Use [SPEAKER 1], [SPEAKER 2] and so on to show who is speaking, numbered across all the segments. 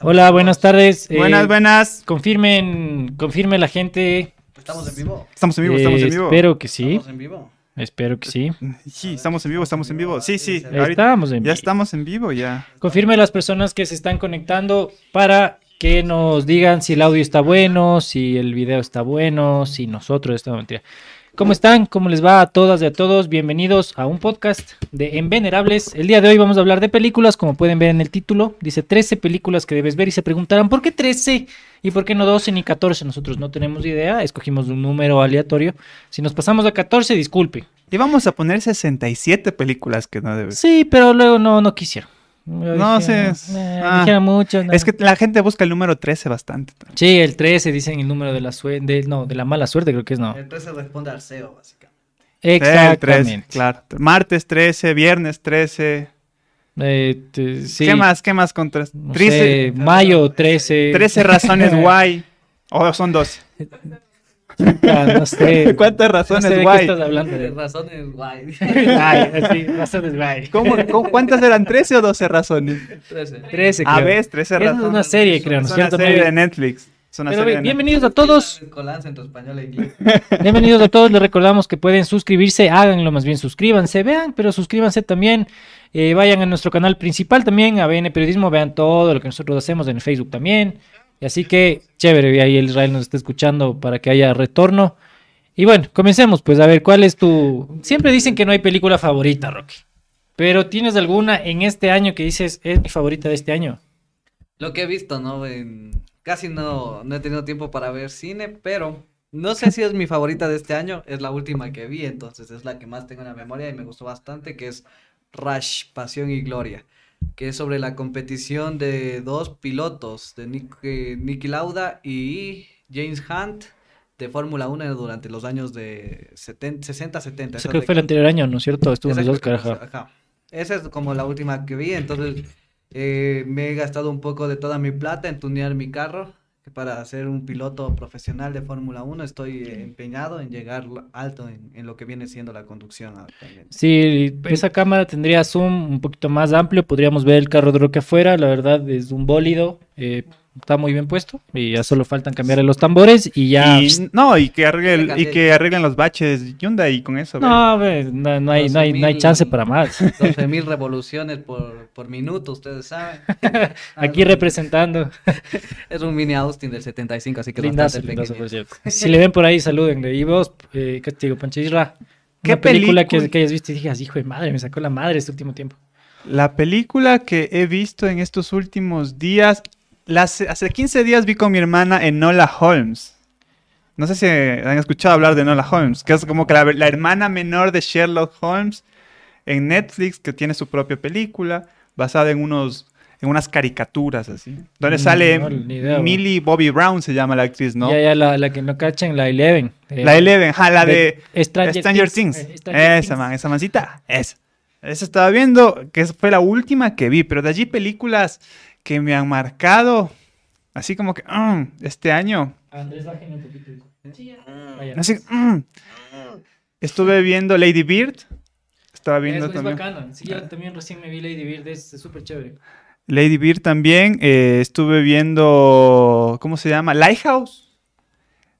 [SPEAKER 1] Hola, buenas tardes. eh,
[SPEAKER 2] Buenas, buenas.
[SPEAKER 1] Confirmen, confirme la gente.
[SPEAKER 3] Estamos en vivo.
[SPEAKER 2] Estamos en vivo, estamos
[SPEAKER 1] Eh,
[SPEAKER 2] en vivo.
[SPEAKER 1] Espero que sí.
[SPEAKER 3] Estamos en vivo.
[SPEAKER 1] Espero que sí.
[SPEAKER 2] Sí, estamos en vivo, estamos en vivo. Sí, sí.
[SPEAKER 1] Estamos en
[SPEAKER 2] ya
[SPEAKER 1] vivo.
[SPEAKER 2] estamos en vivo, ya.
[SPEAKER 1] Confirme las personas que se están conectando para que nos digan si el audio está bueno, si el video está bueno, si nosotros estamos mentira. ¿Cómo están? ¿Cómo les va a todas y a todos? Bienvenidos a un podcast de Envenerables. El día de hoy vamos a hablar de películas, como pueden ver en el título. Dice 13 películas que debes ver y se preguntarán, ¿por qué 13? ¿Y por qué no 12 ni 14? Nosotros no tenemos idea, escogimos un número aleatorio. Si nos pasamos a 14, disculpe.
[SPEAKER 2] Y vamos a poner 67 películas que no debes.
[SPEAKER 1] Sí, pero luego no, no quisieron.
[SPEAKER 2] No
[SPEAKER 1] Dijeron,
[SPEAKER 2] sé,
[SPEAKER 1] eh,
[SPEAKER 2] ah,
[SPEAKER 1] dijeron mucho. no.
[SPEAKER 2] Es que la gente busca el número 13 bastante.
[SPEAKER 1] Sí, el 13 dicen el número de la suerte, no, de la mala suerte creo que es no.
[SPEAKER 3] El 13 responde al SEO, básicamente.
[SPEAKER 2] El 13,
[SPEAKER 1] Exactamente.
[SPEAKER 2] claro. Martes 13, viernes 13.
[SPEAKER 1] Eh, te- sí,
[SPEAKER 2] ¿Qué más? ¿Qué más con tres?
[SPEAKER 1] no
[SPEAKER 2] 13,
[SPEAKER 1] sé, mayo 13.
[SPEAKER 2] 13 razones guay. O son 12.
[SPEAKER 1] No sé.
[SPEAKER 2] ¿Cuántas
[SPEAKER 1] No
[SPEAKER 2] razones
[SPEAKER 1] sé de qué
[SPEAKER 2] guay?
[SPEAKER 1] estás hablando.
[SPEAKER 3] De razones guay.
[SPEAKER 1] Ay, sí, razones guay.
[SPEAKER 2] ¿Cómo, cómo- cuántas eran? ¿13 o 12 razones?
[SPEAKER 3] 13.
[SPEAKER 1] 13
[SPEAKER 2] A ver, 13
[SPEAKER 1] Esa es
[SPEAKER 2] razones.
[SPEAKER 1] una serie, creo, ¿no es
[SPEAKER 2] una
[SPEAKER 1] cierto?
[SPEAKER 2] serie
[SPEAKER 1] No
[SPEAKER 2] de Netflix.
[SPEAKER 1] Pero bienvenidos a todos.
[SPEAKER 3] E.
[SPEAKER 1] Bienvenidos a todos, les recordamos que pueden suscribirse, háganlo más bien, suscríbanse, vean, pero suscríbanse también, eh, vayan a nuestro canal principal también, a BN Periodismo, vean todo lo que nosotros hacemos en Facebook también, así que chévere, y ahí el Israel nos está escuchando para que haya retorno. Y bueno, comencemos, pues a ver, ¿cuál es tu... Siempre dicen que no hay película favorita, Rocky, pero ¿tienes alguna en este año que dices, es mi favorita de este año?
[SPEAKER 3] Lo que he visto, ¿no? Casi no, no he tenido tiempo para ver cine, pero no sé si es mi favorita de este año. Es la última que vi, entonces es la que más tengo en la memoria y me gustó bastante, que es Rush, Pasión y Gloria, que es sobre la competición de dos pilotos, de Nick, eh, Lauda y James Hunt, de Fórmula 1 durante los años de 70, 60, 70.
[SPEAKER 1] Ese
[SPEAKER 3] esas
[SPEAKER 1] creo que fue el anterior año, ¿no es cierto? Estuvo en
[SPEAKER 3] Exacto,
[SPEAKER 1] Oscar, ajá.
[SPEAKER 3] ajá. Esa es como la última que vi, entonces eh, me he gastado un poco de toda mi plata en tunear mi carro. Que Para ser un piloto profesional de Fórmula 1 estoy empeñado en llegar lo- alto en, en lo que viene siendo la conducción actualmente.
[SPEAKER 1] Sí, esa cámara tendría zoom un poquito más amplio, podríamos ver el carro de Roque afuera, la verdad es un bólido, eh, está muy bien puesto y ya solo faltan cambiarle los tambores y ya...
[SPEAKER 2] Y, no, y que, arreglen, y que arreglen los baches Hyundai con eso. ve.
[SPEAKER 1] No, ve, no, no hay, no, hay, no hay
[SPEAKER 3] 12.000.
[SPEAKER 1] chance para más.
[SPEAKER 3] 12.000 revoluciones por, por minuto, ustedes saben.
[SPEAKER 1] Aquí representando.
[SPEAKER 3] Es un mini Austin del 75, así que
[SPEAKER 1] Lindazo, lindazo, por cierto. Si le ven por ahí, salúdenle. Y vos, eh, ¿qué te digo, Pancho Isra?
[SPEAKER 2] ¿Qué
[SPEAKER 1] Una película que,
[SPEAKER 2] película?
[SPEAKER 1] que hayas visto y digas, hijo de madre, me sacó la madre este último tiempo.
[SPEAKER 2] La película que he visto en estos últimos días, las- hace 15 días vi con mi hermana Enola Holmes. No sé si han escuchado hablar de Enola Holmes, que es como que la, la hermana menor de Sherlock Holmes en Netflix, que tiene su propia película, basada en unos en unas caricaturas así. Donde
[SPEAKER 1] Mm,
[SPEAKER 2] sale
[SPEAKER 1] no, idea.
[SPEAKER 2] Millie Bobby Brown se llama la actriz, ¿no?
[SPEAKER 1] Ya, ya, la, la que no cachan, la Eleven. eh,
[SPEAKER 2] La Eleven, ja, la de,
[SPEAKER 1] Stranger,
[SPEAKER 2] Stranger, Things.
[SPEAKER 1] eh, Stranger
[SPEAKER 2] esa,
[SPEAKER 1] Things.
[SPEAKER 2] man, esa mancita. Esa. Esa estaba viendo, que fue la última que vi, pero de allí películas que me han marcado, así como que, mm, este año.
[SPEAKER 1] Andrés, bájenle un poquito. Sí, ya.
[SPEAKER 2] Así, mm. Estuve viendo Lady Bird. Estaba
[SPEAKER 1] Es,
[SPEAKER 2] viendo
[SPEAKER 1] es
[SPEAKER 2] también.
[SPEAKER 1] bacana. Sí, yo también recién me vi Lady Bird, es es súper chévere.
[SPEAKER 2] Lady Bird también. eh, estuve viendo, ¿cómo se llama? Lighthouse.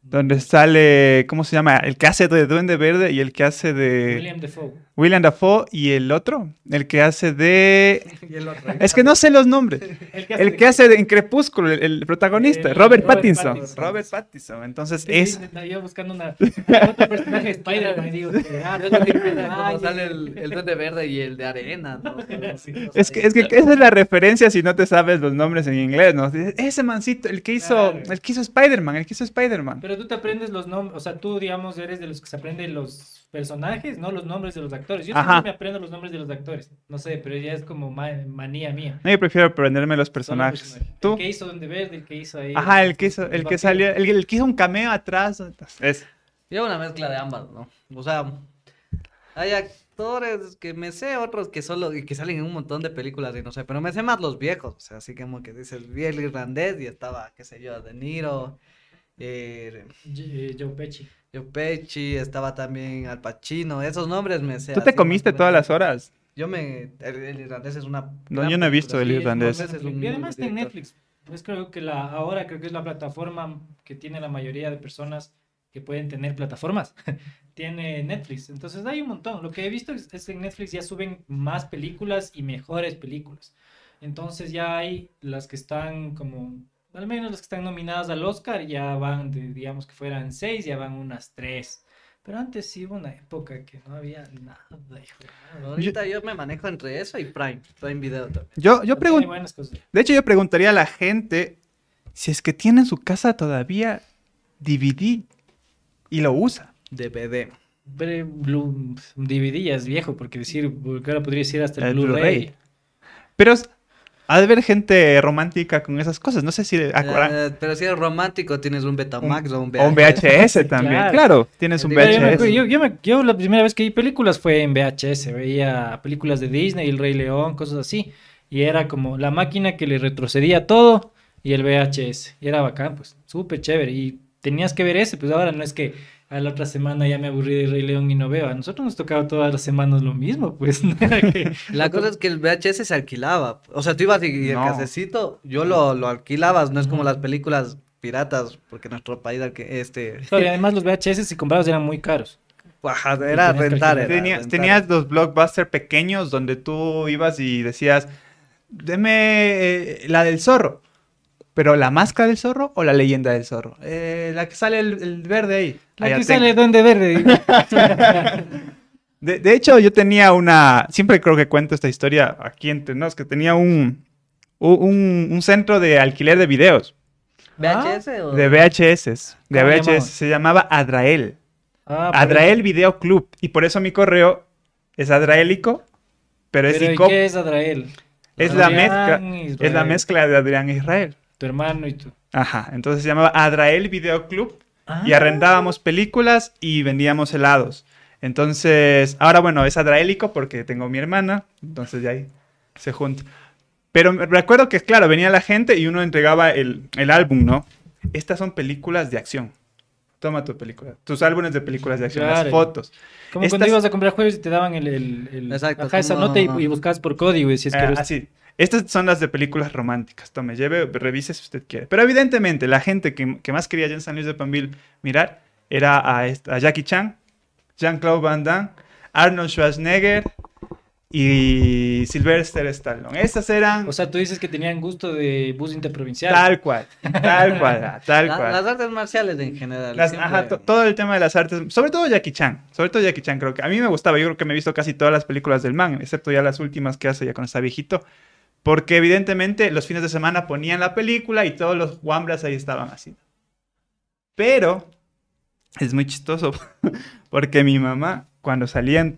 [SPEAKER 2] Donde sale, ¿cómo se llama? El que hace de Duende Verde y el que hace de
[SPEAKER 1] William Defoe.
[SPEAKER 2] William Dafoe y el otro, el que hace de...
[SPEAKER 3] Otro.
[SPEAKER 2] Es que no sé los nombres. El que hace de, en Crepúsculo, el, el protagonista,
[SPEAKER 1] Eh,
[SPEAKER 2] Robert,
[SPEAKER 1] Robert
[SPEAKER 2] Pattinson.
[SPEAKER 1] Pattinson.
[SPEAKER 2] Robert Pattinson. Entonces
[SPEAKER 1] Sí,
[SPEAKER 2] es...
[SPEAKER 1] sí, estaba yo buscando una, otro personaje de Spider-Man y digo, ah, no,
[SPEAKER 3] sale el, el duende verde y el de arena, ¿no?
[SPEAKER 2] Es que, es que esa es la referencia si no te sabes los nombres en inglés, ¿no? Ese mancito, el que hizo,
[SPEAKER 1] Claro.
[SPEAKER 2] el que hizo Spider-Man, el que hizo Spider-Man.
[SPEAKER 1] Pero tú te aprendes los nombres, o sea, tú, digamos, eres de los que se aprenden los personajes, no los nombres de los actores. Yo
[SPEAKER 2] Ajá.
[SPEAKER 1] también me aprendo los nombres de los actores. No sé, pero ya es como ma- manía mía.
[SPEAKER 2] No, yo prefiero aprenderme los personajes.
[SPEAKER 1] personajes.
[SPEAKER 2] ¿Tú?
[SPEAKER 1] El que hizo Donde Verde, el que hizo ahí.
[SPEAKER 2] Ajá, el que hizo, el que salió, el, el que hizo un cameo atrás. Es.
[SPEAKER 3] Yo una mezcla de ambas, ¿no? O sea, hay actores que me sé, otros que solo que salen en un montón de películas y no sé, pero me sé más los viejos, o sea, así como que dices, vi el irlandés y estaba, qué sé yo, De Niro, eh,
[SPEAKER 1] eh, Joe Pesci.
[SPEAKER 3] Joe Pesci, estaba también Al Pacino, esos nombres me sé.
[SPEAKER 2] ¿Tú te comiste todas las horas?
[SPEAKER 3] Yo me, el, el irlandés es una...
[SPEAKER 2] No, yo no he visto el irlandés.
[SPEAKER 3] es un.
[SPEAKER 1] Y además está en. Netflix. Pues creo que la, ahora creo que es la plataforma que tiene la mayoría de personas que pueden tener plataformas. tiene Netflix. Entonces hay un montón. Lo que he visto es, es que en Netflix ya suben más películas y mejores películas. Entonces ya hay las que están como, al menos las que están nominadas al Oscar, ya van, de, digamos que fueran seis, ya van unas tres. Pero antes sí hubo una época que no había nada, hijo.
[SPEAKER 3] Ahorita yo me manejo entre eso y Prime, Prime Video también.
[SPEAKER 2] Yo, yo pregunto,
[SPEAKER 1] buenas cosas.
[SPEAKER 2] de hecho yo preguntaría a la gente si es que tiene en su casa todavía DVD y lo usa.
[SPEAKER 3] DVD.
[SPEAKER 1] Blu- DVD ya es viejo, porque decir, porque ahora podría decir hasta el,
[SPEAKER 2] El
[SPEAKER 1] Blu-ray.
[SPEAKER 2] Blu-ray. Pero es- ha de haber gente romántica con esas cosas. No sé si
[SPEAKER 3] Eh, pero si eres romántico, tienes un Betamax o un
[SPEAKER 2] o un
[SPEAKER 3] VHS.
[SPEAKER 2] VHS también.
[SPEAKER 1] Claro.
[SPEAKER 2] Claro, tienes un
[SPEAKER 1] yo,
[SPEAKER 2] VHS.
[SPEAKER 1] yo, yo me- yo la primera vez que vi películas fue en VHS, veía películas de Disney, El Rey León, cosas así, y era como la máquina que le retrocedía todo y el VHS, y era bacán, pues, súper chévere, y tenías que ver ese, pues ahora no es que a la otra semana ya me aburrí de Rey León y no veo, a nosotros nos tocaba todas las semanas lo mismo, pues,
[SPEAKER 3] La cosa es que el VHS se alquilaba. O sea, tú ibas y, el
[SPEAKER 2] No.
[SPEAKER 3] casecito, yo lo, lo alquilabas, no es como las películas piratas, porque nuestro país este
[SPEAKER 1] y además los VHS si comprabas eran muy caros.
[SPEAKER 3] ajá, era
[SPEAKER 1] tenías
[SPEAKER 3] rentar.
[SPEAKER 1] alquilar.
[SPEAKER 3] era
[SPEAKER 2] Tenía-
[SPEAKER 3] rentar.
[SPEAKER 2] tenías los blockbusters pequeños donde tú ibas y decías, deme eh, la del zorro. Pero la máscara del zorro o la leyenda del zorro. Eh, la que sale el, el verde ahí.
[SPEAKER 1] La
[SPEAKER 2] Allá
[SPEAKER 1] que
[SPEAKER 2] tengo.
[SPEAKER 1] sale Duende Verde.
[SPEAKER 2] De, de hecho, yo tenía una. Siempre creo que cuento esta historia aquí entre nos, que tenía un, un, un centro de alquiler de videos.
[SPEAKER 3] ¿VHS o...?
[SPEAKER 2] De VHS. De
[SPEAKER 1] ¿Cómo
[SPEAKER 2] VHS.
[SPEAKER 1] llamaba?
[SPEAKER 2] Se llamaba Adrael.
[SPEAKER 1] Ah,
[SPEAKER 2] Adrael Video Club. Y por eso mi correo es adraélico, pero es
[SPEAKER 1] Pero ¿y
[SPEAKER 2] ico-
[SPEAKER 1] qué es Adrael?
[SPEAKER 2] Es la mezcla, es la mezcla de Adrián e Israel.
[SPEAKER 1] Tu hermano y tú.
[SPEAKER 2] Ajá, entonces se llamaba Adrael Video Club y
[SPEAKER 1] Ah.
[SPEAKER 2] arrendábamos películas y vendíamos helados. Entonces, ahora bueno, es adraélico porque tengo mi hermana, entonces ya ahí se junta. Pero me recuerdo que, claro, venía la gente y uno entregaba el, el álbum, ¿no? Estas son películas de acción. Toma tu película, tus álbumes de películas de acción, las fotos.
[SPEAKER 1] Como
[SPEAKER 2] Estas-
[SPEAKER 1] cuando ibas a comprar juegos y te daban el, el, el-
[SPEAKER 3] Exacto,
[SPEAKER 1] ajá, esa nota y, y buscabas por código y decías que
[SPEAKER 2] Ah,
[SPEAKER 1] eres-
[SPEAKER 2] así. Estas son las de películas románticas. Tome, lleve, revise si usted quiere. Pero evidentemente, la gente que, que más quería allá en San Luis de Panville mirar era a, esta- a Jackie Chan, Jean-Claude Van Damme, Arnold Schwarzenegger y Sylvester Stallone. Estas eran
[SPEAKER 1] O sea, tú dices que tenían gusto de bus interprovincial.
[SPEAKER 2] tal cual, tal cual, tal
[SPEAKER 3] La-
[SPEAKER 2] cual.
[SPEAKER 3] las artes marciales en general.
[SPEAKER 2] Las-
[SPEAKER 3] siempre-
[SPEAKER 2] ajá, to- todo el tema de las artes, sobre todo Jackie Chan, sobre todo Jackie Chan creo que a mí me gustaba, yo creo que me he visto casi todas las películas del man, excepto ya las últimas que hace ya cuando está viejito, porque evidentemente los fines de semana ponían la película y todos los wambras ahí estaban así. Pero es muy chistoso porque mi mamá cuando salían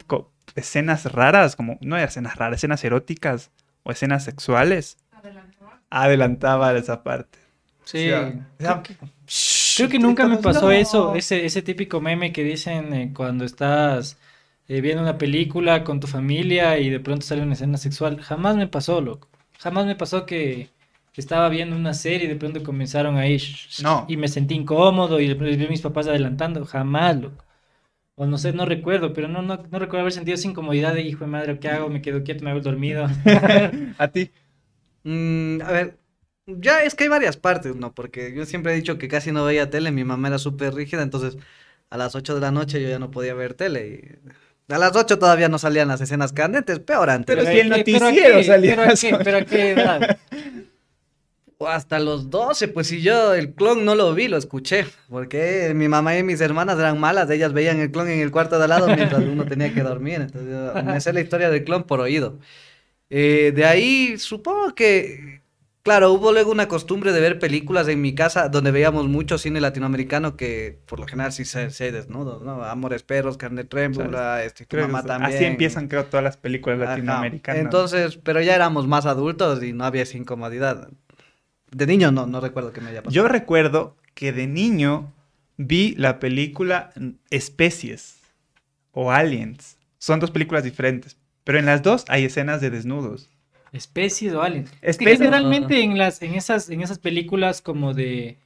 [SPEAKER 2] escenas raras, como no escenas raras, escenas eróticas o escenas sexuales, adelantaba esa parte.
[SPEAKER 1] Sí.
[SPEAKER 2] O sea,
[SPEAKER 1] Creo que-
[SPEAKER 2] Shh,
[SPEAKER 1] Creo que nunca me pasó
[SPEAKER 2] "No".
[SPEAKER 1] eso, ese, ese típico meme que dicen eh, cuando estás eh, viendo una película con tu familia y de pronto sale una escena sexual. Jamás me pasó, loco. Jamás me pasó que estaba viendo una serie y de pronto comenzaron ahí
[SPEAKER 2] No.
[SPEAKER 1] y me sentí incómodo y de pronto vi a mis papás adelantando. Jamás, loco. O no sé, no recuerdo, pero no, no, no recuerdo haber sentido esa incomodidad de hijo de madre, ¿qué hago? Me quedo quieto, me hago dormido.
[SPEAKER 2] A ti.
[SPEAKER 3] Mm, a ver, ya es que hay varias partes, ¿no? Porque yo siempre he dicho que casi no veía tele, mi mamá era súper rígida, entonces a las 8 de la noche yo ya no podía ver tele. Y a las 8 todavía no salían las escenas candentes, peor antes.
[SPEAKER 2] Pero
[SPEAKER 1] ¿a
[SPEAKER 2] si el
[SPEAKER 1] qué- pero a
[SPEAKER 2] noticiero
[SPEAKER 1] qué-
[SPEAKER 2] salía
[SPEAKER 1] pero a
[SPEAKER 2] eso.
[SPEAKER 1] qué- pero edad?
[SPEAKER 3] O hasta los 12, pues si yo el clon no lo vi, lo escuché. Porque mi mamá y mis hermanas eran malas, ellas veían el clon en el cuarto de al lado mientras uno tenía que dormir. Entonces yo me sé la historia del clon por oído. Eh, de ahí supongo que, claro, hubo luego una costumbre de ver películas en mi casa donde veíamos mucho cine latinoamericano que por lo general sí se, se desnudos, ¿no? Amores perros, carne trémula, este, tu mamá también.
[SPEAKER 2] Así empiezan, creo, todas las películas
[SPEAKER 3] Ajá.
[SPEAKER 2] latinoamericanas.
[SPEAKER 3] Entonces, pero ya éramos más adultos y no había esa incomodidad. De niño no, no recuerdo que me haya pasado.
[SPEAKER 2] Yo recuerdo que de niño vi la película Especies o Aliens. Son dos películas diferentes, pero en las dos hay escenas de desnudos.
[SPEAKER 1] Especies o aliens.
[SPEAKER 2] Especies.
[SPEAKER 1] generalmente en las, en esas, en esas películas como de,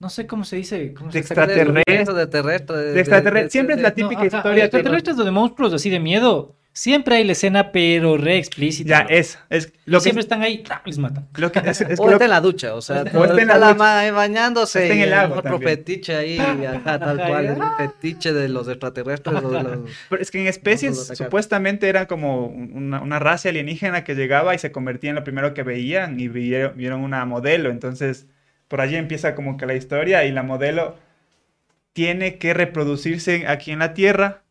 [SPEAKER 1] no sé cómo se dice, ¿cómo se
[SPEAKER 2] De
[SPEAKER 1] dice?
[SPEAKER 2] extraterrestres.
[SPEAKER 3] De terrestre.
[SPEAKER 2] De extraterrestre. Siempre es la
[SPEAKER 1] No,
[SPEAKER 2] típica
[SPEAKER 1] ajá,
[SPEAKER 2] historia de-
[SPEAKER 1] extraterrestres o de monstruos así de miedo. Siempre hay la escena, pero re explícita.
[SPEAKER 2] Ya, es, es lo que,
[SPEAKER 1] Siempre están ahí, ¡tra! les matan.
[SPEAKER 2] lo que es, es
[SPEAKER 3] o
[SPEAKER 2] que lo-
[SPEAKER 3] está en la ducha, o sea,
[SPEAKER 2] O está en
[SPEAKER 3] está
[SPEAKER 2] la
[SPEAKER 3] la
[SPEAKER 2] ducha.
[SPEAKER 3] ma ahí bañándose.
[SPEAKER 2] Está en el agua
[SPEAKER 3] Otro
[SPEAKER 2] también.
[SPEAKER 3] fetiche ahí, ajá, tal cual, el fetiche de los extraterrestres. o de los-
[SPEAKER 2] Pero es que en especies supuestamente era como una, una raza alienígena que llegaba y se convertía en lo primero que veían y vieron, vieron una modelo. Entonces, por allí empieza como que la historia y la modelo tiene que reproducirse aquí en la Tierra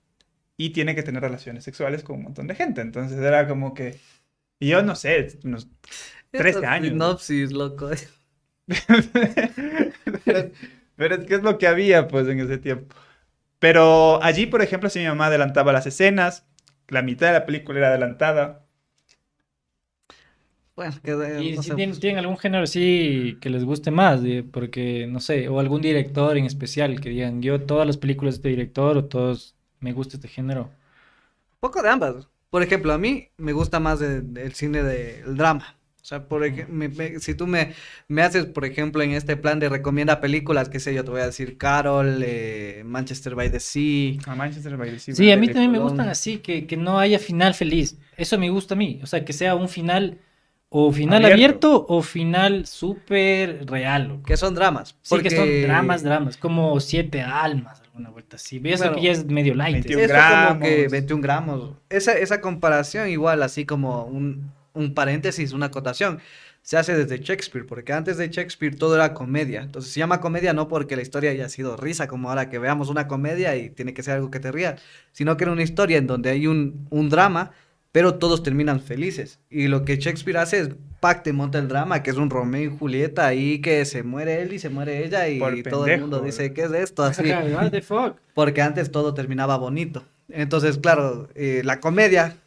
[SPEAKER 2] y tiene que tener relaciones sexuales con un montón de gente. Entonces era como que... Y yo no sé, unos 13
[SPEAKER 3] Estos
[SPEAKER 2] años.
[SPEAKER 3] Sinopsis, loco.
[SPEAKER 2] pero, pero es que es lo que había pues en ese tiempo. Pero allí, por ejemplo, si mi mamá adelantaba las escenas, la mitad de la película era adelantada.
[SPEAKER 3] Bueno, que de-
[SPEAKER 1] ¿Y
[SPEAKER 3] no
[SPEAKER 1] si
[SPEAKER 3] sé,
[SPEAKER 1] tienen,
[SPEAKER 3] pues,
[SPEAKER 1] tienen algún género así que les guste más? porque, no sé, o algún director en especial que digan, yo todas las películas de este director o todos me gusta este género.
[SPEAKER 3] poco de ambas. Por ejemplo, a mí me gusta más de- del cine del drama. O sea, por ej- me- me- si tú me, me haces, por ejemplo, en este plan de recomienda películas, qué sé yo, te voy a decir Carol, eh, Manchester by the Sea.
[SPEAKER 2] A Manchester by the Sea.
[SPEAKER 1] Sí, a mí
[SPEAKER 3] de
[SPEAKER 1] también me gustan así, que, que no haya final feliz. Eso me gusta a mí. O sea, que sea un final o final
[SPEAKER 2] Abierto.
[SPEAKER 1] abierto, o final súper real. loco.
[SPEAKER 3] Que son dramas.
[SPEAKER 1] Sí, que son
[SPEAKER 3] porque
[SPEAKER 1] dramas, dramas, como siete almas, alguna vuelta así. Eso
[SPEAKER 3] Bueno,
[SPEAKER 1] que ya es medio light.
[SPEAKER 2] 21
[SPEAKER 3] Eso como que
[SPEAKER 2] gramos.
[SPEAKER 3] 21 gramos. Esa, esa comparación igual, así como un, un paréntesis, una acotación, se hace desde Shakespeare, porque antes de Shakespeare todo era comedia. Entonces se llama comedia no porque la historia haya sido risa, como ahora que veamos una comedia y tiene que ser algo que te ría, sino que era una historia en donde hay un, un drama, pero todos terminan felices. Y lo que Shakespeare hace es pacte, monta el drama, que es un Romeo y Julieta ahí que se muere él y se muere ella y
[SPEAKER 2] Por
[SPEAKER 3] todo el mundo dice. ¿qué es esto? Así.
[SPEAKER 1] What the fuck?
[SPEAKER 3] porque antes todo terminaba bonito. Entonces, claro, eh, la comedia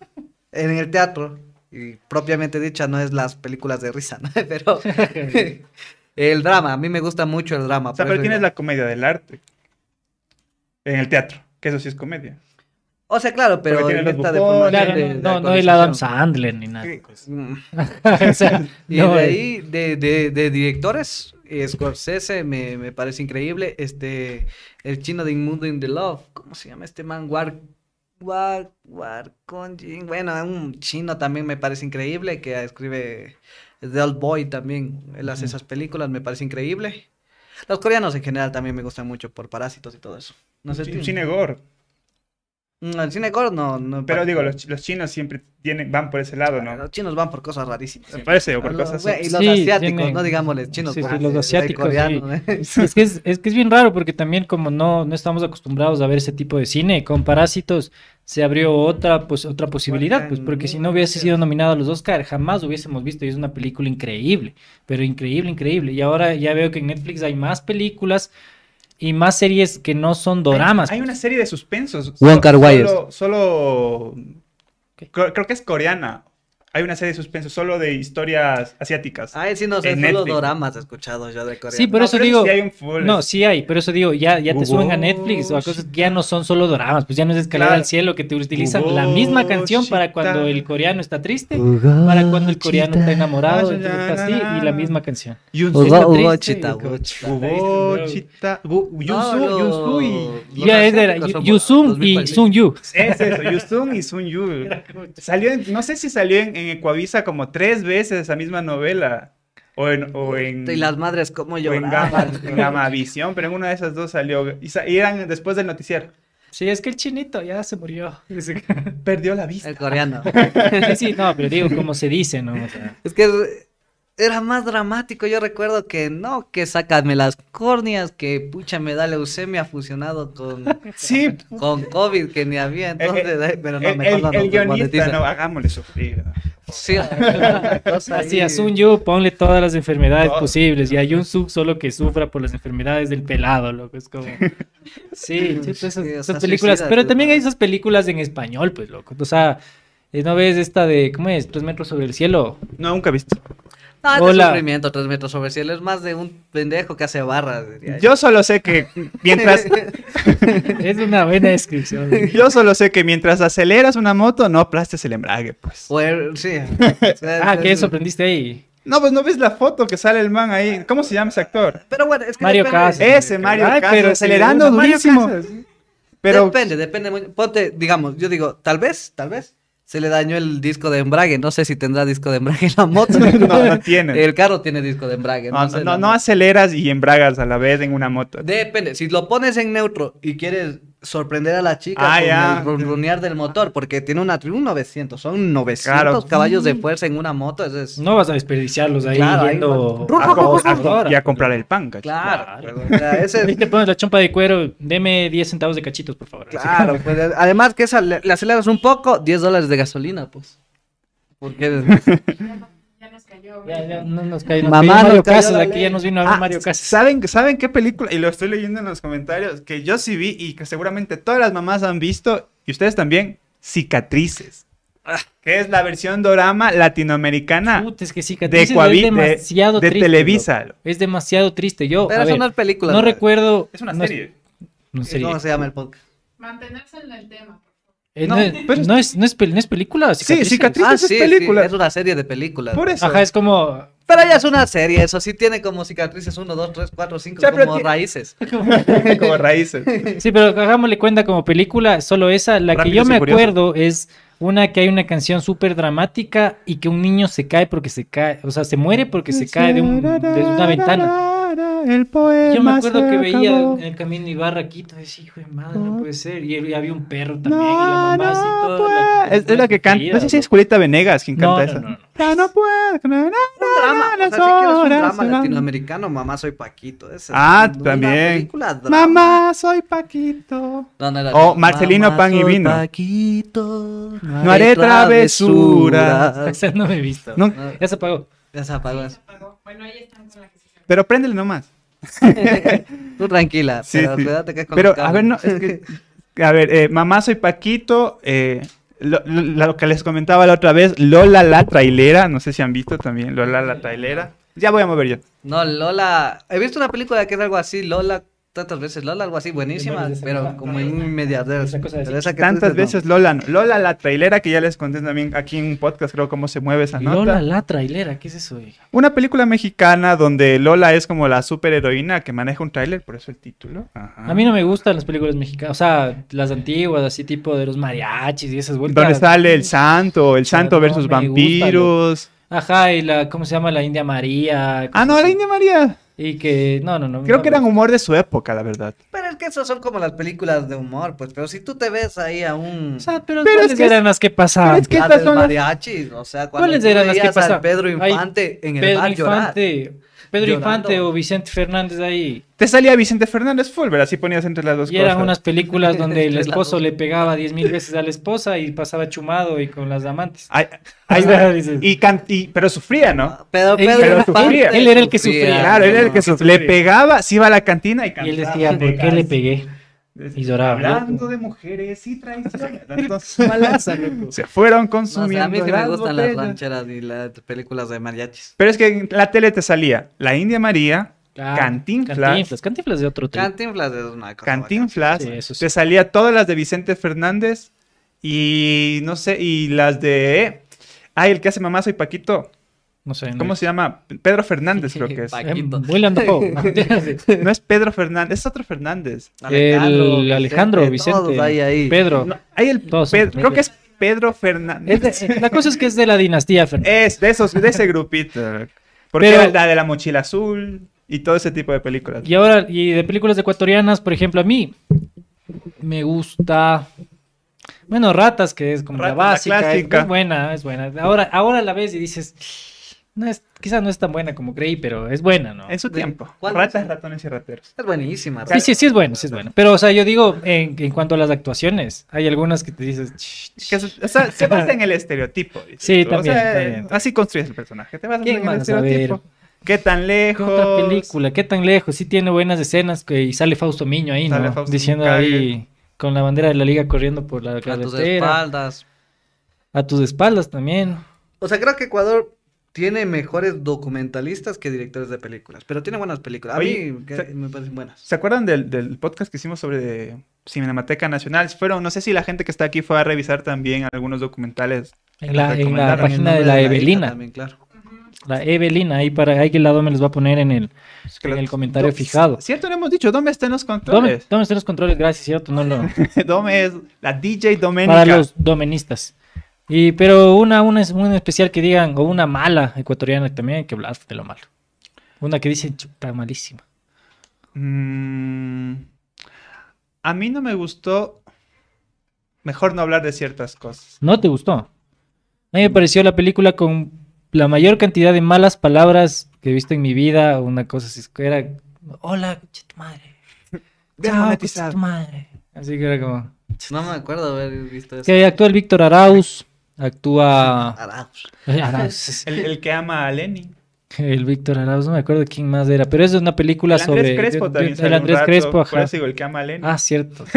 [SPEAKER 3] en el teatro, y propiamente dicha, no es las películas de risa, ¿no? Pero el drama, a mí me gusta mucho el drama.
[SPEAKER 2] O sea, pero tienes la comedia del arte. En el teatro, que eso sí es comedia.
[SPEAKER 3] O sea, claro, pero
[SPEAKER 2] Porque tiene
[SPEAKER 3] en
[SPEAKER 2] los
[SPEAKER 3] esta
[SPEAKER 2] bufones,
[SPEAKER 3] deformación
[SPEAKER 1] Claro,
[SPEAKER 3] de-
[SPEAKER 1] no,
[SPEAKER 3] de
[SPEAKER 1] no, no el Adam. Sandler ni nada. o sea,
[SPEAKER 3] Y
[SPEAKER 1] no,
[SPEAKER 3] de ahí, de, de, de directores, Scorsese me, me parece increíble. Este, el chino de Inmundo in the Love, ¿cómo se llama este man? War, War, War Konjin. Bueno, un chino también me parece increíble que escribe The Old Boy también. Él hace esas películas, me parece increíble. Los coreanos en general también me gustan mucho por parásitos y todo eso. No sé,
[SPEAKER 2] cine gore.
[SPEAKER 3] Mm, el cine gore no, no
[SPEAKER 2] Pero digo, los, chi- los chinos siempre tienen, van por ese lado, ¿no?
[SPEAKER 3] Los chinos van por cosas rarísimas.
[SPEAKER 2] Me parece, o por
[SPEAKER 3] los-
[SPEAKER 2] cosas así.
[SPEAKER 3] Y los
[SPEAKER 1] Sí,
[SPEAKER 3] asiáticos,
[SPEAKER 1] tienen-
[SPEAKER 3] no digámosles chinos.
[SPEAKER 1] sí, los asiáticos,
[SPEAKER 3] coreanos, ¿eh?
[SPEAKER 1] Es que es, es que es bien raro porque también como no, no estamos acostumbrados a ver ese tipo de cine, con Parásitos se abrió otra, pues, otra posibilidad, pues porque si no hubiese sido nominado a los Oscar jamás hubiésemos visto y es una película increíble, pero increíble, increíble. Y ahora ya veo que en Netflix hay más películas y más series que no son doramas.
[SPEAKER 2] Hay, hay
[SPEAKER 1] pues.
[SPEAKER 2] una serie de suspensos.
[SPEAKER 3] Wong
[SPEAKER 2] Solo-
[SPEAKER 3] Kar-wai
[SPEAKER 2] Solo, solo- creo, creo que es coreana. Hay una serie de suspensos solo de historias asiáticas.
[SPEAKER 3] Ay, sí, no sé,
[SPEAKER 2] En
[SPEAKER 3] solo doramas he escuchado yo de Corea.
[SPEAKER 1] Sí, por
[SPEAKER 2] No,
[SPEAKER 1] eso digo-
[SPEAKER 2] sí hay un full.
[SPEAKER 1] No, sí hay, pero eso digo, ya, ya te suben a Netflix o a cosas que ya no son solo doramas, pues ya no es escalera
[SPEAKER 2] Claro.
[SPEAKER 1] al cielo que te utilizan la misma canción para cuando el coreano está triste, para cuando el coreano está enamorado,
[SPEAKER 2] Ay,
[SPEAKER 1] entonces
[SPEAKER 2] ya,
[SPEAKER 1] está así
[SPEAKER 2] ya,
[SPEAKER 1] y la misma canción.
[SPEAKER 2] Yunsu.
[SPEAKER 3] Chita, Chita.
[SPEAKER 2] Yunsu, y...
[SPEAKER 1] Ya es de Yusung y
[SPEAKER 3] 2040.
[SPEAKER 1] Sun Yu.
[SPEAKER 2] Es eso, Yusung y Sun Yu. Salió en- no sé si salió en, en Ecuavisa como tres veces esa misma novela. O en, o en,
[SPEAKER 3] Y las madres cómo
[SPEAKER 2] o en. Gama, en Gamavisión, pero en una de esas dos salió. Y, sa- y eran después del noticiero.
[SPEAKER 1] Sí, es que el chinito ya se murió. sí,
[SPEAKER 2] Perdió la vista.
[SPEAKER 3] El coreano.
[SPEAKER 1] sí, no, pero digo, como se dice, ¿no? O sea,
[SPEAKER 3] Es que era más dramático. Yo recuerdo que no, que sácame las córneas, que pucha me da leucemia fusionado con,
[SPEAKER 2] Sí,
[SPEAKER 3] con COVID que ni había. Entonces, eh, pero no, mejor
[SPEAKER 2] el-
[SPEAKER 3] no
[SPEAKER 2] el
[SPEAKER 3] nos
[SPEAKER 2] guionista, no, hagámosle sufrir.
[SPEAKER 3] Sí,
[SPEAKER 1] así a. Sun Yu ponle todas las enfermedades
[SPEAKER 2] Todo.
[SPEAKER 1] posibles y a Yun Suk solo que sufra por las enfermedades del pelado, loco, es como... Sí, esas,
[SPEAKER 3] Sí, o
[SPEAKER 1] esas películas, pero también hay
[SPEAKER 3] ¿no?
[SPEAKER 1] esas películas en español, pues, loco, o sea, eh, ¿no ves esta de, ¿cómo es? Tres metros sobre el cielo.
[SPEAKER 2] No, nunca he visto.
[SPEAKER 3] No, es
[SPEAKER 1] Hola.
[SPEAKER 3] de sufrimiento, tres metros sobre el cielo. Es más de un pendejo que hace barras. diría
[SPEAKER 2] Yo solo sé que mientras
[SPEAKER 1] Es una buena descripción.
[SPEAKER 2] yo solo sé que mientras aceleras una moto no aplastes el embrague, pues.
[SPEAKER 3] Sí.
[SPEAKER 1] Ah, que eso aprendiste ahí.
[SPEAKER 2] No, pues no ves la foto que sale el man ahí. ¿Cómo se llama ese actor?
[SPEAKER 3] Pero bueno, es que
[SPEAKER 1] Mario. Casas.
[SPEAKER 2] Ese Mario Casas,
[SPEAKER 1] pero
[SPEAKER 2] acelerando durísimo. Pero
[SPEAKER 3] Depende, depende. muy- Ponte, digamos, yo digo, tal vez, tal vez, se le dañó el disco de embrague. No sé si tendrá disco de embrague la moto.
[SPEAKER 2] No, no tiene.
[SPEAKER 3] El carro tiene disco de embrague.
[SPEAKER 2] No,
[SPEAKER 3] sé
[SPEAKER 2] no, aceleras y embragas a la vez en una moto.
[SPEAKER 3] Depende, si lo pones en neutro y quieres sorprender a la chica
[SPEAKER 2] Ah,
[SPEAKER 3] con
[SPEAKER 2] ya.
[SPEAKER 3] el ronronear del motor, porque tiene una un 900, son 900
[SPEAKER 2] Claro.
[SPEAKER 3] caballos de fuerza en una moto, eso es...
[SPEAKER 1] No vas a desperdiciarlos ahí
[SPEAKER 3] Claro, ahí
[SPEAKER 1] yendo
[SPEAKER 3] va.
[SPEAKER 2] A co- y a comprar el pan, cacho.
[SPEAKER 3] Claro,
[SPEAKER 1] Claro.
[SPEAKER 3] o sea, ese
[SPEAKER 1] Ahí
[SPEAKER 3] es-
[SPEAKER 1] te pones la chompa de cuero, deme 10 centavos de cachitos, por favor.
[SPEAKER 3] Claro, pues, además que esa le, le aceleras un poco, 10 dólares de gasolina, pues. Porque
[SPEAKER 4] Ya nos cayó.
[SPEAKER 1] Ya, ya, no nos cae, nos
[SPEAKER 3] Mamá,
[SPEAKER 1] Mario Casas, aquí ya nos vino a ver
[SPEAKER 2] Ah,
[SPEAKER 1] Mario Casas.
[SPEAKER 2] ¿saben, ¿Saben qué película? Y lo estoy leyendo en los comentarios, que yo sí vi y que seguramente todas las mamás han visto, y ustedes también, Cicatrices.
[SPEAKER 3] Ah.
[SPEAKER 2] Que es la versión dorama latinoamericana
[SPEAKER 1] Puta, es que
[SPEAKER 2] de, Coavi-
[SPEAKER 1] es
[SPEAKER 2] de,
[SPEAKER 1] demasiado
[SPEAKER 2] de
[SPEAKER 1] triste.
[SPEAKER 2] Televisa.
[SPEAKER 1] Es demasiado triste. Yo,
[SPEAKER 3] Pero
[SPEAKER 1] a
[SPEAKER 3] eso
[SPEAKER 1] ver,
[SPEAKER 3] no
[SPEAKER 1] no
[SPEAKER 3] ¿no?
[SPEAKER 1] recuerdo.
[SPEAKER 2] Es una
[SPEAKER 1] no
[SPEAKER 2] serie.
[SPEAKER 1] no serie.
[SPEAKER 3] ¿Cómo se llama el podcast?
[SPEAKER 4] Mantenerse en el tema.
[SPEAKER 1] Eh,
[SPEAKER 2] No,
[SPEAKER 1] no,
[SPEAKER 2] pero
[SPEAKER 1] no es, no, es, pel- no es película.
[SPEAKER 2] Sí,
[SPEAKER 1] cicatrices.
[SPEAKER 3] Ah,
[SPEAKER 2] es
[SPEAKER 3] sí,
[SPEAKER 2] película.
[SPEAKER 3] sí, es una serie de películas.
[SPEAKER 2] Por eso.
[SPEAKER 1] Ajá, es como.
[SPEAKER 3] Pero ya es una serie, eso sí tiene como cicatrices 1, 2, 3, 4, 5,
[SPEAKER 2] O sea, pero
[SPEAKER 3] como raíces.
[SPEAKER 2] Como raíces.
[SPEAKER 1] Sí, pero hagámosle cuenta como película, solo esa. La que yo me acuerdo es una que hay una canción súper dramática y que un niño se cae porque se cae, o sea, se muere porque se cae de, un, de una ventana.
[SPEAKER 2] El poema
[SPEAKER 1] Yo me acuerdo
[SPEAKER 2] se
[SPEAKER 1] que veía
[SPEAKER 2] acabó.
[SPEAKER 1] en el camino Ibarra Quito, decía, hijo de madre, no
[SPEAKER 2] No.
[SPEAKER 1] puede ser. Y y había un perro también,
[SPEAKER 2] No,
[SPEAKER 1] y la mamá así
[SPEAKER 2] no
[SPEAKER 1] toda.
[SPEAKER 2] puede.
[SPEAKER 1] la-
[SPEAKER 2] es, es la que canta. No sé si es. Julieta Venegas quien
[SPEAKER 1] No,
[SPEAKER 2] canta
[SPEAKER 1] no,
[SPEAKER 2] esa.
[SPEAKER 1] no, no.
[SPEAKER 2] Ya no puedo.
[SPEAKER 3] Un drama, o sea, si quieres un drama latinoamericano, mamá soy Paquito. esa es
[SPEAKER 2] Ah,
[SPEAKER 3] una
[SPEAKER 2] también.
[SPEAKER 3] película drama.
[SPEAKER 2] Mamá, soy Paquito.
[SPEAKER 3] No, no
[SPEAKER 2] O
[SPEAKER 3] así.
[SPEAKER 2] Marcelino
[SPEAKER 3] Mamá,
[SPEAKER 2] Pan y Vino.
[SPEAKER 3] Paquito,
[SPEAKER 2] No haré travesuras.
[SPEAKER 1] Esa no me he visto.
[SPEAKER 2] No,
[SPEAKER 3] No,
[SPEAKER 1] Ya se apagó.
[SPEAKER 3] ya se apagó.
[SPEAKER 4] Bueno, ahí están con la.
[SPEAKER 2] Pero préndele nomás.
[SPEAKER 3] Tú tranquila,
[SPEAKER 2] Sí,
[SPEAKER 3] pero
[SPEAKER 2] sí.
[SPEAKER 3] que con
[SPEAKER 2] Pero, a ver, no,
[SPEAKER 3] cables.
[SPEAKER 2] es que, a ver, eh, mamá, soy Paquito. eh, lo, lo- lo que les comentaba la otra vez, Lola la trailera. No sé si han visto también Lola la trailera. Ya voy a mover yo.
[SPEAKER 3] No, Lola. He visto una película que es algo así, Lola, tantas veces Lola, algo así, buenísima, pero como en un mediadero.
[SPEAKER 1] Esa cosa así.
[SPEAKER 3] Pero esa que tú
[SPEAKER 2] Tantas
[SPEAKER 3] dices,
[SPEAKER 2] veces Lola. no. Lola la trailera, que ya les conté también aquí en un podcast, creo cómo se mueve esa nota.
[SPEAKER 1] Lola la trailera, ¿qué es eso?
[SPEAKER 2] Una película mexicana donde Lola es como la superheroína que maneja un tráiler, por eso el título. Ajá.
[SPEAKER 1] A mí no me gustan las películas mexicanas, o sea, las antiguas, así tipo de los mariachis y esas vueltas.
[SPEAKER 2] Donde sale el santo, el
[SPEAKER 1] sea,
[SPEAKER 2] santo
[SPEAKER 1] no
[SPEAKER 2] versus
[SPEAKER 1] gusta,
[SPEAKER 2] vampiros.
[SPEAKER 1] Ajá, y la, ¿cómo se llama? La India María.
[SPEAKER 2] Ah, no, la. India María.
[SPEAKER 1] Y que, no, no, no.
[SPEAKER 2] Creo
[SPEAKER 1] no
[SPEAKER 2] que eran humor de su época, la verdad.
[SPEAKER 3] Pero es que esos son como las películas de humor, pues. Pero si tú te ves ahí a un.
[SPEAKER 1] O sea, pero,
[SPEAKER 2] Pero
[SPEAKER 1] ¿cuáles
[SPEAKER 2] es que-
[SPEAKER 1] eran las que pasaban?
[SPEAKER 2] es que
[SPEAKER 3] la
[SPEAKER 2] estas
[SPEAKER 3] del
[SPEAKER 2] son las-
[SPEAKER 3] mariachi, o sea, cuando
[SPEAKER 1] ¿Cuáles
[SPEAKER 3] tú
[SPEAKER 1] eran las que pasaban?
[SPEAKER 3] Pedro
[SPEAKER 1] Ay,
[SPEAKER 3] Infante en el
[SPEAKER 1] Pedro
[SPEAKER 3] bar llorar.
[SPEAKER 1] Pedro
[SPEAKER 3] Llorando.
[SPEAKER 1] Infante o Vicente Fernández ahí.
[SPEAKER 2] Te salía Vicente Fernández Fulver, así ponías entre las dos
[SPEAKER 1] Y
[SPEAKER 2] cosas.
[SPEAKER 1] eran unas películas donde el esposo le pegaba diez mil veces a la esposa y pasaba chumado y con las amantes.
[SPEAKER 2] Ay, ay, y, can- y- pero sufría, ¿no?
[SPEAKER 3] Pero
[SPEAKER 1] Él-
[SPEAKER 3] Pedro
[SPEAKER 2] pero sufría.
[SPEAKER 1] Él era el que sufría.
[SPEAKER 2] Claro, era el que sufría. Le pegaba, se iba a la cantina y
[SPEAKER 1] Y
[SPEAKER 2] cantaba.
[SPEAKER 1] él decía, ¿por qué le pegué? Y lloraba,
[SPEAKER 2] Hablando de mujeres y traiciones. Entonces,
[SPEAKER 1] Malaza, loco.
[SPEAKER 2] se fueron
[SPEAKER 3] No
[SPEAKER 2] consumiendo
[SPEAKER 3] a mí sí me gustan las rancheras y las películas de mariachis.
[SPEAKER 2] Pero es que en la tele te salía la India María,
[SPEAKER 1] Ah,
[SPEAKER 2] Cantinflas.
[SPEAKER 1] Cantinflas, Cantinflas de otro trip.
[SPEAKER 3] Cantinflas es una cosa.
[SPEAKER 2] Cantinflas,
[SPEAKER 1] Sí, eso sí.
[SPEAKER 2] te salía todas las de Vicente Fernández y no sé, y las de... Ay, el que hace mamá soy Paquito.
[SPEAKER 1] No sé.
[SPEAKER 2] ¿Cómo se llama? Pedro Fernández creo que es.
[SPEAKER 3] Paquito.
[SPEAKER 1] William Dafoe.
[SPEAKER 2] No es Pedro Fernández, es otro Fernández.
[SPEAKER 1] El Alejandro, Vicente,
[SPEAKER 3] Todos ahí,
[SPEAKER 2] No, hay el
[SPEAKER 1] Todos
[SPEAKER 2] creo que es Pedro Fernández.
[SPEAKER 1] Es de- la cosa es que es de la dinastía Fernández.
[SPEAKER 2] Es de esos, de ese grupito. Porque
[SPEAKER 1] Pero-
[SPEAKER 2] era la de la mochila azul y todo ese tipo de películas.
[SPEAKER 1] Y ahora, y de películas ecuatorianas, por ejemplo, a mí me gusta. Bueno, Ratas, que es como
[SPEAKER 2] Ratas,
[SPEAKER 1] la
[SPEAKER 2] la
[SPEAKER 1] básica, es,
[SPEAKER 2] clásica.
[SPEAKER 1] es buena, es buena. Ahora, ahora la ves y dices, no es, quizás no es tan buena como creí, pero es buena, ¿no?
[SPEAKER 2] En su
[SPEAKER 3] ¿De
[SPEAKER 2] tiempo. Ratas, ratones y rateros.
[SPEAKER 3] Es buenísima.
[SPEAKER 1] Sí, sí, sí es buena, sí es buena. Pero, o sea, yo digo, en, en cuanto a las actuaciones, hay algunas que te dices,
[SPEAKER 2] o sea, se basa en el estereotipo.
[SPEAKER 1] Sí, también,
[SPEAKER 2] O sea,
[SPEAKER 1] también.
[SPEAKER 2] Así construyes el personaje. Te basas
[SPEAKER 1] ¿Quién
[SPEAKER 2] en el
[SPEAKER 1] más? A ver.
[SPEAKER 2] estereotipo. ¿Qué tan
[SPEAKER 1] ¿Qué
[SPEAKER 2] lejos?
[SPEAKER 1] otra película? ¿Qué tan lejos? Sí tiene buenas escenas que, y sale Fausto Miño ahí,
[SPEAKER 2] Sale
[SPEAKER 1] ¿no?
[SPEAKER 2] Fausto
[SPEAKER 1] Diciendo ahí con la bandera de la liga corriendo por la
[SPEAKER 3] A tus
[SPEAKER 1] carretera.
[SPEAKER 3] espaldas.
[SPEAKER 1] A tus espaldas también.
[SPEAKER 3] O sea, creo que Ecuador tiene mejores documentalistas que directores de películas. Pero tiene buenas películas. A
[SPEAKER 2] Oye,
[SPEAKER 3] mí que-
[SPEAKER 2] se-
[SPEAKER 3] me parecen buenas.
[SPEAKER 2] ¿Se acuerdan del, del podcast que hicimos sobre Cinemateca Nacional? Fueron, no sé si la gente que está aquí fue a revisar también algunos documentales.
[SPEAKER 1] En la, en la página de la Evelina.
[SPEAKER 3] también, claro.
[SPEAKER 1] La Evelina, ahí para ahí que el lado me les va a poner en el,
[SPEAKER 2] que
[SPEAKER 1] en el comentario
[SPEAKER 2] Do-
[SPEAKER 1] fijado.
[SPEAKER 2] Cierto, no hemos dicho, ¿dónde están los
[SPEAKER 1] Dome,
[SPEAKER 2] controles?
[SPEAKER 1] dome están los controles, gracias, ¿cierto? No lo...
[SPEAKER 2] Dome es la DJ Doménica.
[SPEAKER 1] Para los domenistas. Y, pero una, una, es- una especial que digan, o una mala ecuatoriana también hay que hablar de lo malo. Una que dicen, chuta, malísima.
[SPEAKER 2] Mm, a mí no me gustó. Mejor no hablar de ciertas cosas.
[SPEAKER 1] ¿No te gustó? A mí me pareció la película con la mayor cantidad de malas palabras que he visto en mi vida. Una cosa así, era, hola, tu madre. Chao, tu madre. Así que era como...
[SPEAKER 3] No me acuerdo haber visto eso.
[SPEAKER 1] Que actúa el Víctor Arauz, actúa...
[SPEAKER 3] Arauz.
[SPEAKER 1] Arauz.
[SPEAKER 2] El, el que ama a Lenny.
[SPEAKER 1] El Víctor Arauz, no me acuerdo quién más era, pero es una película
[SPEAKER 2] El Andrés
[SPEAKER 1] sobre...
[SPEAKER 2] Crespo también.
[SPEAKER 1] el Andrés
[SPEAKER 2] rato,
[SPEAKER 1] Crespo,
[SPEAKER 2] por
[SPEAKER 1] ajá.
[SPEAKER 2] eso digo, el que ama a Lenny.
[SPEAKER 1] Ah, cierto.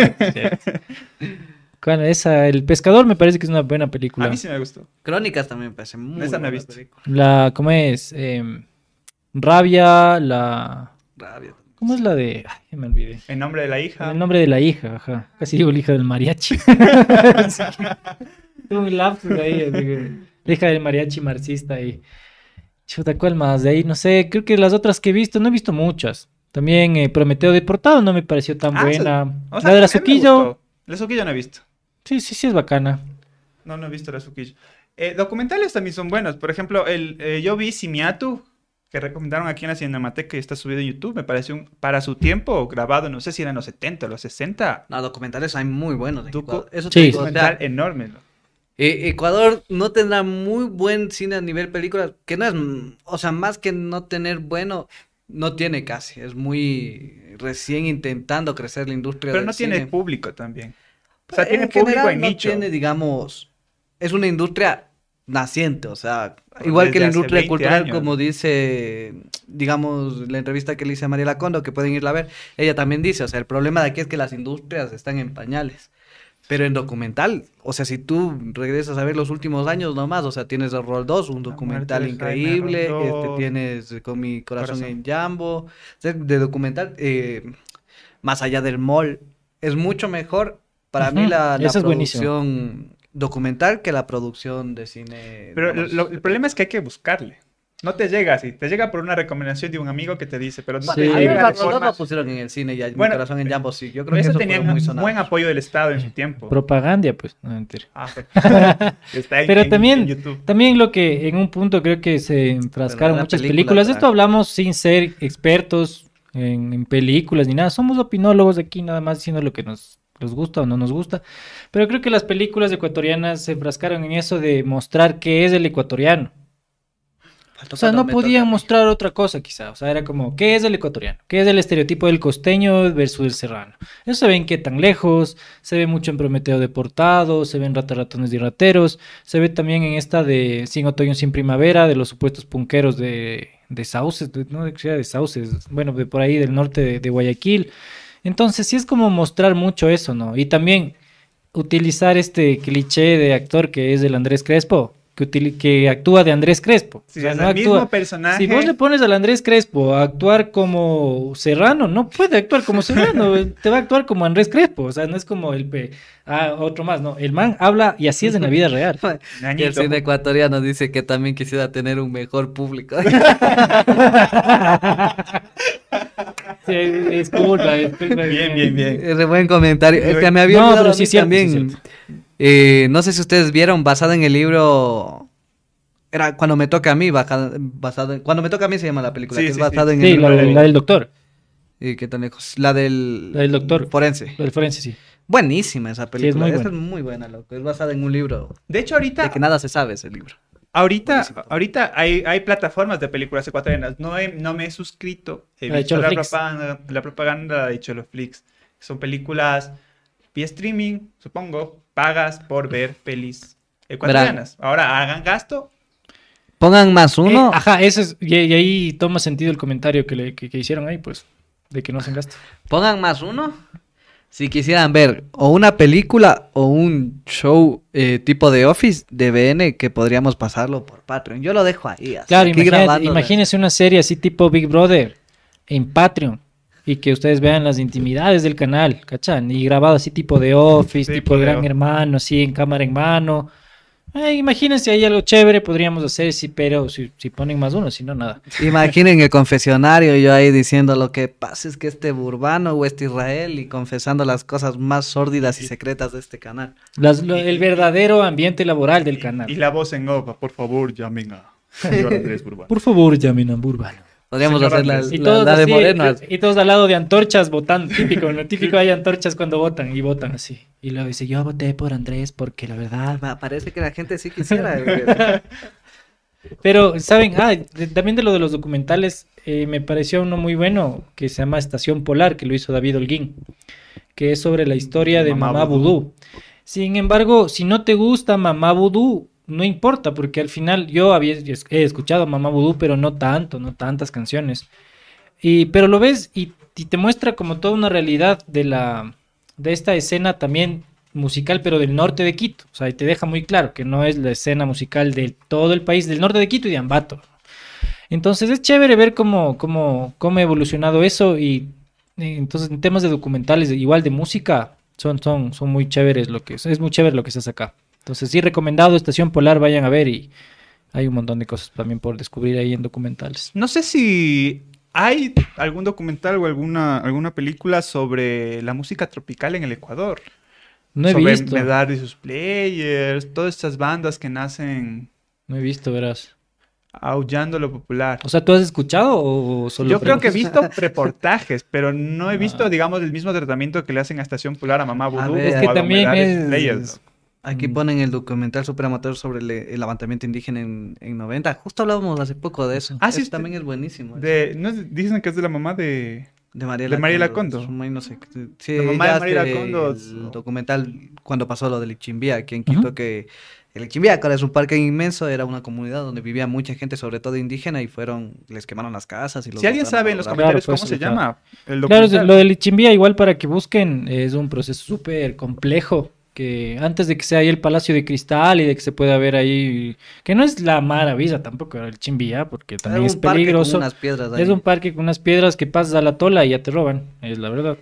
[SPEAKER 1] Bueno, esa, El Pescador me parece que es una buena película.
[SPEAKER 2] a mí sí me gustó.
[SPEAKER 3] Crónicas también me parece muy
[SPEAKER 2] Esa no he
[SPEAKER 3] buena
[SPEAKER 2] visto.
[SPEAKER 3] película.
[SPEAKER 1] La, ¿cómo es? Em, Rabia, la...
[SPEAKER 3] Rabia.
[SPEAKER 1] ¿Cómo es la de...? Ay, me olvidé.
[SPEAKER 2] En nombre de la hija.
[SPEAKER 1] El nombre de la hija, ajá. Casi digo la hija del mariachi. Tuve un lapsus ahí. así que, del mariachi marxista y... Chuta, ¿cuál más? De ahí, no sé, creo que las otras que he visto, no he visto muchas. También eh, Prometeo Deportado no me pareció tan
[SPEAKER 2] Ah,
[SPEAKER 1] buena.
[SPEAKER 2] O sea,
[SPEAKER 1] la de la Suquillo.
[SPEAKER 2] La Suquillo no he visto.
[SPEAKER 1] sí, sí, sí es bacana.
[SPEAKER 2] No, no he visto la Suquillo. Eh, documentales también son buenos. Por ejemplo, el, eh, yo vi Simiatu, que recomendaron aquí en la Cinemateca y está subido en YouTube. Me pareció un, para su tiempo grabado, no sé si eran los 70 o los 60.
[SPEAKER 3] No, documentales hay muy buenos. Eso
[SPEAKER 1] Sí.
[SPEAKER 2] Documental enorme. ¿no?
[SPEAKER 3] Eh, Ecuador no tendrá muy buen cine a nivel películas, que no es, o sea, más que no tener bueno, no tiene casi, es muy recién intentando crecer la industria
[SPEAKER 2] Pero
[SPEAKER 3] del
[SPEAKER 2] no tiene público también. O sea,
[SPEAKER 3] En
[SPEAKER 2] tiene público
[SPEAKER 3] general
[SPEAKER 2] en
[SPEAKER 3] no
[SPEAKER 2] nicho.
[SPEAKER 3] tiene, digamos, es una industria naciente, o sea, igual que la industria
[SPEAKER 2] 20
[SPEAKER 3] cultural,
[SPEAKER 2] años.
[SPEAKER 3] como dice, digamos, la entrevista que le hice a Mariela Condo, que pueden irla a ver, ella también dice, o sea, el problema de aquí es que las industrias están en pañales. Pero en documental, o sea, si tú regresas a ver los últimos años nomás, o sea, tienes el Rol 2, un documental increíble, este tienes eh, Con mi corazón,
[SPEAKER 2] Corazón.
[SPEAKER 3] en Jambo, o sea, de documental, eh, más allá del mall, es mucho mejor para mí
[SPEAKER 1] Ujú,
[SPEAKER 3] la, producción documental que la producción de cine.
[SPEAKER 2] Pero
[SPEAKER 3] digamos,
[SPEAKER 2] lo- el problema es que hay que buscarle. No te llega así. Te llega por una recomendación de un amigo que te dice, pero no
[SPEAKER 1] Sí.
[SPEAKER 2] te llega
[SPEAKER 3] la
[SPEAKER 2] de
[SPEAKER 3] Rol 2
[SPEAKER 2] forma...
[SPEAKER 3] la pusieron en el cine y a mi
[SPEAKER 2] Bueno,
[SPEAKER 3] corazón en Jambo sí, yo creo que
[SPEAKER 2] Eso
[SPEAKER 3] eso
[SPEAKER 2] tenía
[SPEAKER 3] fue muy sonado.
[SPEAKER 2] buen apoyo del Estado en su tiempo.
[SPEAKER 1] Propaganda, pues. No, mentira.
[SPEAKER 2] Ah, pero- Está en-
[SPEAKER 1] Pero
[SPEAKER 2] en-
[SPEAKER 1] también-
[SPEAKER 2] en YouTube.
[SPEAKER 1] También lo que en un punto creo que se enfrascaron muchas
[SPEAKER 3] película,
[SPEAKER 1] películas. Esto hablamos sin ser expertos en, en películas ni nada. Somos opinólogos aquí, nada más diciendo lo que nos, nos gusta o no nos gusta. Pero creo que las películas ecuatorianas se enfrascaron en eso de mostrar qué es el ecuatoriano. O sea, no podían mostrar otra cosa quizá. O sea, era como, ¿qué es el ecuatoriano? ¿Qué es el estereotipo del costeño versus el serrano? Eso se ve en qué tan lejos, se ve mucho en Prometeo Deportado, se ve en Rata Ratones y Rateros, se ve también en esta de Sin Otoño, Sin Primavera, de los supuestos punqueros de, de Sauces, de- no de Sauces, bueno, de por ahí del norte de, de Guayaquil. Entonces sí es como mostrar mucho eso, ¿no? Y también utilizar este cliché de actor que es el Andrés Crespo, que, actúa de Andrés Crespo.
[SPEAKER 2] Sí,
[SPEAKER 1] O sea,
[SPEAKER 2] es
[SPEAKER 1] no
[SPEAKER 2] el mismo
[SPEAKER 1] actúa-
[SPEAKER 2] personaje.
[SPEAKER 1] si vos le pones al Andrés Crespo a actuar como Serrano, no puede actuar como Serrano, te va a actuar como Andrés Crespo, o sea, no es como el pe- ah, otro más, no, el man habla y así es en la vida real.
[SPEAKER 3] Y el cine ecuatoriano dice que también quisiera tener un mejor público.
[SPEAKER 1] Sí, disculpa, disculpa.
[SPEAKER 2] Bien, bien, bien.
[SPEAKER 3] Es buen comentario. Es que me había
[SPEAKER 1] No,
[SPEAKER 3] olvidado
[SPEAKER 1] pero sí
[SPEAKER 3] también. Eh, no sé si ustedes vieron, basado en el libro. Era cuando me toca a mí, basado en- cuando me toca a mí se llama la película,
[SPEAKER 2] Sí,
[SPEAKER 3] que es
[SPEAKER 2] sí.
[SPEAKER 3] en
[SPEAKER 1] Sí,
[SPEAKER 3] el
[SPEAKER 1] la,
[SPEAKER 3] libro.
[SPEAKER 1] la del doctor,
[SPEAKER 3] ¿Y qué tan lejos? La del,
[SPEAKER 1] La del doctor.
[SPEAKER 3] forense.
[SPEAKER 1] la del forense, sí.
[SPEAKER 3] Buenísima esa película.
[SPEAKER 1] muy
[SPEAKER 3] esa
[SPEAKER 1] buena.
[SPEAKER 3] es muy buena, loco. Es basada en un libro.
[SPEAKER 2] De hecho, ahorita,
[SPEAKER 3] De que nada se sabe ese libro.
[SPEAKER 2] ahorita,
[SPEAKER 3] Buenísimo.
[SPEAKER 2] ahorita hay, hay plataformas de películas ecuatorianas. No, he- no me he suscrito. He
[SPEAKER 1] La de
[SPEAKER 2] visto la propaganda, la propaganda de Choloflix. Son películas vía streaming, supongo. Pagas por ver pelis ecuatorianas. Ahora hagan gasto.
[SPEAKER 3] Pongan más uno.
[SPEAKER 1] Eh, ajá, eso es, y, y ahí toma sentido el comentario que, le, que, que hicieron ahí, pues, de que no hacen gasto.
[SPEAKER 3] Pongan más uno. Si quisieran ver o una película o un show eh, tipo de Office de BN que podríamos pasarlo por Patreon. Yo lo dejo ahí. así,
[SPEAKER 1] Claro, imagínate- imagínense una serie así tipo Big Brother en Patreon y que ustedes vean las intimidades del canal, ¿cachan? Y grabado así tipo de Office,
[SPEAKER 2] Sí,
[SPEAKER 1] tipo
[SPEAKER 2] de
[SPEAKER 1] Gran
[SPEAKER 2] Office.
[SPEAKER 1] Hermano, así en cámara en mano. Eh, imagínense ahí algo chévere, podríamos hacer, sí, pero si, si ponen más uno, si no, nada.
[SPEAKER 3] Imaginen el confesionario, yo ahí diciendo lo que pasa es que este Burbano o este Israel y confesando las cosas más sórdidas y secretas de este canal.
[SPEAKER 1] Las- lo- el verdadero ambiente laboral del canal.
[SPEAKER 2] Y la voz en off, por favor, llamen a Andrés Urbano.
[SPEAKER 1] Por favor, llamen a Burbano.
[SPEAKER 3] Podríamos
[SPEAKER 2] Señor
[SPEAKER 3] hacer la.
[SPEAKER 1] Y
[SPEAKER 3] la-
[SPEAKER 1] todos,
[SPEAKER 3] la de
[SPEAKER 1] así,
[SPEAKER 3] Moreno.
[SPEAKER 1] y todos al lado de antorchas votando, típico, lo típico hay antorchas cuando votan y votan así. Y luego dice, yo voté por Andrés porque la verdad...
[SPEAKER 3] Parece que la gente sí quisiera.
[SPEAKER 1] Pero, ¿saben? Ah, de- también de lo de los documentales, eh, me pareció uno muy bueno que se llama Estación Polar, que lo hizo David Holguín, que es sobre la historia de
[SPEAKER 2] Mamá
[SPEAKER 1] Mamá Vudú. Sin embargo, si no te gusta Mamá Vudú, no importa, porque al final yo había he escuchado Mamá Vudú, pero no tanto, no tantas canciones. Y, pero lo ves y, te muestra como toda una realidad de la de esta escena también musical, pero del norte de Quito. O sea, y te deja muy claro que no es la escena musical de todo el país, del norte de Quito y de Ambato. Entonces es chévere ver cómo, cómo, cómo ha evolucionado eso y entonces en temas de documentales, igual de música, son, son, son muy chéveres lo que es, es muy chévere lo que se hace acá. Entonces sí, recomendado Estación Polar, vayan a ver y hay un montón de cosas también por descubrir ahí en documentales.
[SPEAKER 2] No sé si hay algún documental o alguna, alguna película sobre la música tropical en el Ecuador.
[SPEAKER 1] No he
[SPEAKER 2] sobre
[SPEAKER 1] visto,
[SPEAKER 2] Medar y sus players, todas estas bandas que nacen
[SPEAKER 1] no he visto, verás.
[SPEAKER 2] aullando lo popular.
[SPEAKER 1] O sea, ¿tú has escuchado o solo
[SPEAKER 2] Yo creo que he visto reportajes, pero no he visto,
[SPEAKER 1] Ah.
[SPEAKER 2] digamos, el mismo tratamiento que le hacen a Estación Polar a Mamá Vudú. o
[SPEAKER 3] Es que
[SPEAKER 2] a
[SPEAKER 1] también es-
[SPEAKER 2] Players, ¿no?
[SPEAKER 3] Aquí
[SPEAKER 1] Mm.
[SPEAKER 3] ponen el documental superamateur sobre el, el levantamiento indígena en, en 90. Justo hablábamos hace poco de eso.
[SPEAKER 2] Ah, sí,
[SPEAKER 3] Eso
[SPEAKER 2] sí.
[SPEAKER 3] también es buenísimo.
[SPEAKER 2] De, ¿no es- dicen que es de la mamá de...
[SPEAKER 3] De Mariela,
[SPEAKER 2] de Mariela
[SPEAKER 3] Condo.
[SPEAKER 2] Condo.
[SPEAKER 3] su mamá, no sé, sí,
[SPEAKER 2] La mamá de Mariela Condo.
[SPEAKER 3] El documental cuando pasó lo del Ichimbía, aquí en Quito, que el Ichimbía, que era un parque inmenso, era una comunidad donde vivía mucha gente, sobre todo indígena, y fueron, les quemaron las casas y los
[SPEAKER 2] Si alguien sabe en los.
[SPEAKER 1] Claro,
[SPEAKER 2] comentarios
[SPEAKER 1] pues,
[SPEAKER 2] cómo se
[SPEAKER 1] claro.
[SPEAKER 2] llama el
[SPEAKER 1] Claro,
[SPEAKER 2] documental.
[SPEAKER 1] lo del Ichimbía, igual para que busquen, es un proceso súper complejo. Que antes de que sea ahí el Palacio de Cristal y de que se pueda ver ahí, que no es la maravilla tampoco el Chimbía, porque también es
[SPEAKER 3] parque con
[SPEAKER 1] peligroso.
[SPEAKER 3] unas piedras.
[SPEAKER 1] Es un parque con unas piedras que pasas a la tola y ya te roban, es la verdad.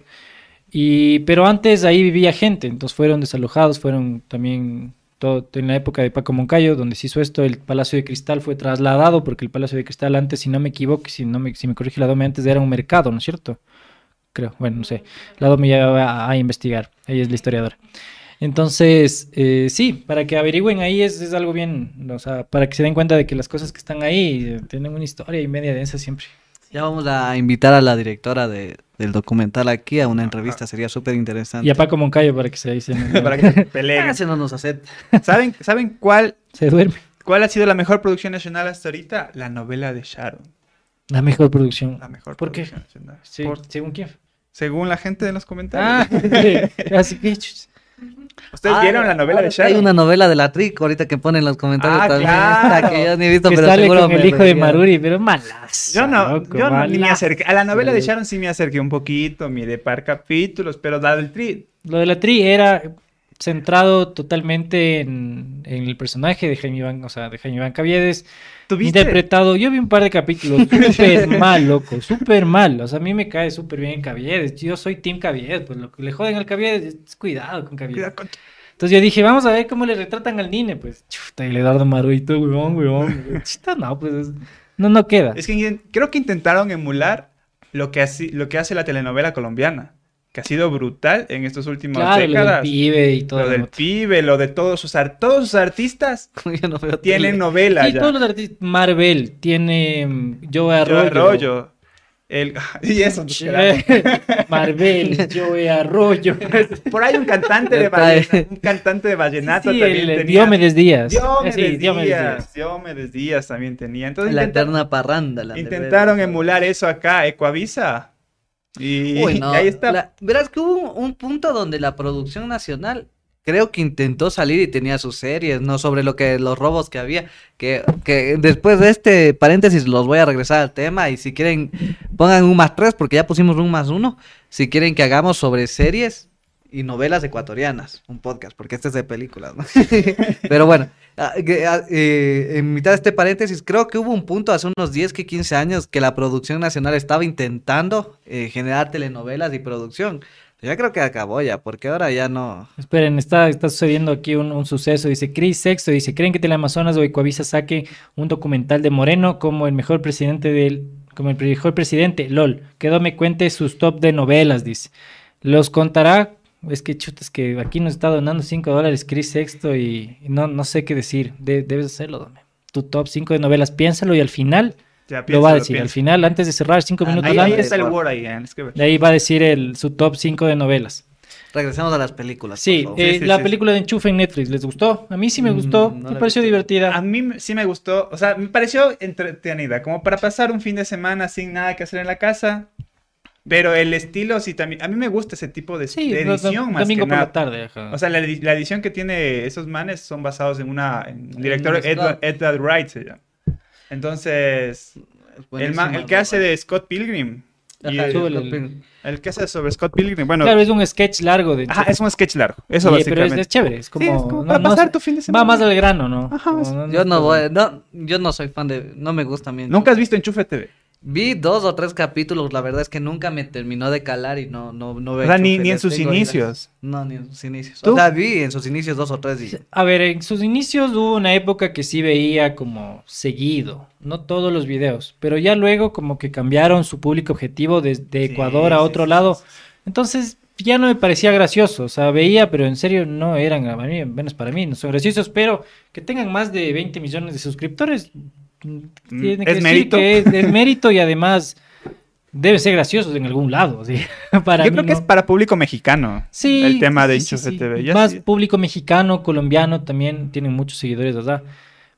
[SPEAKER 1] Y, pero antes ahí vivía gente, entonces fueron desalojados, fueron también todo, en la época de Paco Moncayo, donde se hizo esto, el Palacio de Cristal fue trasladado, porque el Palacio de Cristal antes, si no me equivoco, si, no me, si me corrige la Dome, antes era un mercado, ¿no es cierto? Creo, bueno, no sé. La Dome ya va a, a investigar, ella es la historiadora. Entonces, eh, sí, para que averigüen ahí es, es algo bien, o sea, para que se den cuenta de que las cosas que están ahí eh, tienen una historia y media densa siempre.
[SPEAKER 3] Ya vamos a invitar a la directora de- del documental aquí a una entrevista, sería súper interesante.
[SPEAKER 1] Y a Paco Moncayo para que se dicen.
[SPEAKER 2] para que se peleen.
[SPEAKER 3] Ah, no nos acepta.
[SPEAKER 2] ¿Saben, ¿Saben cuál,
[SPEAKER 1] Se duerme.
[SPEAKER 2] cuál ha sido la mejor producción nacional hasta ahorita? La novela de Sharon.
[SPEAKER 1] La mejor producción.
[SPEAKER 2] La mejor
[SPEAKER 1] ¿Por qué?
[SPEAKER 2] producción nacional.
[SPEAKER 1] Sí,
[SPEAKER 2] Por-
[SPEAKER 1] ¿Según quién?
[SPEAKER 2] según la gente de los
[SPEAKER 1] Ah,
[SPEAKER 2] comentarios.
[SPEAKER 1] así que.
[SPEAKER 2] ¿Ustedes
[SPEAKER 3] Ah,
[SPEAKER 2] vieron la novela de
[SPEAKER 3] sí Hay
[SPEAKER 2] Sharon?
[SPEAKER 3] una novela de la Trick ahorita que ponen en los comentarios
[SPEAKER 2] Ah,
[SPEAKER 3] también.
[SPEAKER 2] claro.
[SPEAKER 3] esta que yo ni he visto,
[SPEAKER 1] Que
[SPEAKER 3] pero
[SPEAKER 1] sale
[SPEAKER 3] seguro
[SPEAKER 1] con
[SPEAKER 3] me
[SPEAKER 1] el hijo de. Maruri, pero malas.
[SPEAKER 2] Yo no, yo no, ni me acerqué. A la novela de. Sharon sí me acerqué un poquito, miré par capítulos, pero la del Tri,
[SPEAKER 1] Lo de la tri era centrado totalmente en, en el personaje de Jaime Iván, o sea, de Jaime Iván Caviedes,
[SPEAKER 2] ¿tuviste?
[SPEAKER 1] interpretado. Yo vi un par de capítulos súper mal, loco, súper mal. O sea, a mí me cae súper bien Caviedes. Yo soy Team Caviedes, pues lo que le joden al Caviedes, es cuidado con Caviedes.
[SPEAKER 2] Cuidado con-
[SPEAKER 1] Entonces yo dije, vamos a ver cómo le retratan al Nine, pues. Chuta, y el Eduardo Maruito, weón, weón. Chuta, no, pues. es- No, no queda.
[SPEAKER 2] Es que creo que intentaron emular lo que, hace, lo que hace la telenovela colombiana, que ha sido brutal en estos últimos
[SPEAKER 1] Claro, lo del
[SPEAKER 2] décadas.
[SPEAKER 1] pibe y todo.
[SPEAKER 2] Lo del
[SPEAKER 1] otro.
[SPEAKER 2] pibe, lo de todos sus artistas. Todos sus artistas
[SPEAKER 3] Yo no veo
[SPEAKER 2] tienen
[SPEAKER 3] tele.
[SPEAKER 2] novela
[SPEAKER 1] Sí,
[SPEAKER 2] ya.
[SPEAKER 1] todos los artistas. Marvel tiene mm, Joe
[SPEAKER 2] Joe
[SPEAKER 1] Arroyo.
[SPEAKER 2] Arroyo. El, y eso.
[SPEAKER 1] Marvel, Joe Arroyo.
[SPEAKER 2] Por ahí un cantante de vallenato, un cantante de vallenato
[SPEAKER 1] Sí,
[SPEAKER 2] también
[SPEAKER 1] el
[SPEAKER 2] tenía.
[SPEAKER 1] Diomedes Díaz.
[SPEAKER 2] Diomedes
[SPEAKER 1] Sí, Diomedes
[SPEAKER 2] Díaz, Diomedes Díaz también tenía. Entonces
[SPEAKER 3] La
[SPEAKER 2] intenta-
[SPEAKER 3] eterna parranda. la
[SPEAKER 2] intentaron emular eso acá, Ecoavisa. Y, ahí está.
[SPEAKER 3] la- verás que hubo un, un punto donde la producción nacional creo que intentó salir y tenía sus series, no sobre lo que los robos que había, que, que después de este paréntesis los voy a regresar al tema y si quieren pongan un más tres porque ya pusimos un más uno, si quieren que hagamos sobre series y novelas ecuatorianas, un podcast, porque este es de películas, ¿no? Pero bueno, ah, ah, eh, en mitad de este paréntesis, creo que hubo un punto hace unos 10 que 15 años que la producción nacional estaba intentando eh, generar telenovelas y producción. Ya creo que acabó ya, porque ahora ya no.
[SPEAKER 1] Esperen, está, está sucediendo aquí un, suceso. Dice Chris Sexto, dice, ¿creen que Teleamazonas o Ecuavisa saque un documental de Moreno como el mejor presidente del... como el mejor presidente? LOL. Que me cuente sus top de novelas, dice. Los contará... Es que chutas que aquí nos está donando 5 dólares Chris Sexto y, y no, no sé qué decir. De- debes hacerlo, Dome. Tu top 5 de novelas, piénsalo y al final
[SPEAKER 2] Ya,
[SPEAKER 1] lo va a
[SPEAKER 2] piénsalo,
[SPEAKER 1] decir. Al final, antes de cerrar 5
[SPEAKER 3] Ah,
[SPEAKER 1] minutos
[SPEAKER 2] Ahí, ahí está el. Word ahí, eh, escribe.
[SPEAKER 1] de ahí va a decir el, su top 5 de novelas.
[SPEAKER 3] Regresemos a las películas. por
[SPEAKER 1] Sí,
[SPEAKER 3] favor.
[SPEAKER 1] eh,
[SPEAKER 2] Sí, sí,
[SPEAKER 1] la
[SPEAKER 2] sí.
[SPEAKER 1] película de Enchufe en Netflix, ¿les gustó? A mí sí me
[SPEAKER 3] Mm,
[SPEAKER 1] gustó,
[SPEAKER 3] no
[SPEAKER 1] me pareció
[SPEAKER 3] vi.
[SPEAKER 1] divertida.
[SPEAKER 2] A mí sí me gustó, o sea, me pareció entretenida, como para pasar un fin de semana sin nada que hacer en la casa. Pero el estilo sí también, a mí me gusta ese tipo de,
[SPEAKER 1] Sí,
[SPEAKER 2] de
[SPEAKER 1] do- do-
[SPEAKER 2] edición más
[SPEAKER 1] domingo
[SPEAKER 2] que
[SPEAKER 1] por
[SPEAKER 2] nada.
[SPEAKER 1] la tarde. ajá.
[SPEAKER 2] O sea, la, edi- la edición que tiene esos manes son basados en una en un director Edward, Wright se llama. Entonces,
[SPEAKER 3] Es
[SPEAKER 2] el, man- el que hace de Scott Pilgrim y
[SPEAKER 3] Ajá,
[SPEAKER 2] el,
[SPEAKER 1] súbele.
[SPEAKER 3] el-
[SPEAKER 2] el que hace sobre Scott Pilgrim, bueno,
[SPEAKER 1] claro, es un sketch largo de
[SPEAKER 2] ajá,
[SPEAKER 1] Enchufe.
[SPEAKER 2] es un sketch largo, eso
[SPEAKER 1] pero
[SPEAKER 2] básicamente.
[SPEAKER 1] es, es chévere, es como,
[SPEAKER 2] Sí, es como
[SPEAKER 1] no-
[SPEAKER 2] para
[SPEAKER 1] no
[SPEAKER 2] pasar tu fin de semana.
[SPEAKER 1] va más al grano, ¿no?
[SPEAKER 2] Ajá,
[SPEAKER 1] Como
[SPEAKER 3] Yo no voy, no, yo no soy fan de, no me gusta a mí.
[SPEAKER 2] ¿Nunca has visto Enchufe TV?
[SPEAKER 3] Vi dos o tres capítulos, la verdad es que nunca me terminó de calar y no, no, no
[SPEAKER 2] O
[SPEAKER 3] veo
[SPEAKER 2] sea, ni, ni en sus
[SPEAKER 3] tengo ideas.
[SPEAKER 2] inicios.
[SPEAKER 3] No, ni en sus inicios.
[SPEAKER 2] ¿Tú?
[SPEAKER 3] O sea, vi en sus inicios dos o tres y...
[SPEAKER 1] A ver, en sus inicios hubo una época que sí veía como seguido, no todos los videos, pero ya luego como que cambiaron su público objetivo desde
[SPEAKER 2] Sí,
[SPEAKER 1] Ecuador a otro
[SPEAKER 2] sí,
[SPEAKER 1] lado.
[SPEAKER 2] sí, sí.
[SPEAKER 1] Entonces ya no me parecía gracioso, o sea, veía, pero en serio no eran, menos para mí, no son graciosos, pero que tengan más de 20 millones de suscriptores, tiene que
[SPEAKER 2] ¿es
[SPEAKER 1] decir
[SPEAKER 2] mérito?
[SPEAKER 1] que es, es mérito y además debe ser graciosos en algún lado, ¿sí? para
[SPEAKER 2] Yo creo que
[SPEAKER 1] no.
[SPEAKER 2] es para público mexicano.
[SPEAKER 1] Sí,
[SPEAKER 2] El tema de
[SPEAKER 1] sí, sí.
[SPEAKER 2] TV.
[SPEAKER 1] Más público mexicano, colombiano, también tienen muchos seguidores, ¿verdad?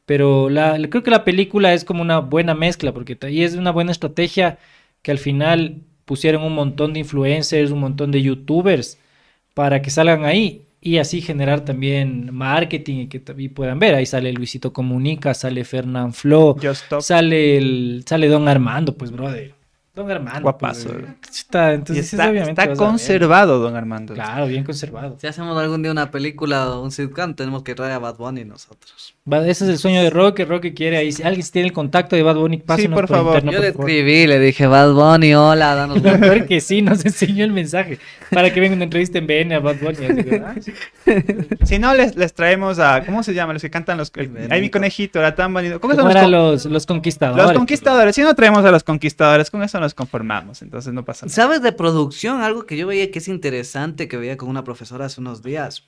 [SPEAKER 1] Pero la, creo que la película es como una buena mezcla, porque y es una buena estrategia que al final pusieron un montón de influencers, un montón de youtubers para que salgan ahí y así generar también marketing y que también puedan ver. Ahí sale Luisito Comunica, sale Fernán Flo, sale el, sale Don Armando, pues brother. Don Armando.
[SPEAKER 2] Guapazo,
[SPEAKER 1] pues,
[SPEAKER 2] ¿verdad?
[SPEAKER 1] está, entonces
[SPEAKER 2] está,
[SPEAKER 1] obviamente
[SPEAKER 2] está conservado, don Armando.
[SPEAKER 1] Claro, bien conservado.
[SPEAKER 3] Si hacemos algún día una película o un sitcom, tenemos que traer a Bad Bunny nosotros.
[SPEAKER 1] Ese es el sueño de Roque. Roque quiere ahí. Si alguien tiene el contacto de Bad Bunny, pásenos
[SPEAKER 2] por favor.
[SPEAKER 1] interno,
[SPEAKER 3] Yo
[SPEAKER 1] por
[SPEAKER 3] le
[SPEAKER 1] favor.
[SPEAKER 3] escribí, le dije, Bad Bunny, hola, danos...
[SPEAKER 1] Lo peor que sí, nos enseñó el mensaje. Para que venga una entrevista en BN a Bad Bunny. así que, ah, sí.
[SPEAKER 2] Si no, les, les traemos a. ¿Cómo se llama? Los que cantan los. el- ay, mi conejito, era tan bonito. ¿Cómo
[SPEAKER 1] ¿Cómo eran
[SPEAKER 2] los,
[SPEAKER 1] los, los conquistadores?
[SPEAKER 2] los conquistadores? Si no traemos a los conquistadores, con eso nos conformamos. Entonces no pasa nada.
[SPEAKER 3] ¿Sabes de producción? Algo que yo veía que es interesante, que veía con una profesora hace unos días.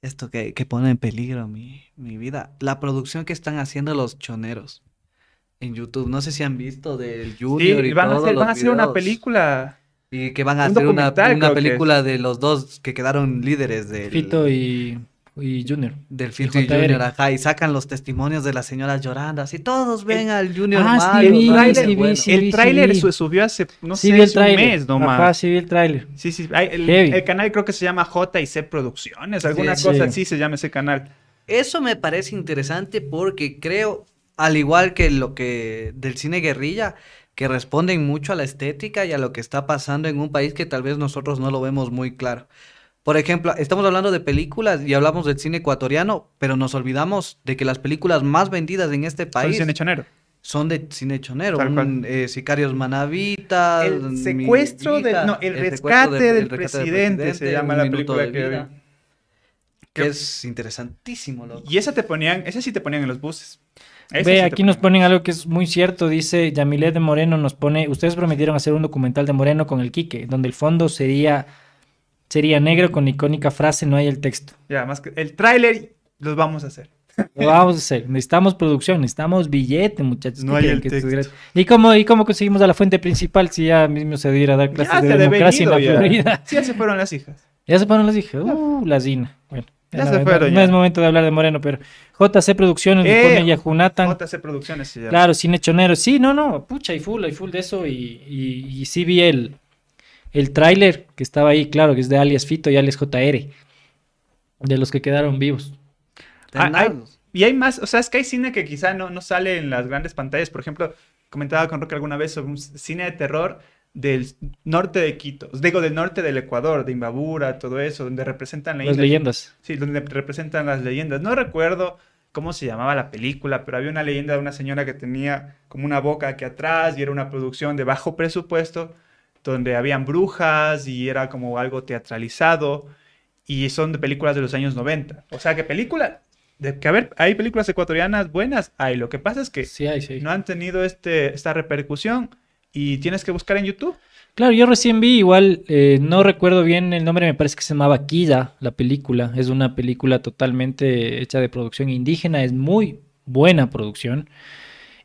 [SPEAKER 3] Esto que, que pone en peligro mi, mi vida. La producción que están haciendo los choneros en YouTube. No sé si han visto del Junior
[SPEAKER 2] Sí,
[SPEAKER 3] y
[SPEAKER 2] van a
[SPEAKER 3] todos
[SPEAKER 2] hacer,
[SPEAKER 3] los
[SPEAKER 2] van a hacer una película.
[SPEAKER 3] Y que van a
[SPEAKER 2] un
[SPEAKER 3] hacer una, una película de los dos que quedaron líderes del,
[SPEAKER 1] Fito y, y Junior.
[SPEAKER 3] del
[SPEAKER 1] y
[SPEAKER 3] Fito y
[SPEAKER 1] JR.
[SPEAKER 3] Junior, ajá, y sacan los testimonios de las señoras llorando, así todos ven al Junior
[SPEAKER 1] Ah, sí,
[SPEAKER 3] ¿no?
[SPEAKER 2] tráiler,
[SPEAKER 1] sí,
[SPEAKER 3] bueno.
[SPEAKER 1] sí.
[SPEAKER 2] el tráiler subió hace, no
[SPEAKER 1] sí,
[SPEAKER 2] sé,
[SPEAKER 1] vi el
[SPEAKER 2] hace un mes nomás.
[SPEAKER 1] Ajá, sí vi el tráiler.
[SPEAKER 2] Sí, sí. hay- el, el canal creo que se llama J&C Producciones, alguna
[SPEAKER 3] Sí,
[SPEAKER 2] cosa
[SPEAKER 1] sí.
[SPEAKER 2] así se llama ese canal.
[SPEAKER 3] Eso me parece interesante porque creo, al igual que lo que del cine guerrilla, que responden mucho a la estética y a lo que está pasando en un país que tal vez nosotros no lo vemos muy claro. Por ejemplo, estamos hablando de películas y hablamos del cine ecuatoriano, pero nos olvidamos de que las películas más vendidas en este
[SPEAKER 2] Son
[SPEAKER 3] país
[SPEAKER 2] cine chonero.
[SPEAKER 3] son de cine chonero, un, eh, Sicarios Manavitas,
[SPEAKER 2] El
[SPEAKER 3] Mi
[SPEAKER 2] secuestro del- no, el rescate
[SPEAKER 3] de-
[SPEAKER 2] del
[SPEAKER 3] el rescate
[SPEAKER 2] presidente se llama
[SPEAKER 3] Un
[SPEAKER 2] la película
[SPEAKER 3] de
[SPEAKER 2] que
[SPEAKER 3] vida,
[SPEAKER 2] vi.
[SPEAKER 3] que
[SPEAKER 2] Que-
[SPEAKER 3] es interesantísimo, loco.
[SPEAKER 2] Y esa te ponían, esa sí te ponían en los buses. Esa
[SPEAKER 1] Ve,
[SPEAKER 2] sí
[SPEAKER 1] aquí nos ponen algo que es muy cierto. Dice Yamilet de Moreno, nos pone, ustedes prometieron hacer un documental de Moreno con el Quique, donde el fondo sería, sería negro con icónica frase, no hay el texto.
[SPEAKER 2] Ya, más que el tráiler los vamos a hacer.
[SPEAKER 1] Lo vamos a hacer. Necesitamos producción, necesitamos billete, muchachos.
[SPEAKER 2] No
[SPEAKER 1] ¿Qué
[SPEAKER 2] hay el
[SPEAKER 1] que
[SPEAKER 2] texto.
[SPEAKER 1] ¿Y cómo, ¿Y cómo conseguimos a la fuente principal si ya mismo se dio a dar clases
[SPEAKER 2] Ya
[SPEAKER 1] de
[SPEAKER 2] se
[SPEAKER 1] democracia en la
[SPEAKER 2] ya.
[SPEAKER 1] Florida?
[SPEAKER 2] Sí, ya se fueron las hijas.
[SPEAKER 1] Ya se fueron las hijas. Uh, la Zina. Bueno,
[SPEAKER 2] Ya se fueron,
[SPEAKER 1] no
[SPEAKER 2] ya.
[SPEAKER 1] es momento de hablar de Moreno, pero JC Producciones
[SPEAKER 2] Eh,
[SPEAKER 1] Yajunatan.
[SPEAKER 2] JC Producciones se llama.
[SPEAKER 1] Claro, cine chonero. Sí, no, no, pucha, hay full, hay full de eso. Y, y, y sí vi el, el tráiler que estaba ahí, claro, que es de alias Fito y alias JR. De los que quedaron vivos.
[SPEAKER 2] Ah, hay- y hay más, o sea, es que hay cine que quizá no, no sale en las grandes pantallas. Por ejemplo, comentaba con Roque alguna vez sobre un cine de terror del norte de Quito, digo, del norte del Ecuador, de Imbabura, todo eso, donde representan la
[SPEAKER 1] Las
[SPEAKER 2] isla.
[SPEAKER 1] leyendas.
[SPEAKER 2] Sí, donde representan las leyendas. No recuerdo cómo se llamaba la película, pero había una leyenda de una señora que tenía como una boca aquí atrás y era una producción de bajo presupuesto. Donde habían brujas y era como algo teatralizado y son de películas de los años 90. O sea que películas, de que a ver, hay películas ecuatorianas buenas, hay. Lo que pasa es que
[SPEAKER 1] Sí, hay, sí.
[SPEAKER 2] no han tenido este, esta repercusión y tienes que buscar en YouTube.
[SPEAKER 1] Claro, yo recién vi, igual, eh, no recuerdo bien el nombre, me parece que se llamaba Kida, la película. Es una película totalmente hecha de producción indígena, es muy buena producción.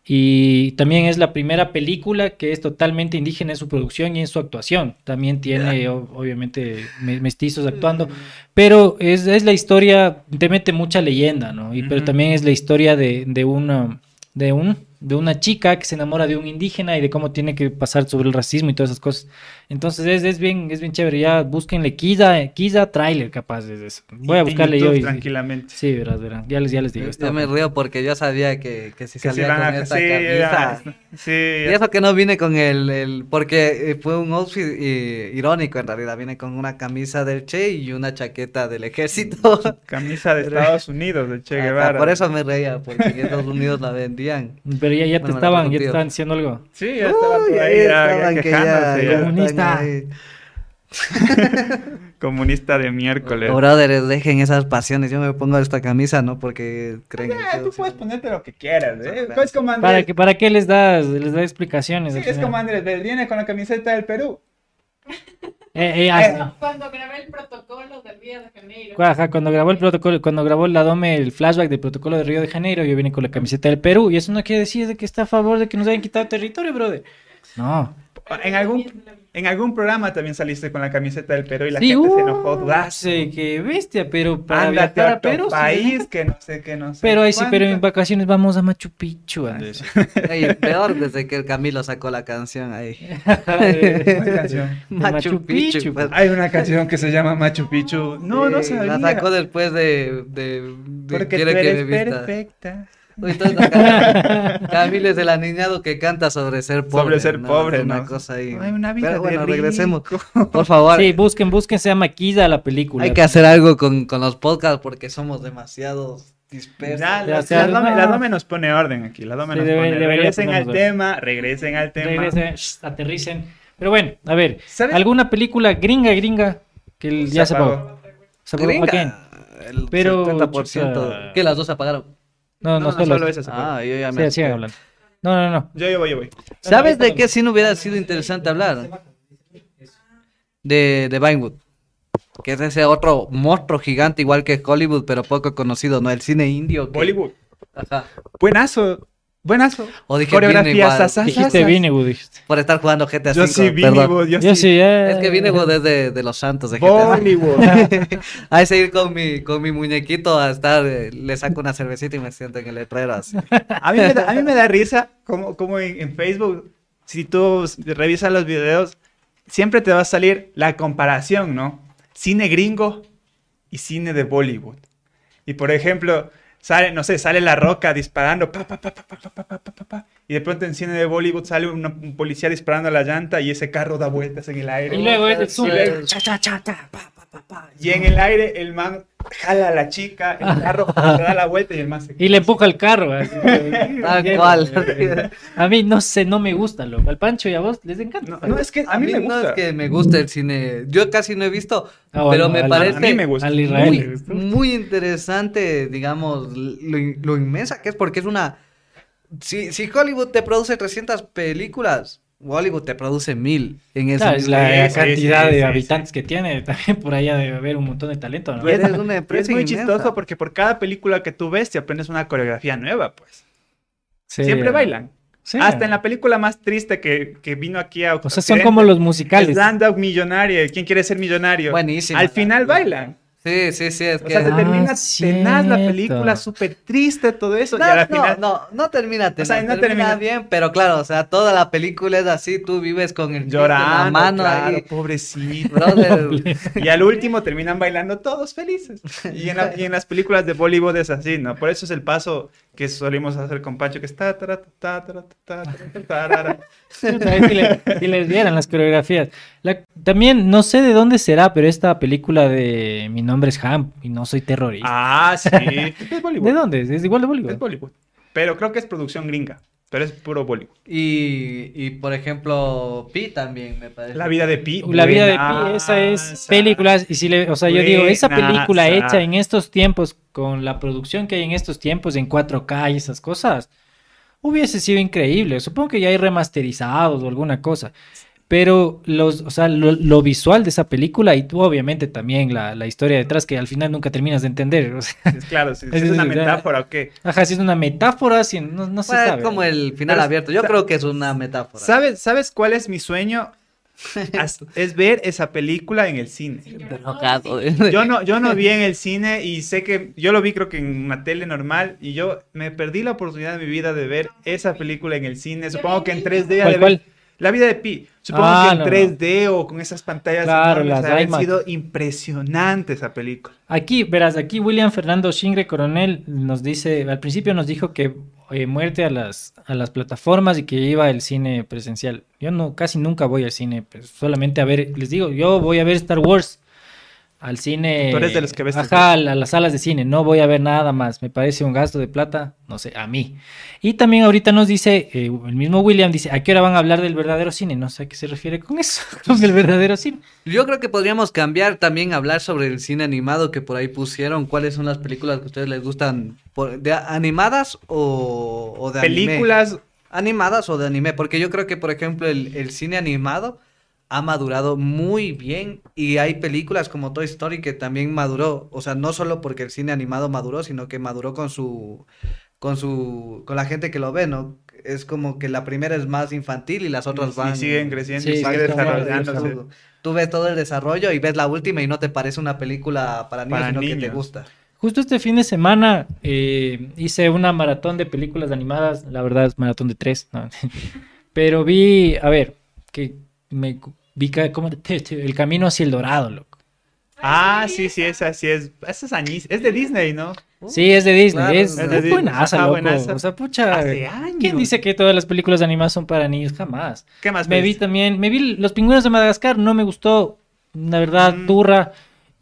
[SPEAKER 1] Y también es la primera película que es totalmente indígena en su producción y en su actuación. También tiene, o- obviamente, me- mestizos actuando, pero es, es la historia, te mete mucha leyenda, ¿no? Y, Pero también es la historia de, de una, de, un, de una chica que se enamora de un indígena y de cómo tiene que pasar sobre el racismo y todas esas cosas. Entonces es, es bien, es bien chévere. Ya búsquenle Kiza, Kiza trailer capaz de eso. Voy a buscarle
[SPEAKER 2] YouTube
[SPEAKER 1] yo. y-
[SPEAKER 2] tranquilamente.
[SPEAKER 1] Sí, verás, verás. Ya les, ya les digo.
[SPEAKER 3] Yo, yo me río porque yo sabía que, que si
[SPEAKER 2] Que
[SPEAKER 3] salía con
[SPEAKER 2] a-
[SPEAKER 3] esta
[SPEAKER 2] sí,
[SPEAKER 3] camisa.
[SPEAKER 2] ya, sí,
[SPEAKER 3] Y eso que no vine con el, el- porque eh, fue un outfit eh, irónico en realidad, vine con una camisa del Che y una chaqueta del ejército.
[SPEAKER 2] Camisa de Estados Unidos de Che Guevara.
[SPEAKER 3] Por eso me reía, porque en Estados Unidos la vendían.
[SPEAKER 1] Pero ya, ya te
[SPEAKER 3] Bueno,
[SPEAKER 1] estaban, ya te estaban diciendo algo.
[SPEAKER 2] Sí, ya estaban por
[SPEAKER 3] Uy,
[SPEAKER 2] ahí,
[SPEAKER 3] ahí
[SPEAKER 2] ya,
[SPEAKER 3] estaban
[SPEAKER 2] ya
[SPEAKER 3] que ya-.
[SPEAKER 1] Comunista.
[SPEAKER 3] ahí.
[SPEAKER 2] Comunista de miércoles.
[SPEAKER 3] Brothers, dejen esas pasiones. Yo me pongo esta camisa, ¿no? Porque creen que
[SPEAKER 2] Ah, tú puedes ponerte lo que quieras, ¿eh? Es como
[SPEAKER 1] ¿Para
[SPEAKER 2] Andrés.
[SPEAKER 1] qué, ¿Para qué les das, les explicaciones?
[SPEAKER 2] Sí, es como Andrés, viene con la camiseta del Perú.
[SPEAKER 1] Eh, eh, ah,
[SPEAKER 4] Cuando, grabé el protocolo del Río de Janeiro.
[SPEAKER 1] ajá, cuando grabó el protocolo, cuando grabó la Dome, el flashback del protocolo de Río de Janeiro, yo vine con la camiseta del Perú, y eso no quiere decir de que está a favor de que nos hayan quitado territorio, brother. No.
[SPEAKER 2] En algún, en algún programa también saliste con la camiseta del Perú y la
[SPEAKER 1] Sí,
[SPEAKER 2] gente se
[SPEAKER 1] uh,
[SPEAKER 2] enojó. dudazo.
[SPEAKER 1] sé qué bestia, pero para
[SPEAKER 2] Ándate
[SPEAKER 1] viajar
[SPEAKER 2] a otro
[SPEAKER 1] Perú, sí.
[SPEAKER 2] país que no sé qué, no sé
[SPEAKER 1] Pero ahí sí, pero en vacaciones vamos a Machu Picchu, Andrés.
[SPEAKER 3] Ey, peor desde que el Camilo sacó la canción ahí.
[SPEAKER 2] ¿Cuál canción?
[SPEAKER 3] Machu
[SPEAKER 1] Machu
[SPEAKER 3] Picchu.
[SPEAKER 1] Picchu,
[SPEAKER 3] pues.
[SPEAKER 2] Hay una canción que se llama Machu Picchu. No, no
[SPEAKER 3] Sí,
[SPEAKER 2] sabía.
[SPEAKER 3] La sacó después de. de, de
[SPEAKER 2] Porque
[SPEAKER 3] quiere
[SPEAKER 2] tú
[SPEAKER 3] que
[SPEAKER 2] eres
[SPEAKER 3] vista.
[SPEAKER 2] perfecta.
[SPEAKER 3] Entonces Camilo es el aniñado que canta sobre ser pobre.
[SPEAKER 2] Sobre ser
[SPEAKER 3] ¿no?
[SPEAKER 2] pobre,
[SPEAKER 3] Es una
[SPEAKER 2] ¿no?
[SPEAKER 3] cosa ahí.
[SPEAKER 2] Hay una vida
[SPEAKER 3] Pero bueno,
[SPEAKER 2] de
[SPEAKER 3] regresemos.
[SPEAKER 2] rico.
[SPEAKER 3] Por favor,
[SPEAKER 1] Sí, busquen, busquen, se llama Kiza la película.
[SPEAKER 3] hay que hacer algo con, con los podcasts porque somos demasiado dispersos.
[SPEAKER 2] Ya, la, la
[SPEAKER 1] no.
[SPEAKER 2] la Dome nos pone orden aquí. La Dome
[SPEAKER 1] Sí,
[SPEAKER 2] nos
[SPEAKER 1] debe-
[SPEAKER 2] pone.
[SPEAKER 1] debería
[SPEAKER 2] Regresen al tema, regresen al tema.
[SPEAKER 1] Regresen, shh, aterricen. Pero bueno, a ver,
[SPEAKER 2] ¿Sabes?
[SPEAKER 1] ¿alguna película gringa, gringa? Que el- ya se apagó. Se apagó,
[SPEAKER 3] Gringa. El
[SPEAKER 1] Pero,
[SPEAKER 3] 70%.
[SPEAKER 1] chuta.
[SPEAKER 3] ¿Qué? ¿Las dos se apagaron?
[SPEAKER 1] No, no,
[SPEAKER 2] No, no,
[SPEAKER 1] solo.
[SPEAKER 2] solo esa.
[SPEAKER 3] Ah, yo ya
[SPEAKER 1] Sí,
[SPEAKER 3] me.
[SPEAKER 1] sigan hablando. No, no, no.
[SPEAKER 2] Yo, yo voy, yo voy.
[SPEAKER 3] ¿Sabes de qué sí no hubiera sido interesante hablar? De, de Vinewood. Que es ese otro monstruo gigante, igual que Hollywood, pero poco conocido, ¿no? El cine indio. que-
[SPEAKER 2] Bollywood.
[SPEAKER 3] Ajá.
[SPEAKER 2] Buenazo. Buenazo.
[SPEAKER 3] O dije
[SPEAKER 2] Coreografía.
[SPEAKER 1] Dijiste Vinewood, dijiste.
[SPEAKER 3] Por estar jugando GTA
[SPEAKER 2] Yo sí,
[SPEAKER 3] perdón.
[SPEAKER 2] Bollywood. Yo,
[SPEAKER 1] Yo
[SPEAKER 2] sí.
[SPEAKER 1] sí, eh.
[SPEAKER 3] Es que Vinewood es de, de los santos de GTA.
[SPEAKER 2] Bollywood.
[SPEAKER 3] Ahí seguir con mi, con mi muñequito a estar, eh, le saco una cervecita y me siento en el letrero así.
[SPEAKER 2] A mí me da, a mí me da risa como, como en, en Facebook, si tú revisas los videos, siempre te va a salir la comparación, ¿no? Cine gringo y cine de Bollywood. Y por ejemplo, sale, no sé, sale la roca disparando, pa, pa, pa, pa, y de pronto en cine de Bollywood sale un policía disparando a la llanta y ese carro da vueltas en el aire.
[SPEAKER 1] Y luego es
[SPEAKER 3] cha, cha, cha, pa, pa, pa, pa.
[SPEAKER 2] Y en el aire el man jala a la chica, el carro se da la vuelta y el man se
[SPEAKER 1] Y le empuja el carro.
[SPEAKER 3] Tal cual.
[SPEAKER 1] A mí no sé, no me gusta, loco. Al Pancho y a vos les encanta.
[SPEAKER 2] No, no, es que a mí, me
[SPEAKER 3] no
[SPEAKER 2] gusta.
[SPEAKER 3] es que me guste el cine. Yo casi no he visto,
[SPEAKER 1] Ah,
[SPEAKER 3] pero me
[SPEAKER 1] al-
[SPEAKER 3] parece
[SPEAKER 2] a mí me gusta.
[SPEAKER 1] Al Israel.
[SPEAKER 3] muy, muy interesante, digamos, lo, lo inmensa que es, porque es una. Si, si Hollywood te produce 300 películas, Hollywood te produce mil en ese
[SPEAKER 1] Claro, es
[SPEAKER 3] mismo
[SPEAKER 1] la
[SPEAKER 2] Sí,
[SPEAKER 1] cantidad
[SPEAKER 2] sí,
[SPEAKER 1] de
[SPEAKER 2] sí,
[SPEAKER 1] habitantes que tiene. También por allá debe haber un montón de talento, ¿no?
[SPEAKER 3] Y es una
[SPEAKER 2] Es
[SPEAKER 3] empresa
[SPEAKER 2] muy
[SPEAKER 3] inmensa.
[SPEAKER 2] chistoso porque por cada película que tú ves te aprendes una coreografía nueva, pues.
[SPEAKER 1] Sí.
[SPEAKER 2] Siempre bailan.
[SPEAKER 1] Sí.
[SPEAKER 2] Hasta en la película más triste que, que vino aquí a
[SPEAKER 1] O sea, son como los musicales.
[SPEAKER 2] Stand-up millonario. ¿Quién quiere ser millonario?
[SPEAKER 3] Buenísimo.
[SPEAKER 2] Al final bailan.
[SPEAKER 3] Sí, sí, sí, es
[SPEAKER 2] O
[SPEAKER 3] que...
[SPEAKER 2] sea, se
[SPEAKER 1] Ah,
[SPEAKER 2] termina tenaz la película, súper triste, todo eso.
[SPEAKER 3] No,
[SPEAKER 2] y
[SPEAKER 3] no,
[SPEAKER 2] final.
[SPEAKER 3] no, no termina,
[SPEAKER 2] O sea, no termina.
[SPEAKER 3] termina bien, pero claro, o sea, toda la película es así, tú vives con el
[SPEAKER 2] Llorando,
[SPEAKER 3] en la mano
[SPEAKER 2] claro,
[SPEAKER 3] ahí,
[SPEAKER 2] pobrecito.
[SPEAKER 3] brother.
[SPEAKER 2] Y al último terminan bailando todos felices. Y en, la- y en las películas de Bollywood es así, ¿no? Por eso es el paso que solimos hacer con Pancho, que es
[SPEAKER 1] ahí si, le- si les vieran las coreografías. La- también, no sé de dónde será, pero esta película de Mi nombre es Ham y no soy terrorista.
[SPEAKER 2] Ah, sí. Es Bollywood.
[SPEAKER 1] ¿De dónde? Es igual de
[SPEAKER 2] Es
[SPEAKER 1] Bollywood.
[SPEAKER 2] Bollywood. Pero creo que es producción gringa. Pero es puro Bollywood.
[SPEAKER 3] Y, y por ejemplo, Pi también me parece.
[SPEAKER 2] La vida de Pi.
[SPEAKER 1] La vida de Pi, esa es películas, y si le, o sea, yo digo, esa película hecha en estos tiempos, con la producción que hay en estos tiempos, en 4K y esas cosas, hubiese sido increíble. Supongo que ya hay remasterizados o alguna cosa. Pero los, o sea, lo, lo visual de esa película y tú, obviamente también la, la historia detrás que al final nunca terminas de entender. o sea,
[SPEAKER 2] Es claro, si, si
[SPEAKER 1] Es
[SPEAKER 2] es una metáfora o qué.
[SPEAKER 1] ajá, si es una metáfora, si no, no se sabe.
[SPEAKER 3] como el final
[SPEAKER 2] Pero,
[SPEAKER 3] abierto. Yo creo que es una metáfora.
[SPEAKER 2] ¿Sabes, ¿Sabes cuál es mi sueño? Es ver esa película en el cine.
[SPEAKER 3] Drogado.
[SPEAKER 2] Yo no, yo no vi en el cine y sé que yo lo vi creo que en una tele normal y yo me perdí la oportunidad de mi vida de ver esa película en el cine. Supongo que en 3D. ha de
[SPEAKER 1] ¿Cuál,
[SPEAKER 2] haber-
[SPEAKER 1] cuál?
[SPEAKER 2] La vida de Pi. Supongo
[SPEAKER 1] Ah,
[SPEAKER 2] que en
[SPEAKER 1] no, no.
[SPEAKER 2] 3D o con esas pantallas
[SPEAKER 1] Claro,
[SPEAKER 2] enormes,
[SPEAKER 1] las
[SPEAKER 2] ha de haber
[SPEAKER 1] IMAX.
[SPEAKER 2] sido impresionante esa película.
[SPEAKER 1] Aquí, verás, aquí William Fernando Shingre Coronel nos dice, al principio nos dijo que eh, muerte a las, a las plataformas y que iba al cine presencial. Yo no, casi nunca voy al cine, pues, solamente a ver, les digo, yo voy a ver Star Wars al cine.
[SPEAKER 2] Tú eres de los que ves
[SPEAKER 1] Ajá, a, la- a las salas de cine, no voy a ver nada más, me parece un gasto de plata, no sé, a mí. Y también ahorita nos dice, eh, el mismo William dice, ¿a qué hora van a hablar del verdadero cine? No sé a qué se refiere con eso, con el verdadero cine.
[SPEAKER 3] Yo creo que podríamos cambiar también, hablar sobre el cine animado que por ahí pusieron. ¿Cuáles son las películas que a ustedes les gustan? por- ¿De animadas o, o de anime?
[SPEAKER 2] Películas,
[SPEAKER 3] Animadas o de anime, porque yo creo que, por ejemplo, el, el cine animado ha madurado muy bien y hay películas como Toy Story que también maduró, o sea, no solo porque el cine animado maduró, sino que maduró con su, con su, con la gente que lo ve, ¿no? Es como que la primera es más infantil y las otras
[SPEAKER 2] y
[SPEAKER 3] van...
[SPEAKER 2] siguen creciendo
[SPEAKER 1] Sí,
[SPEAKER 2] y siguen desarrollándose.
[SPEAKER 3] Tú, ves todo el desarrollo y ves la última y no te parece una película para niños,
[SPEAKER 2] Para
[SPEAKER 3] sino que te gusta.
[SPEAKER 1] Justo este fin de semana eh, hice una maratón de películas animadas, la verdad es maratón de tres, no. pero vi, a ver, que me vi el camino hacia el dorado, loco.
[SPEAKER 2] Ah, sí, sí, esa sí es. Esa es. Es de Disney, ¿no?
[SPEAKER 1] Sí, es de Disney,
[SPEAKER 3] claro,
[SPEAKER 1] es,
[SPEAKER 3] es
[SPEAKER 1] buenaza, loco.
[SPEAKER 2] buenaza.
[SPEAKER 1] O sea, pucha,
[SPEAKER 2] Hace años.
[SPEAKER 1] ¿quién dice que todas las películas animadas son para niños? Jamás.
[SPEAKER 2] ¿Qué más
[SPEAKER 1] Me vi
[SPEAKER 2] ves?
[SPEAKER 1] también, me vi Los Pingüinos de Madagascar, no me gustó, la verdad,
[SPEAKER 2] Mm.
[SPEAKER 1] turra.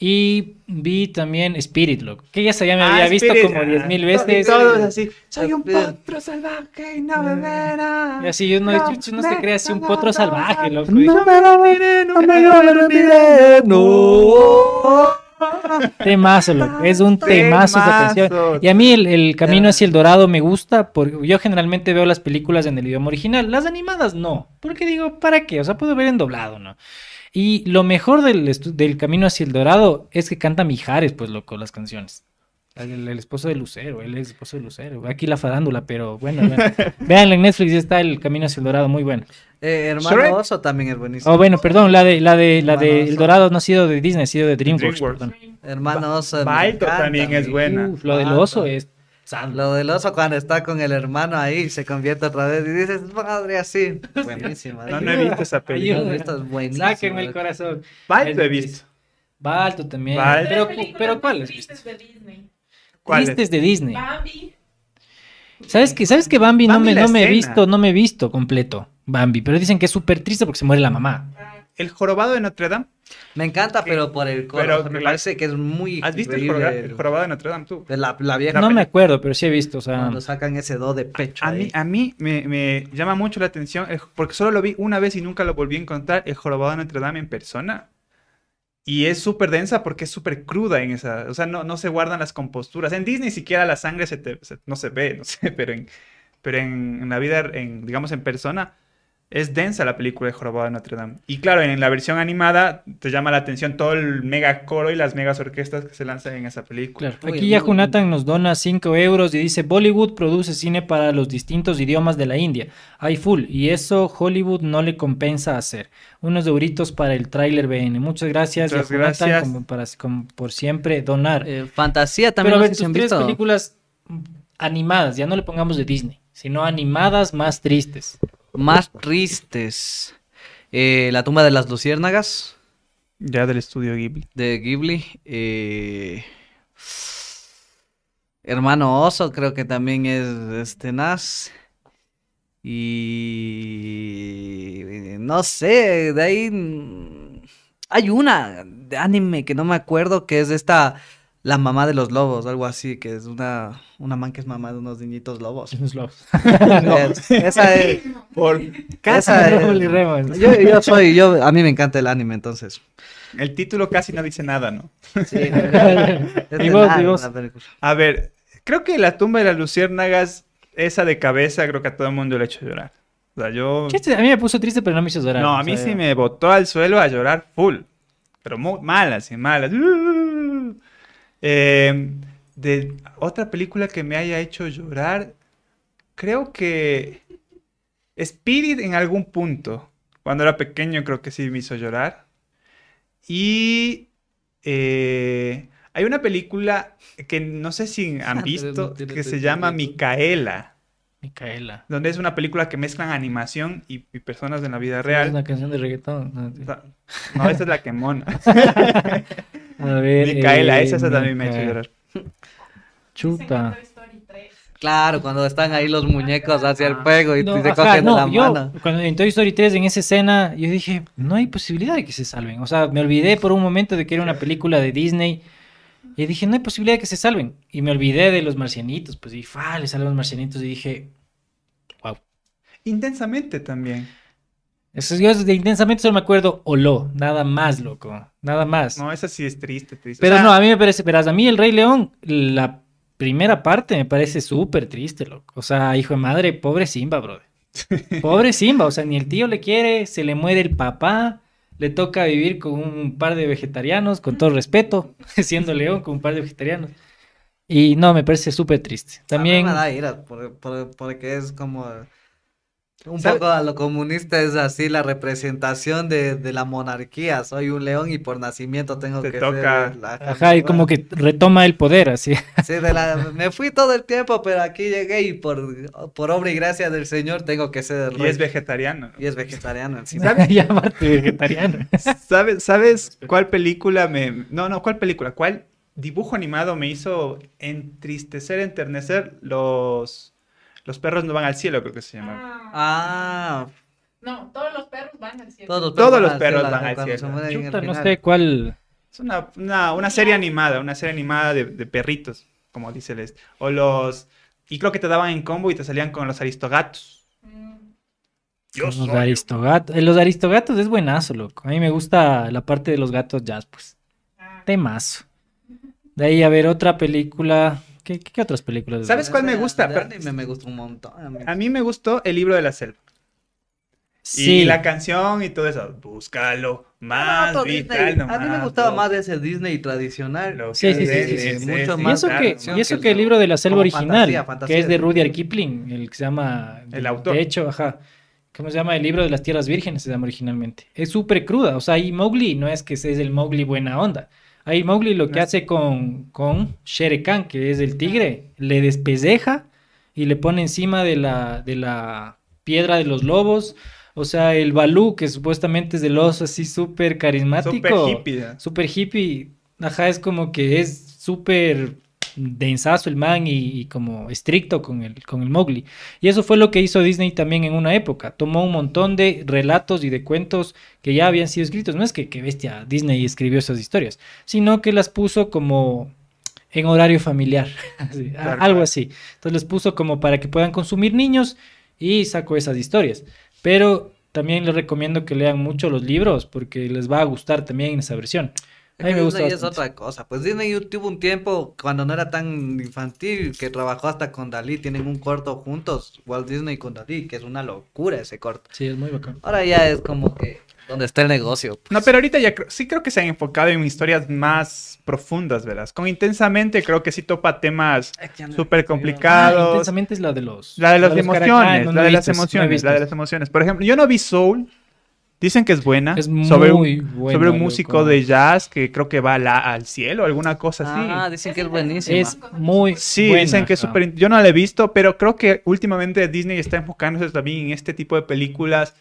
[SPEAKER 1] Y vi también Spirit, loco, que ya se ya me
[SPEAKER 2] Ah,
[SPEAKER 1] había visto
[SPEAKER 2] Spirit,
[SPEAKER 1] como
[SPEAKER 2] ah,
[SPEAKER 1] 10 mil
[SPEAKER 2] to-
[SPEAKER 1] veces.
[SPEAKER 2] Todos así. Soy un potro salvaje y no me verá.
[SPEAKER 1] Y así yo no, no se crea así un potro salvaje, loco.
[SPEAKER 2] No me lo olvidé, no me lo olvidé, no.
[SPEAKER 1] Temazo, loco. Es un temazo esa canción.
[SPEAKER 2] Temazo.
[SPEAKER 1] Y a mí el, el Camino hacia el Dorado me gusta porque yo generalmente veo las películas en el idioma original. Las animadas no. Porque digo, ¿para qué? O sea, puedo ver en doblado, ¿no? Y lo mejor del, estu- del Camino hacia el Dorado es que canta Mijares, pues, loco, las canciones. El, el esposo de Lucero, el esposo de Lucero. Aquí la farándula, pero bueno. Véanla en Netflix, ya está el Camino hacia el Dorado, muy bueno.
[SPEAKER 3] Eh, Hermano
[SPEAKER 2] Shrek.
[SPEAKER 3] Oso también es buenísimo.
[SPEAKER 1] Oh, bueno, perdón, la de la de la de
[SPEAKER 3] Hermano
[SPEAKER 1] El
[SPEAKER 3] Oso.
[SPEAKER 1] Dorado no ha sido de Disney, ha sido de DreamWorks.
[SPEAKER 2] DreamWorks.
[SPEAKER 1] perdón.
[SPEAKER 3] Hermano Oso.
[SPEAKER 2] Baito
[SPEAKER 3] encanta,
[SPEAKER 2] también es buena.
[SPEAKER 1] Uf, lo del oso es
[SPEAKER 3] Lo del oso cuando está con el hermano ahí se convierte otra vez y dices, madre, así. Buenísima.
[SPEAKER 2] No, no he visto esa película.
[SPEAKER 3] Esto es buenísimo.
[SPEAKER 1] Sáquenme el corazón.
[SPEAKER 2] Balto he visto.
[SPEAKER 1] Balto también.
[SPEAKER 2] Balto.
[SPEAKER 1] Pero, pero ¿cuál visto?
[SPEAKER 4] de Disney.
[SPEAKER 2] ¿Cuál es?
[SPEAKER 1] Tristes de Disney.
[SPEAKER 4] Bambi.
[SPEAKER 1] ¿Sabes que ¿Sabes que Bambi, no me, no me he visto, no me he visto completo? Bambi, pero dicen que es súper triste porque se muere la mamá.
[SPEAKER 2] El jorobado de Notre Dame.
[SPEAKER 3] Me encanta, pero por el coro.
[SPEAKER 2] Pero
[SPEAKER 3] o sea, me
[SPEAKER 2] la-
[SPEAKER 3] parece que es muy.
[SPEAKER 2] ¿Has visto el,
[SPEAKER 3] increíble
[SPEAKER 2] joroba- el jorobado de Notre Dame tú?
[SPEAKER 3] De la, la vieja.
[SPEAKER 1] No me acuerdo, pero sí he visto, o sea,
[SPEAKER 3] Cuando sacan ese do de pecho.
[SPEAKER 2] A
[SPEAKER 3] ahí.
[SPEAKER 2] mí, a mí me, me llama mucho la atención, porque solo lo vi una vez y nunca lo volví a encontrar, el jorobado de Notre Dame en persona. Y es súper densa porque es súper cruda en esa, o sea, no, no se guardan las composturas. En Disney siquiera la sangre se te- se- no se ve, no sé, pero en, pero en, en la vida, en, digamos, en persona, es densa la película de Jorobado de Notre Dame. Y claro, en la versión animada te llama la atención todo el mega coro y las megas orquestas que se lanzan en esa película.
[SPEAKER 1] claro. Aquí ya. Jonathan nos dona 5 euros y dice, Bollywood produce cine para los distintos idiomas de la India. Hay full, y eso Hollywood no le compensa hacer. Unos euritos para el tráiler BN. Muchas gracias,
[SPEAKER 2] Muchas
[SPEAKER 1] a Jonathan,
[SPEAKER 2] gracias.
[SPEAKER 1] como para, como por siempre donar.
[SPEAKER 3] Eh, Fantasía
[SPEAKER 1] Pero
[SPEAKER 3] también.
[SPEAKER 1] a
[SPEAKER 3] no
[SPEAKER 1] ver,
[SPEAKER 3] sé si
[SPEAKER 1] tus tres
[SPEAKER 3] visto.
[SPEAKER 1] películas animadas, ya no le pongamos de Disney, sino animadas más tristes.
[SPEAKER 3] Más tristes. Eh, la tumba de las luciérnagas.
[SPEAKER 2] Ya del estudio Ghibli.
[SPEAKER 3] de Ghibli. eh, Hermano Oso, creo que también es, es tenaz. Y no sé, de ahí mm, hay una de anime que no me acuerdo que es esta La mamá de los lobos, algo así, que es una, una man que es mamá de unos niñitos lobos.
[SPEAKER 1] Unos lobos.
[SPEAKER 3] Es- esa es.
[SPEAKER 2] Por
[SPEAKER 3] Esa es-. Yo, yo soy, yo, a mí me encanta el anime, entonces.
[SPEAKER 2] el título casi no dice nada, ¿no?
[SPEAKER 3] Sí,
[SPEAKER 1] Y vos,
[SPEAKER 3] nada
[SPEAKER 1] y vos.
[SPEAKER 3] la película.
[SPEAKER 2] A ver, creo que la tumba de las luciérnagas, esa de cabeza, creo que a todo el mundo le ha hecho llorar. O sea, yo...
[SPEAKER 1] Chiste, A mí me puso triste, pero no me hizo llorar.
[SPEAKER 2] No, a mí
[SPEAKER 1] sea,
[SPEAKER 2] sí me botó al suelo a llorar full. Pero muy malas y malas. Eh, de otra película que me haya hecho llorar, creo que Spirit en algún punto. Cuando era pequeño creo que sí me hizo llorar. Y eh, hay una película que no sé si han visto que se llama. Micaela
[SPEAKER 1] Micaela.
[SPEAKER 2] donde es una película que mezclan animación y, y personas en la vida
[SPEAKER 1] Es
[SPEAKER 2] real.
[SPEAKER 1] una canción de reggaetón. No,
[SPEAKER 2] No, esa es la que mona.
[SPEAKER 1] A ver.
[SPEAKER 2] Micaela,
[SPEAKER 1] eh,
[SPEAKER 2] esa, esa también me ha hecho llorar.
[SPEAKER 1] Chuta.
[SPEAKER 4] Toy Story 3.
[SPEAKER 3] Claro, cuando están ahí los muñecos hacia el fuego y
[SPEAKER 1] No,
[SPEAKER 3] te
[SPEAKER 1] ajá,
[SPEAKER 3] cogen
[SPEAKER 1] no,
[SPEAKER 3] la
[SPEAKER 1] yo,
[SPEAKER 3] mano.
[SPEAKER 1] cuando en Toy Story 3, en esa escena, yo dije, no hay posibilidad de que se salven. O sea, me olvidé por un momento de que era una película de Disney. Y dije, no hay posibilidad de que se salven. Y me olvidé de los marcianitos. Pues y fa, le salen los marcianitos. Y dije, wow.
[SPEAKER 2] Intensamente también.
[SPEAKER 1] Eso yo de intensamente solo me acuerdo Olo, nada más, loco. Nada más.
[SPEAKER 2] No, esa sí es triste, triste. O
[SPEAKER 1] Pero
[SPEAKER 2] sea,
[SPEAKER 1] no, a mí me parece, verás, a mí el Rey León, la primera parte me parece súper triste, loco. O sea, hijo de madre, pobre Simba, brother. Pobre Simba, o sea, ni el tío le quiere, se le muere el papá, le toca vivir con un par de vegetarianos, con todo respeto, siendo león, con un par de vegetarianos. Y no, me parece súper triste. También,
[SPEAKER 3] A mí me da ira, porque es como... Un
[SPEAKER 2] ¿Sabe?
[SPEAKER 3] poco a lo comunista es así la representación de, de la monarquía. Soy un león y por nacimiento tengo
[SPEAKER 2] Te
[SPEAKER 3] que
[SPEAKER 2] toca.
[SPEAKER 3] ser la
[SPEAKER 1] ajá, y como que retoma el poder, así.
[SPEAKER 3] Sí, de la- me fui todo el tiempo, pero aquí llegué y por, por obra y gracia del Señor tengo que ser el
[SPEAKER 2] Y es vegetariano. ¿no?
[SPEAKER 3] Y es vegetariano encima.
[SPEAKER 2] ¿Sabes?
[SPEAKER 1] aparte vegetariano.
[SPEAKER 2] ¿Sabes, ¿Sabes cuál película me... No, no, ¿cuál película? ¿Cuál dibujo animado me hizo entristecer, enternecer? Los... Los perros no van al cielo, creo que se llama.
[SPEAKER 4] Ah.
[SPEAKER 3] Ah,
[SPEAKER 4] No, todos los perros van al cielo.
[SPEAKER 3] todos los
[SPEAKER 2] Todos
[SPEAKER 3] perros van al cielo,
[SPEAKER 2] van al
[SPEAKER 1] Chuta, no sé cuál.
[SPEAKER 2] Es una, una, una serie animada, una serie animada de, de perritos, como dice el este. O los... Y creo que te daban en combo y te salían con los aristogatos.
[SPEAKER 4] Mm.
[SPEAKER 2] Yo
[SPEAKER 1] Los aristogatos. eh, Los aristogatos es buenazo, loco. A mí me gusta la parte de los gatos jazz, pues.
[SPEAKER 4] Ah.
[SPEAKER 1] Temazo. De ahí a ver otra película. ¿Qué, qué, qué otras películas?
[SPEAKER 2] ¿Sabes cuál me
[SPEAKER 3] Ese
[SPEAKER 2] gusta? Pero-
[SPEAKER 3] me gusta un montón. a mí.
[SPEAKER 2] A mí me gustó el libro de la selva.
[SPEAKER 1] Sí.
[SPEAKER 2] Y la canción y todo eso. Búscalo más
[SPEAKER 3] Otro
[SPEAKER 2] vital
[SPEAKER 3] Disney. A mí me gustaba más de ese Disney tradicional.
[SPEAKER 2] Lo
[SPEAKER 1] Sí, sí, sí, sí, sí,
[SPEAKER 3] mucho
[SPEAKER 2] es,
[SPEAKER 1] Y
[SPEAKER 3] más
[SPEAKER 1] eso
[SPEAKER 2] claro.
[SPEAKER 1] que, y eso
[SPEAKER 3] que
[SPEAKER 1] el
[SPEAKER 3] el-
[SPEAKER 1] libro de la selva original,
[SPEAKER 3] fantasía, fantasía
[SPEAKER 1] que es de Rudyard Kipling, el que se llama...
[SPEAKER 2] El
[SPEAKER 1] de-
[SPEAKER 2] autor.
[SPEAKER 1] De hecho, ajá. ¿Cómo se llama? El libro de las tierras vírgenes se llama originalmente. Es súper cruda. O sea, ahí Mowgli no es que es el Mowgli buena onda. Ahí Mowgli lo que
[SPEAKER 2] No.
[SPEAKER 1] hace con, con Shere Khan, que es el tigre, le despelleja y le pone encima de la, de la piedra de los lobos. O sea, el Balú, que supuestamente es del oso así súper carismático.
[SPEAKER 2] Súper hippie. ¿no?
[SPEAKER 1] Super hippie, ajá, es como que es súper densazo el man y, y como estricto con el, con el Mowgli. Y eso fue lo que hizo Disney también en una época. Tomó un montón de relatos y de cuentos que ya habían sido escritos. No es que, que bestia Disney escribió esas historias, sino que las puso como en horario familiar, así, algo así. Entonces les puso como para que puedan consumir niños y sacó esas historias. Pero también les recomiendo que lean mucho los libros porque les va a gustar también esa versión. A
[SPEAKER 3] Es
[SPEAKER 1] mí
[SPEAKER 3] que
[SPEAKER 1] me gusta
[SPEAKER 3] Disney es
[SPEAKER 1] bastante.
[SPEAKER 3] otra cosa. Pues Disney tuvo un tiempo cuando no era tan infantil que trabajó hasta con Dalí. Tienen un corto juntos, Walt Disney con Dalí, que es una locura ese corto.
[SPEAKER 1] Sí, es muy bacán.
[SPEAKER 3] Ahora ya es como que donde está el negocio. pues.
[SPEAKER 2] No, pero ahorita ya creo- sí creo que se han enfocado en historias más profundas, ¿verdad? Con Intensamente creo que sí topa temas súper
[SPEAKER 1] Ah,
[SPEAKER 2] complicados.
[SPEAKER 1] intensamente es la de los.
[SPEAKER 2] La de las emociones,
[SPEAKER 1] Ah,
[SPEAKER 2] la de las emociones, la de las emociones. Por ejemplo, yo no vi Soul. Dicen que es buena.
[SPEAKER 1] Es
[SPEAKER 2] sobre
[SPEAKER 1] muy
[SPEAKER 2] un,
[SPEAKER 1] buena,
[SPEAKER 2] sobre un
[SPEAKER 1] loco.
[SPEAKER 2] músico de jazz que creo que va la- al cielo, alguna cosa así.
[SPEAKER 3] Ah, dicen que es buenísima.
[SPEAKER 1] Es muy
[SPEAKER 2] Sí,
[SPEAKER 1] buena,
[SPEAKER 2] dicen que es súper... Yo no la he visto, pero creo que últimamente Disney está enfocándose también en este tipo de películas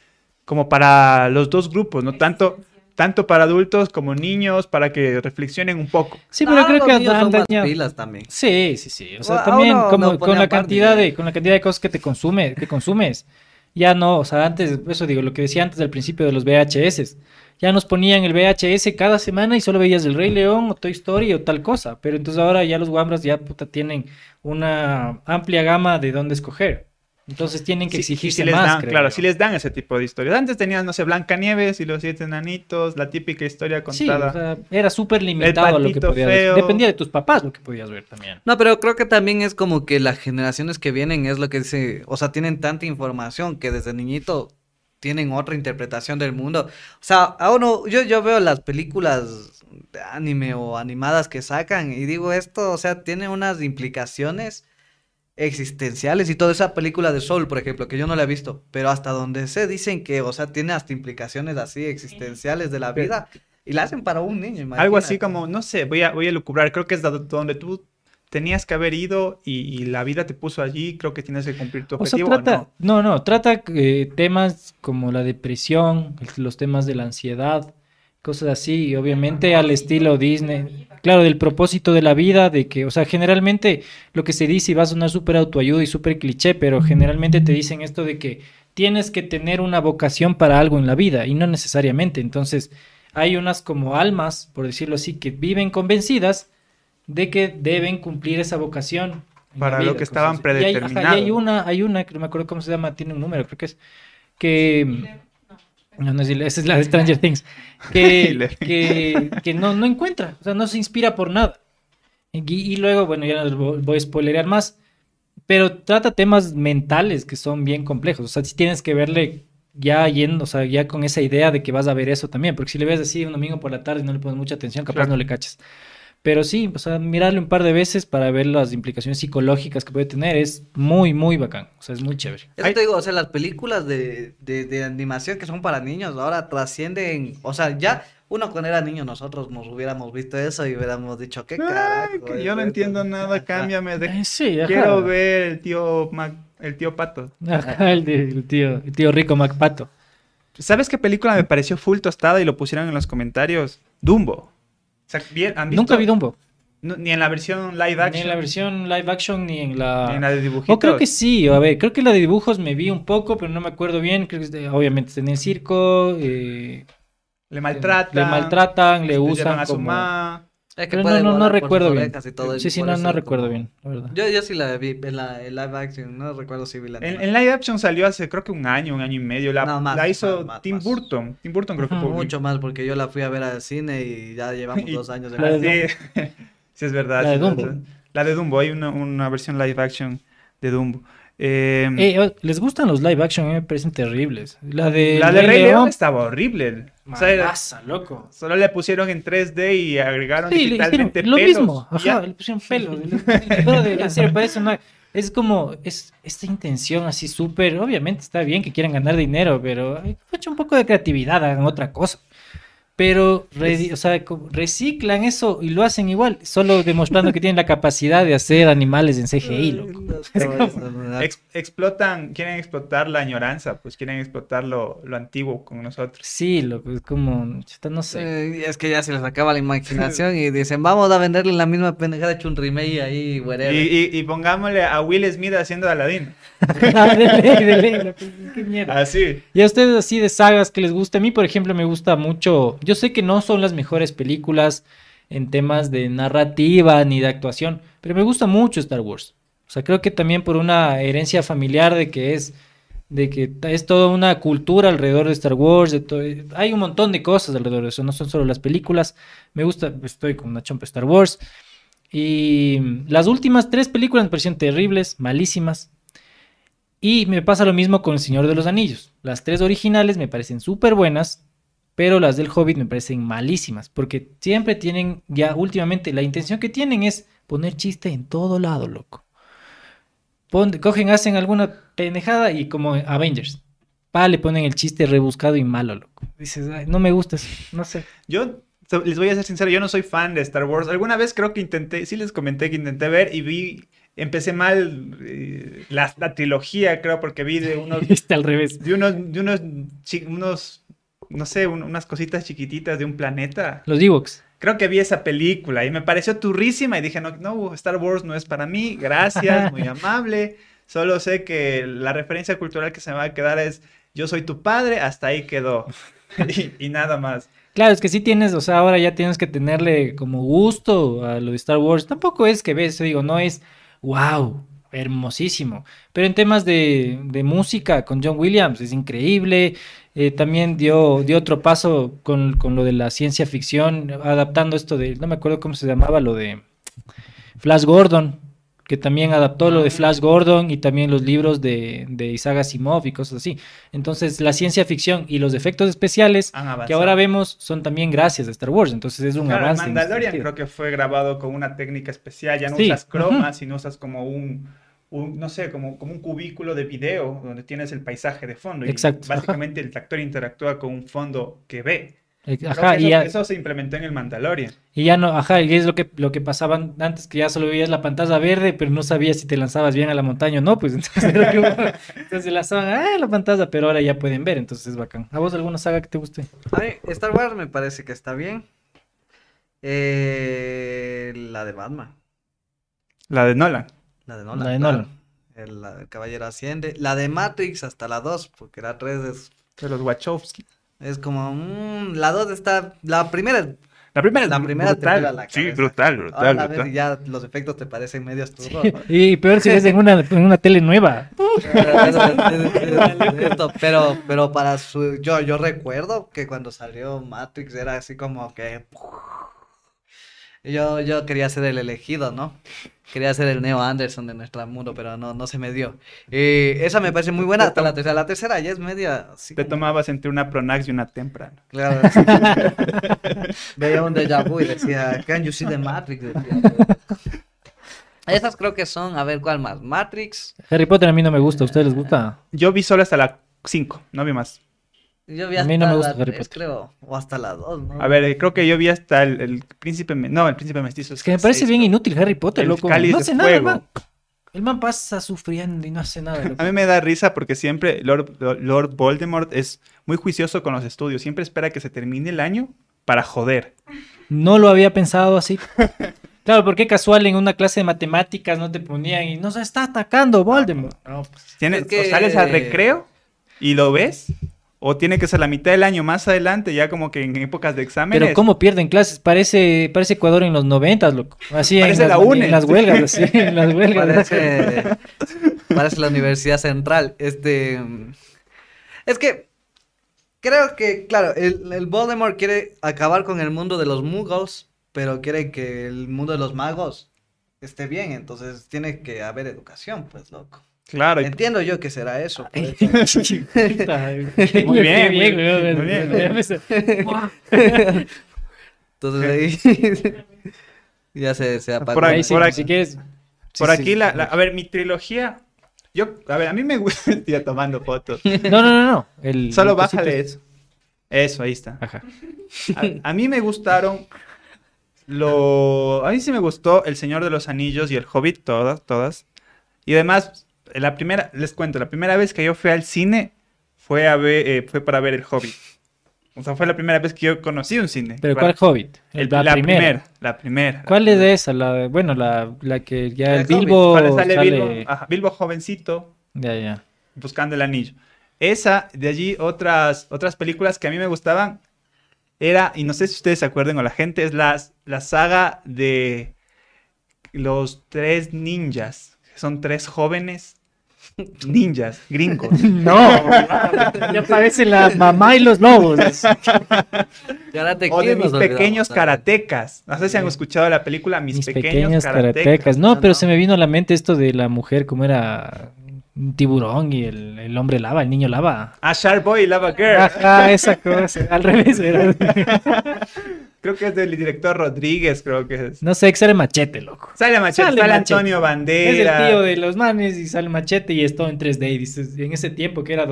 [SPEAKER 2] como para los dos grupos, ¿no? Tanto, tanto para adultos como niños, para que reflexionen un poco.
[SPEAKER 1] Sí, pero
[SPEAKER 3] Ahora
[SPEAKER 1] creo que han dañado-
[SPEAKER 3] pilas también.
[SPEAKER 1] Sí, sí, sí. O sea,
[SPEAKER 3] O-
[SPEAKER 1] también como
[SPEAKER 3] no
[SPEAKER 1] con la cantidad de, con la cantidad de cosas que te consume, que consumes, ya no, o sea, antes, eso digo, lo que decía antes al principio de los VHS, ya nos ponían el VHS cada semana y solo veías el Rey León o Toy Story o tal cosa. Pero entonces ahora ya los guambras ya puta tienen una amplia gama de dónde escoger. Entonces tienen que
[SPEAKER 2] Sí, sí,
[SPEAKER 1] exigirse
[SPEAKER 2] sí les
[SPEAKER 1] más,
[SPEAKER 2] dan,
[SPEAKER 1] creo
[SPEAKER 2] claro,
[SPEAKER 1] yo.
[SPEAKER 2] sí les dan ese tipo de historias. Antes tenías, no sé, Blancanieves y los siete enanitos, la típica historia
[SPEAKER 1] Sí,
[SPEAKER 2] contada.
[SPEAKER 1] o sea, era súper limitado lo que podías ver. Dependía de tus papás lo que podías ver también.
[SPEAKER 3] No, pero creo que también es como que las generaciones que vienen es lo que dice, o sea, tienen tanta información que desde niñito tienen otra interpretación del mundo. O sea, a uno, yo, yo veo las películas de anime o animadas que sacan y digo esto, o sea, tiene unas implicaciones existenciales y toda esa película de Soul, por ejemplo, que yo no la he visto, pero hasta donde sé dicen que, o sea, tiene hasta implicaciones así existenciales de la vida y la hacen para un niño,
[SPEAKER 2] Algo así
[SPEAKER 3] imagínate.
[SPEAKER 2] como, no sé, voy a, voy a lucubrar. Creo que es do- donde tú tenías que haber ido y, y la vida te puso allí. Creo que tienes que cumplir tu
[SPEAKER 1] O sea,
[SPEAKER 2] objetivo. ¿o
[SPEAKER 1] trata, no? no, trata eh, temas como la depresión, los temas de la ansiedad, cosas así, y obviamente al estilo Disney. Claro, del propósito de la vida, de que, o sea, generalmente lo que se dice y va a sonar súper autoayuda y súper cliché, pero generalmente te dicen esto de que tienes que tener una vocación para algo en la vida y no necesariamente. Entonces, hay unas como almas, por decirlo así, que viven convencidas de que deben cumplir esa vocación.
[SPEAKER 2] Para lo que estaban.
[SPEAKER 1] Y hay- ajá, Y hay,
[SPEAKER 2] predeterminados.
[SPEAKER 1] una, hay una que no me acuerdo cómo se llama, tiene un número, creo que es que no, no es, esa es la de Stranger Things, que, que, que no, no encuentra, o sea, no se inspira por nada. Y, y luego, bueno, ya no voy a spoilerear más, pero trata temas mentales que son bien complejos, o sea, si tienes que verle ya yendo, o sea, ya con esa idea de que vas a ver eso también, porque si le ves así un domingo por la tarde y no le pones mucha atención, capaz
[SPEAKER 2] Claro.
[SPEAKER 1] no le cachas. Pero sí, o sea, mirarle un par de veces para ver las implicaciones psicológicas que puede tener es muy, muy bacán. O sea, es muy chévere.
[SPEAKER 3] Eso te digo, o sea, las películas de, de, de animación que son para niños ahora trascienden, o sea, ya uno cuando era niño nosotros nos hubiéramos visto eso y hubiéramos dicho, ¿qué
[SPEAKER 2] Ay,
[SPEAKER 3] carajo?
[SPEAKER 2] que yo no
[SPEAKER 3] esto?".
[SPEAKER 2] entiendo nada, cámbiame. de-
[SPEAKER 1] Eh, sí, ajá.
[SPEAKER 2] Quiero ver el tío Mac- el tío Pato.
[SPEAKER 1] Ajá, el, de- el tío, el tío rico MacPato.
[SPEAKER 2] ¿Sabes qué película me pareció full tostada y lo pusieron en los comentarios? Dumbo. Sea, bien, ¿han visto?
[SPEAKER 1] Nunca vi Dumbo.
[SPEAKER 2] No, ni en la versión live
[SPEAKER 1] Ni
[SPEAKER 2] action.
[SPEAKER 1] en la versión live action ni en la...
[SPEAKER 2] ni en la de dibujitos.
[SPEAKER 1] O creo que sí, a ver, creo que la de dibujos me vi un poco, pero no me acuerdo bien. Creo que de- obviamente en el circo. eh,
[SPEAKER 2] Le maltratan.
[SPEAKER 1] Le maltratan, le
[SPEAKER 2] llevan
[SPEAKER 1] usan
[SPEAKER 2] a su
[SPEAKER 1] como...
[SPEAKER 2] ma.
[SPEAKER 3] Es que
[SPEAKER 1] Pero
[SPEAKER 3] puede
[SPEAKER 1] no, no, no
[SPEAKER 3] volar por sus
[SPEAKER 1] recuerdo bien.
[SPEAKER 3] y todo,
[SPEAKER 1] Sí, sí, no, no recuerdo
[SPEAKER 3] como-
[SPEAKER 1] bien, la verdad.
[SPEAKER 3] Yo, yo sí la vi en la en live action, no recuerdo si vi la
[SPEAKER 2] En, en live action salió hace creo que un año, un año y medio. La,
[SPEAKER 3] No, más,
[SPEAKER 2] la hizo
[SPEAKER 3] más, más,
[SPEAKER 2] Tim
[SPEAKER 3] más.
[SPEAKER 2] Burton. Tim Burton creo que.
[SPEAKER 3] Mucho más porque yo la fui a ver al cine y ya llevamos
[SPEAKER 2] Y-
[SPEAKER 3] dos años de
[SPEAKER 1] La de
[SPEAKER 2] Sí, sí, es verdad.
[SPEAKER 1] La de Dumbo.
[SPEAKER 2] La de Dumbo. Hay una, una versión live action de Dumbo. Eh,
[SPEAKER 1] Eh, oh, ¿Les gustan los live action? A mí me parecen terribles. La de,
[SPEAKER 2] la de
[SPEAKER 1] Rey
[SPEAKER 2] Rey León
[SPEAKER 1] León,
[SPEAKER 2] estaba horrible. O sea,
[SPEAKER 1] loco.
[SPEAKER 2] solo le pusieron en 3D y agregaron
[SPEAKER 1] Sí,
[SPEAKER 2] digitalmente
[SPEAKER 1] lo
[SPEAKER 2] pelos,
[SPEAKER 1] mismo. Ajá, le pusieron pelo. Es como, es esta intención así súper. Obviamente está bien que quieran ganar dinero, pero ay, echa un poco de creatividad, hagan otra cosa. Pero, re- o sea, como reciclan eso y lo hacen igual, solo demostrando que tienen la capacidad de hacer animales en CGI, loco.
[SPEAKER 2] Ex- explotan, quieren explotar la añoranza, pues quieren explotar lo, lo antiguo con nosotros.
[SPEAKER 1] Sí, loco, es como, no sé.
[SPEAKER 3] Eh, es que ya se les acaba la imaginación y dicen, vamos a venderle la misma pendejada hecho un remake ahí,
[SPEAKER 2] Y,
[SPEAKER 3] whatever.
[SPEAKER 2] y- y pongámosle a Will Smith haciendo Aladdin.
[SPEAKER 1] Ah, de ley, de ley, loco, qué mierda.
[SPEAKER 2] Así.
[SPEAKER 1] Y a ustedes así de sagas que les gusta. A mí, por ejemplo, me gusta mucho. Yo sé que no son las mejores películas en temas de narrativa ni de actuación, pero me gusta mucho Star Wars. O sea, creo que también por una herencia familiar de que es de que es toda una cultura alrededor de Star Wars, de hay un montón de cosas alrededor de eso, no son solo las películas. Me gusta, estoy con una chompa Star Wars. Y las últimas tres películas me parecieron terribles, malísimas. Y me pasa lo mismo con El Señor de los Anillos. Las tres originales me parecen súper buenas, pero las del Hobbit me parecen malísimas, porque siempre tienen, ya últimamente, la intención que tienen es poner chiste en todo lado, loco. Cogen, hacen alguna pendejada y como Avengers. Pa, le ponen el chiste rebuscado y malo, loco. Dices, "Ay, no me gusta eso, no sé.
[SPEAKER 2] Yo les voy a ser sincero, yo no soy fan de Star Wars. Alguna vez creo que intenté, sí les comenté que intenté ver y vi, empecé mal eh, la, la trilogía, creo, porque vi de unos,
[SPEAKER 1] Está al revés.
[SPEAKER 2] de unos, de unos, unos, no sé, un- unas cositas chiquititas de un planeta.
[SPEAKER 1] Los Ewoks.
[SPEAKER 2] Creo que vi esa película y me pareció turrísima y dije, no, no, Star Wars no es para mí, gracias, muy amable. Solo sé que la referencia cultural que se me va a quedar es yo soy tu padre, hasta ahí quedó. y, y nada más.
[SPEAKER 1] Claro, es que sí tienes, o sea, ahora ya tienes que tenerle como gusto a lo de Star Wars. Tampoco es que ves, digo, no es wow, hermosísimo. Pero en temas de, de música con John Williams es increíble. Eh, también dio, dio otro paso con, con lo de la ciencia ficción, adaptando esto de, no me acuerdo cómo se llamaba, lo de Flash Gordon, que también adaptó lo de Flash Gordon y también los libros de, de Isaac Asimov y cosas así. Entonces, la ciencia ficción y los efectos especiales que ahora vemos son también gracias a Star Wars. Entonces, es un
[SPEAKER 2] Claro,
[SPEAKER 1] avance.
[SPEAKER 2] Mandalorian creo que fue grabado con una técnica especial. Ya no
[SPEAKER 1] Sí,
[SPEAKER 2] usas cromas, sino usas como un, un, no sé, como, como un cubículo de video donde tienes el paisaje de fondo. Y
[SPEAKER 1] Exacto, ajá.
[SPEAKER 2] básicamente el actor interactúa con un fondo que ve.
[SPEAKER 1] Eh, Ajá,
[SPEAKER 2] que
[SPEAKER 1] y
[SPEAKER 2] eso,
[SPEAKER 1] ya,
[SPEAKER 2] eso se implementó en el Mandalorian.
[SPEAKER 1] y ya no, ajá, y es lo que, lo que pasaban antes, que ya solo veías la pantalla verde, pero no sabías si te lanzabas bien a la montaña o no, pues entonces, era entonces lanzaban, ah, la pantalla, pero ahora ya pueden ver, entonces es bacán. ¿A vos alguna saga que te guste?
[SPEAKER 3] A mí, Star Wars me parece que está bien. Eh, la de Batman.
[SPEAKER 2] La de Nolan.
[SPEAKER 3] La de Nolan.
[SPEAKER 1] La de
[SPEAKER 3] claro.
[SPEAKER 1] Nolan.
[SPEAKER 3] El, la del Caballero Asciende. La de Matrix hasta la 2, porque la 3 es,
[SPEAKER 2] De los Wachowski.
[SPEAKER 3] Es como... mm, la 2 está... La primera es
[SPEAKER 2] La primera es
[SPEAKER 3] La primera te
[SPEAKER 2] brutal.
[SPEAKER 3] la
[SPEAKER 2] sí, brutal,
[SPEAKER 3] Ahora
[SPEAKER 2] brutal, brutal.
[SPEAKER 3] y ya los efectos te parecen medio turros, ¿no?
[SPEAKER 1] Y peor si ves en una, en una tele nueva.
[SPEAKER 3] Pero, pero para su, yo, yo recuerdo que cuando salió Matrix era así como que yo, yo quería ser el elegido, ¿no? Quería ser el Neo Anderson de nuestro mundo, pero no, no se me dio. Y esa me parece muy buena hasta la tercera. La tercera ya es media
[SPEAKER 2] Te
[SPEAKER 3] como-
[SPEAKER 2] tomabas entre una Pronax y una Tempra. ¿no?
[SPEAKER 3] Claro. Veía un déjà vu y decía, Can you see the Matrix? Decía. Esas creo que son, a ver, ¿cuál más? Matrix.
[SPEAKER 1] Harry Potter a mí no me gusta, ¿a ustedes les gusta?
[SPEAKER 2] Yo vi solo hasta la 5, no vi más.
[SPEAKER 3] Yo vi
[SPEAKER 1] A
[SPEAKER 3] hasta
[SPEAKER 1] mí no me
[SPEAKER 3] la
[SPEAKER 1] gusta Harry
[SPEAKER 3] tres,
[SPEAKER 1] Potter.
[SPEAKER 3] creo, o hasta la 2, ¿no?
[SPEAKER 2] A ver, eh, creo que yo vi hasta el, el príncipe... me- No, el príncipe mestizo.
[SPEAKER 1] Es que me parece bien inútil Harry Potter,
[SPEAKER 2] El
[SPEAKER 1] loco.
[SPEAKER 2] cáliz
[SPEAKER 1] No
[SPEAKER 2] de
[SPEAKER 1] hace nada,
[SPEAKER 2] fuego.
[SPEAKER 1] man. El man pasa sufriendo y no hace nada. loco.
[SPEAKER 2] A mí me da risa porque siempre Lord, Lord Voldemort es muy juicioso con los estudios. Siempre espera que se termine el año para joder.
[SPEAKER 1] No lo había pensado así. Claro, porque casual en una clase de matemáticas no te ponían y nos está atacando Voldemort. No, pues,
[SPEAKER 2] Tienes,
[SPEAKER 3] Es que-
[SPEAKER 2] O sales al recreo y lo ves. O tiene que ser la mitad del año más adelante, ya como que en épocas de exámenes.
[SPEAKER 1] Pero cómo pierden clases, parece, parece Ecuador en los noventas, loco. Así en las,
[SPEAKER 2] la UNE.
[SPEAKER 1] en las huelgas, así, en las huelgas.
[SPEAKER 3] Parece, parece la Universidad Central. Este. Es que. Creo que, claro, el, el Voldemort quiere acabar con el mundo de los muggles, pero quiere que el mundo de los magos esté bien. Entonces tiene que haber educación, pues, loco.
[SPEAKER 2] Claro.
[SPEAKER 3] Entiendo yo que será eso.
[SPEAKER 2] Muy bien, muy
[SPEAKER 1] bien,
[SPEAKER 2] muy bien.
[SPEAKER 3] Entonces ahí. ya se, se apagó.
[SPEAKER 2] Por ahí,
[SPEAKER 1] Ahí sí,
[SPEAKER 2] por aquí-
[SPEAKER 1] si quieres.
[SPEAKER 2] Por
[SPEAKER 1] sí,
[SPEAKER 2] aquí,
[SPEAKER 1] sí,
[SPEAKER 2] la, a ver, mi trilogía. Yo, a ver, a mí me gusta. Estoy tomando fotos.
[SPEAKER 1] No, no, no, no. El,
[SPEAKER 2] Solo
[SPEAKER 1] el
[SPEAKER 2] bájale
[SPEAKER 1] es-
[SPEAKER 2] eso. Eso, ahí está.
[SPEAKER 1] Ajá.
[SPEAKER 2] A, a mí me gustaron. Lo. A mí sí me gustó El Señor de los Anillos y El Hobbit, todas, todas. Y además, la primera, les cuento, la primera vez que yo fui al cine fue, a ver, eh, fue para ver El Hobbit. O sea, fue la primera vez que yo conocí un cine.
[SPEAKER 1] Pero
[SPEAKER 2] Para-
[SPEAKER 1] ¿cuál Hobbit?
[SPEAKER 2] El-
[SPEAKER 1] la,
[SPEAKER 2] la
[SPEAKER 1] primera.
[SPEAKER 2] primera. La primera.
[SPEAKER 1] ¿Cuál es de esa? La, bueno, la, la que ya el
[SPEAKER 3] El Hobbit,
[SPEAKER 1] Bilbo
[SPEAKER 2] sale,
[SPEAKER 1] sale...
[SPEAKER 2] Bilbo, ajá, Bilbo jovencito,
[SPEAKER 1] Ya, ya.
[SPEAKER 2] buscando el anillo. Esa, de allí otras, otras películas que a mí me gustaban, era, y no sé si ustedes se acuerdan o la gente, es la, la saga de los tres ninjas. Son tres jóvenes ninjas, gringos.
[SPEAKER 1] No, ya parece la mamá y los lobos.
[SPEAKER 3] Karate
[SPEAKER 2] o de mis pequeños karatecas. No sé si han escuchado la película Mis,
[SPEAKER 1] Mis
[SPEAKER 2] pequeños,
[SPEAKER 1] pequeños
[SPEAKER 2] karatecas.
[SPEAKER 1] karatecas. No,
[SPEAKER 3] No,
[SPEAKER 1] pero
[SPEAKER 3] no.
[SPEAKER 1] se me vino a la mente esto de la mujer, como era un tiburón y el, el hombre lava, el niño lava.
[SPEAKER 2] Ah, Shark Boy y Lava Girl.
[SPEAKER 1] Ajá, esa cosa. Al revés era.
[SPEAKER 2] Creo que es del director Rodríguez, creo que es.
[SPEAKER 1] No sé, que sale machete, loco.
[SPEAKER 2] Sale Machete,
[SPEAKER 1] Sale
[SPEAKER 2] sale,
[SPEAKER 1] Machete.
[SPEAKER 2] Antonio
[SPEAKER 1] Es
[SPEAKER 2] Bandera.
[SPEAKER 1] el tío de los manes y sale machete y es todo en 3D. Y dices, en ese tiempo que era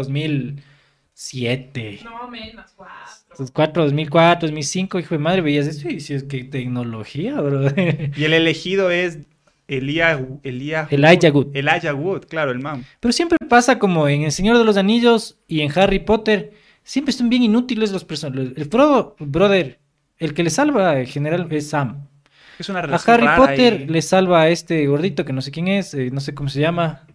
[SPEAKER 1] 2007.
[SPEAKER 4] No, menos, cuatro.
[SPEAKER 1] 2004, 2004, 2005, hijo de madre, veías eso y dices, qué tecnología, bro.
[SPEAKER 2] Y el elegido es Elia, Elia
[SPEAKER 1] Elijah Wood.
[SPEAKER 2] Elijah Wood, claro, el man.
[SPEAKER 1] Pero siempre pasa como en El Señor de los Anillos y en Harry Potter, siempre son bien inútiles los personajes. El Frodo, brother, el que le salva en general es Sam.
[SPEAKER 2] Es una
[SPEAKER 1] A
[SPEAKER 2] relación
[SPEAKER 1] Harry
[SPEAKER 2] rara
[SPEAKER 1] Potter
[SPEAKER 2] ahí.
[SPEAKER 1] le salva a este gordito que no sé quién es, eh, no sé cómo se llama.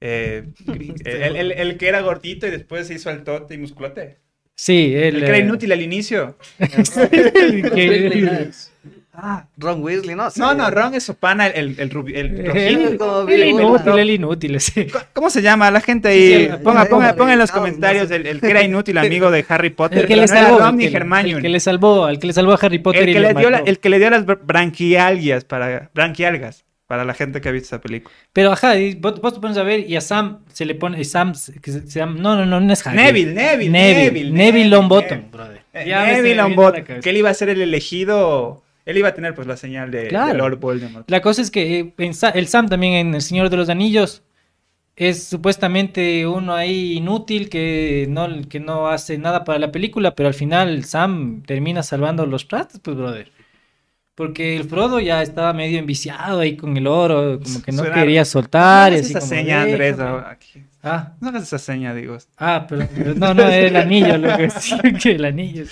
[SPEAKER 2] Eh, el, el- el que era gordito y después se hizo altote y musculote.
[SPEAKER 1] Sí, el,
[SPEAKER 2] El que era
[SPEAKER 1] eh,
[SPEAKER 2] inútil al inicio.
[SPEAKER 1] que-
[SPEAKER 2] Ah,
[SPEAKER 3] Ron Weasley, no sé.
[SPEAKER 2] no, no, Ron es su pana, el, el, rubi- el rojito.
[SPEAKER 1] el, el inútil, el inútil.
[SPEAKER 2] ¿Cómo se llama? La gente ahí.
[SPEAKER 1] sí,
[SPEAKER 2] ponga,
[SPEAKER 3] sí,
[SPEAKER 2] ponga, en los comentarios el, el que era inútil amigo de Harry Potter.
[SPEAKER 1] El que le salvó,
[SPEAKER 2] Ron
[SPEAKER 1] el
[SPEAKER 2] ni
[SPEAKER 1] que,
[SPEAKER 2] Hermione.
[SPEAKER 1] el que le salvó, al que le salvó a Harry Potter
[SPEAKER 2] El que,
[SPEAKER 1] le
[SPEAKER 2] le dio la-
[SPEAKER 1] mató.
[SPEAKER 2] el que le dio las br- branquialgias para branquialgas para la gente que ha visto esa película.
[SPEAKER 1] Pero ajá, vos, vos te pones a ver y a Sam se le pone, Sam, se- que se, se llama, no, no, no, no es Hagrid.
[SPEAKER 2] Neville, Neville,
[SPEAKER 1] Neville,
[SPEAKER 2] Neville,
[SPEAKER 1] Longbottom,
[SPEAKER 2] Neville.
[SPEAKER 1] brother.
[SPEAKER 2] Eh, Neville Longbottom,
[SPEAKER 1] cabeza.
[SPEAKER 2] que él iba a ser el elegido. Él iba a tener pues la señal de, de
[SPEAKER 1] Claro.
[SPEAKER 2] Lord Voldemort.
[SPEAKER 1] La cosa es que eh, en el Sam también en El Señor de los Anillos es supuestamente uno ahí inútil que no, que no hace nada para la película, pero al final Sam termina salvando los tratos, pues, brother. Porque el Frodo ya estaba medio enviciado ahí con el oro, como que no
[SPEAKER 2] Suena-
[SPEAKER 1] quería
[SPEAKER 2] No
[SPEAKER 1] soltar. y
[SPEAKER 2] hagas esa
[SPEAKER 1] como,
[SPEAKER 2] seña, Andrés.
[SPEAKER 1] Ah,
[SPEAKER 2] No hagas esa seña, digo.
[SPEAKER 1] ah, pero, pero no, no, era el anillo, lo que que el anillo.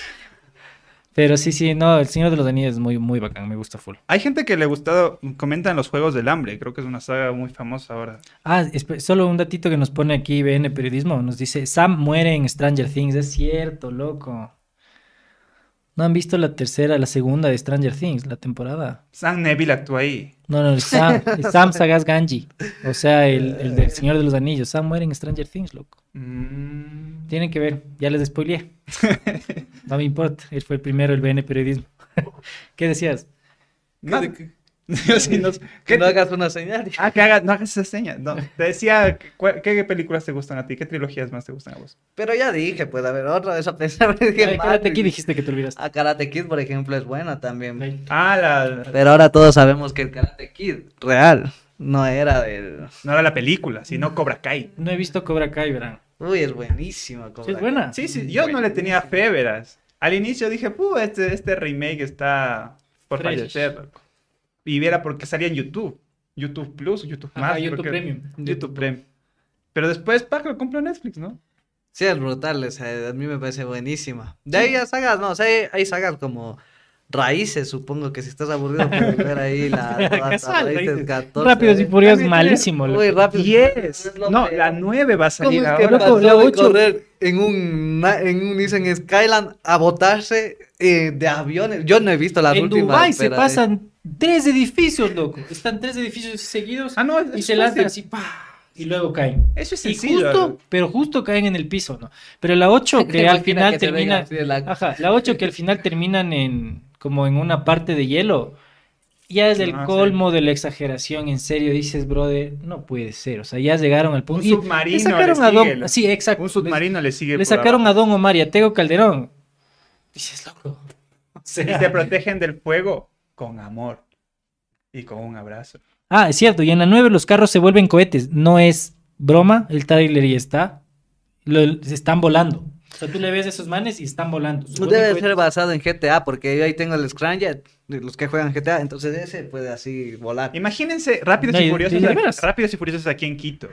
[SPEAKER 1] Pero sí, sí, no, El Señor de los Anillos es muy, muy bacán, me gusta full.
[SPEAKER 2] Hay gente que le ha gustado, comentan los Juegos del Hambre, creo que es una saga muy famosa ahora.
[SPEAKER 1] Ah, solo un datito que nos pone aquí BN Periodismo. Nos dice, Sam muere en Stranger Things. Es cierto, loco. ¿No han visto la tercera, la segunda de Stranger Things, la temporada?
[SPEAKER 2] Sam Neville actúa ahí.
[SPEAKER 1] No, no, Sam, Sam Sagas Ganji. O sea, el, el del Señor de los Anillos. Sam muere en Stranger Things, loco.
[SPEAKER 2] Mm.
[SPEAKER 1] Tienen que ver, ya les spoileé. No me importa, él fue el primero, el BN Periodismo. ¿Qué decías?
[SPEAKER 2] sí no-
[SPEAKER 3] Que
[SPEAKER 2] ¿qué-
[SPEAKER 3] no hagas una señal.
[SPEAKER 2] Ah, que hagas, no hagas esa seña. No, te decía, ¿cu- ¿qué, películas te gustan a ti? ¿Qué trilogías más te gustan a vos?
[SPEAKER 3] Pero ya dije, pues, a ver, otra vez a pensar. dije,
[SPEAKER 1] Ay,
[SPEAKER 3] madre,
[SPEAKER 1] Karate Kid dijiste que te olvidaste.
[SPEAKER 3] A Karate Kid, por ejemplo, es buena también.
[SPEAKER 2] Ah, la,
[SPEAKER 3] Pero ahora todos sabemos que el Karate Kid real no era del...
[SPEAKER 2] no era la película, sino Cobra Kai.
[SPEAKER 1] No he visto Cobra Kai, verán.
[SPEAKER 3] Uy, es buenísima.
[SPEAKER 1] Sí,
[SPEAKER 3] Cobra
[SPEAKER 1] es buena.
[SPEAKER 2] Sí, sí, yo no le tenía fe, verás. Al inicio dije, puh, este, este remake está por
[SPEAKER 1] Fresh.
[SPEAKER 2] fallecer. Loco". Y viera porque salía en YouTube. YouTube Plus, YouTube
[SPEAKER 1] Ajá,
[SPEAKER 2] más.
[SPEAKER 1] YouTube Premium.
[SPEAKER 2] YouTube Premium. Pero Después, Pac lo compró Netflix, ¿no?
[SPEAKER 3] Sí, es brutal, o sea, a mí me parece buenísima. De ahí a sagas, no, o sea, hay, hay sagas como Raíces, supongo que si estás aburrido puedes ver ahí la
[SPEAKER 1] Casual,
[SPEAKER 3] Raíces
[SPEAKER 1] Raíces.
[SPEAKER 3] 14.
[SPEAKER 1] Rápidos y. Furiosos, malísimo.
[SPEAKER 3] Uy,
[SPEAKER 1] loco.
[SPEAKER 3] rápido.
[SPEAKER 2] 10.
[SPEAKER 3] Es lo
[SPEAKER 2] No,
[SPEAKER 3] peor.
[SPEAKER 2] la 9 va a
[SPEAKER 3] ¿Cómo
[SPEAKER 2] salir
[SPEAKER 3] es que
[SPEAKER 2] ahora.
[SPEAKER 1] Loco,
[SPEAKER 3] pasó
[SPEAKER 1] la
[SPEAKER 3] de
[SPEAKER 1] ocho-
[SPEAKER 3] correr en un, en un Nissan Skyline a botarse eh, de aviones? Yo no he visto las
[SPEAKER 1] en
[SPEAKER 3] últimas.
[SPEAKER 1] Dubai se pasan tres edificios, loco. Están tres edificios seguidos
[SPEAKER 2] Ah, no,
[SPEAKER 1] y se lanzan así, ¡pah! y luego caen.
[SPEAKER 2] Eso es
[SPEAKER 1] Y
[SPEAKER 2] sencillo.
[SPEAKER 1] justo, pero justo caen en el piso, ¿no? Pero la 8 que al final
[SPEAKER 3] que te
[SPEAKER 1] termina,
[SPEAKER 3] la-
[SPEAKER 1] ajá, la 8 que al final terminan en como en una parte de hielo. Ya es el
[SPEAKER 2] Ah, sí.
[SPEAKER 1] colmo de la exageración, en serio, dices, brother, no puede ser, o sea, ya llegaron al
[SPEAKER 2] Un
[SPEAKER 1] punto. y
[SPEAKER 2] submarino
[SPEAKER 1] le sacaron
[SPEAKER 2] le
[SPEAKER 1] a Don,
[SPEAKER 2] sigue,
[SPEAKER 1] sí, exacto.
[SPEAKER 2] Un submarino le sigue.
[SPEAKER 1] Le, sacaron
[SPEAKER 2] abajo.
[SPEAKER 1] a Don Omar y a Tego Calderón. Dices, loco. O
[SPEAKER 2] Y se protegen del fuego con amor. Y con un abrazo.
[SPEAKER 1] Ah, es cierto, y en la 9 los carros se vuelven cohetes. No es broma, el trailer ya está. Lo- se están volando. O sea, tú le ves a esos manes y están volando.
[SPEAKER 3] No debe ser basado en GTA, porque yo ahí tengo el Scramjet, de los que juegan GTA, entonces ese puede así volar.
[SPEAKER 2] Imagínense Rápidos
[SPEAKER 1] No,
[SPEAKER 2] y Furiosos.
[SPEAKER 1] y.
[SPEAKER 2] Rápidos y Furiosos aquí en Quito.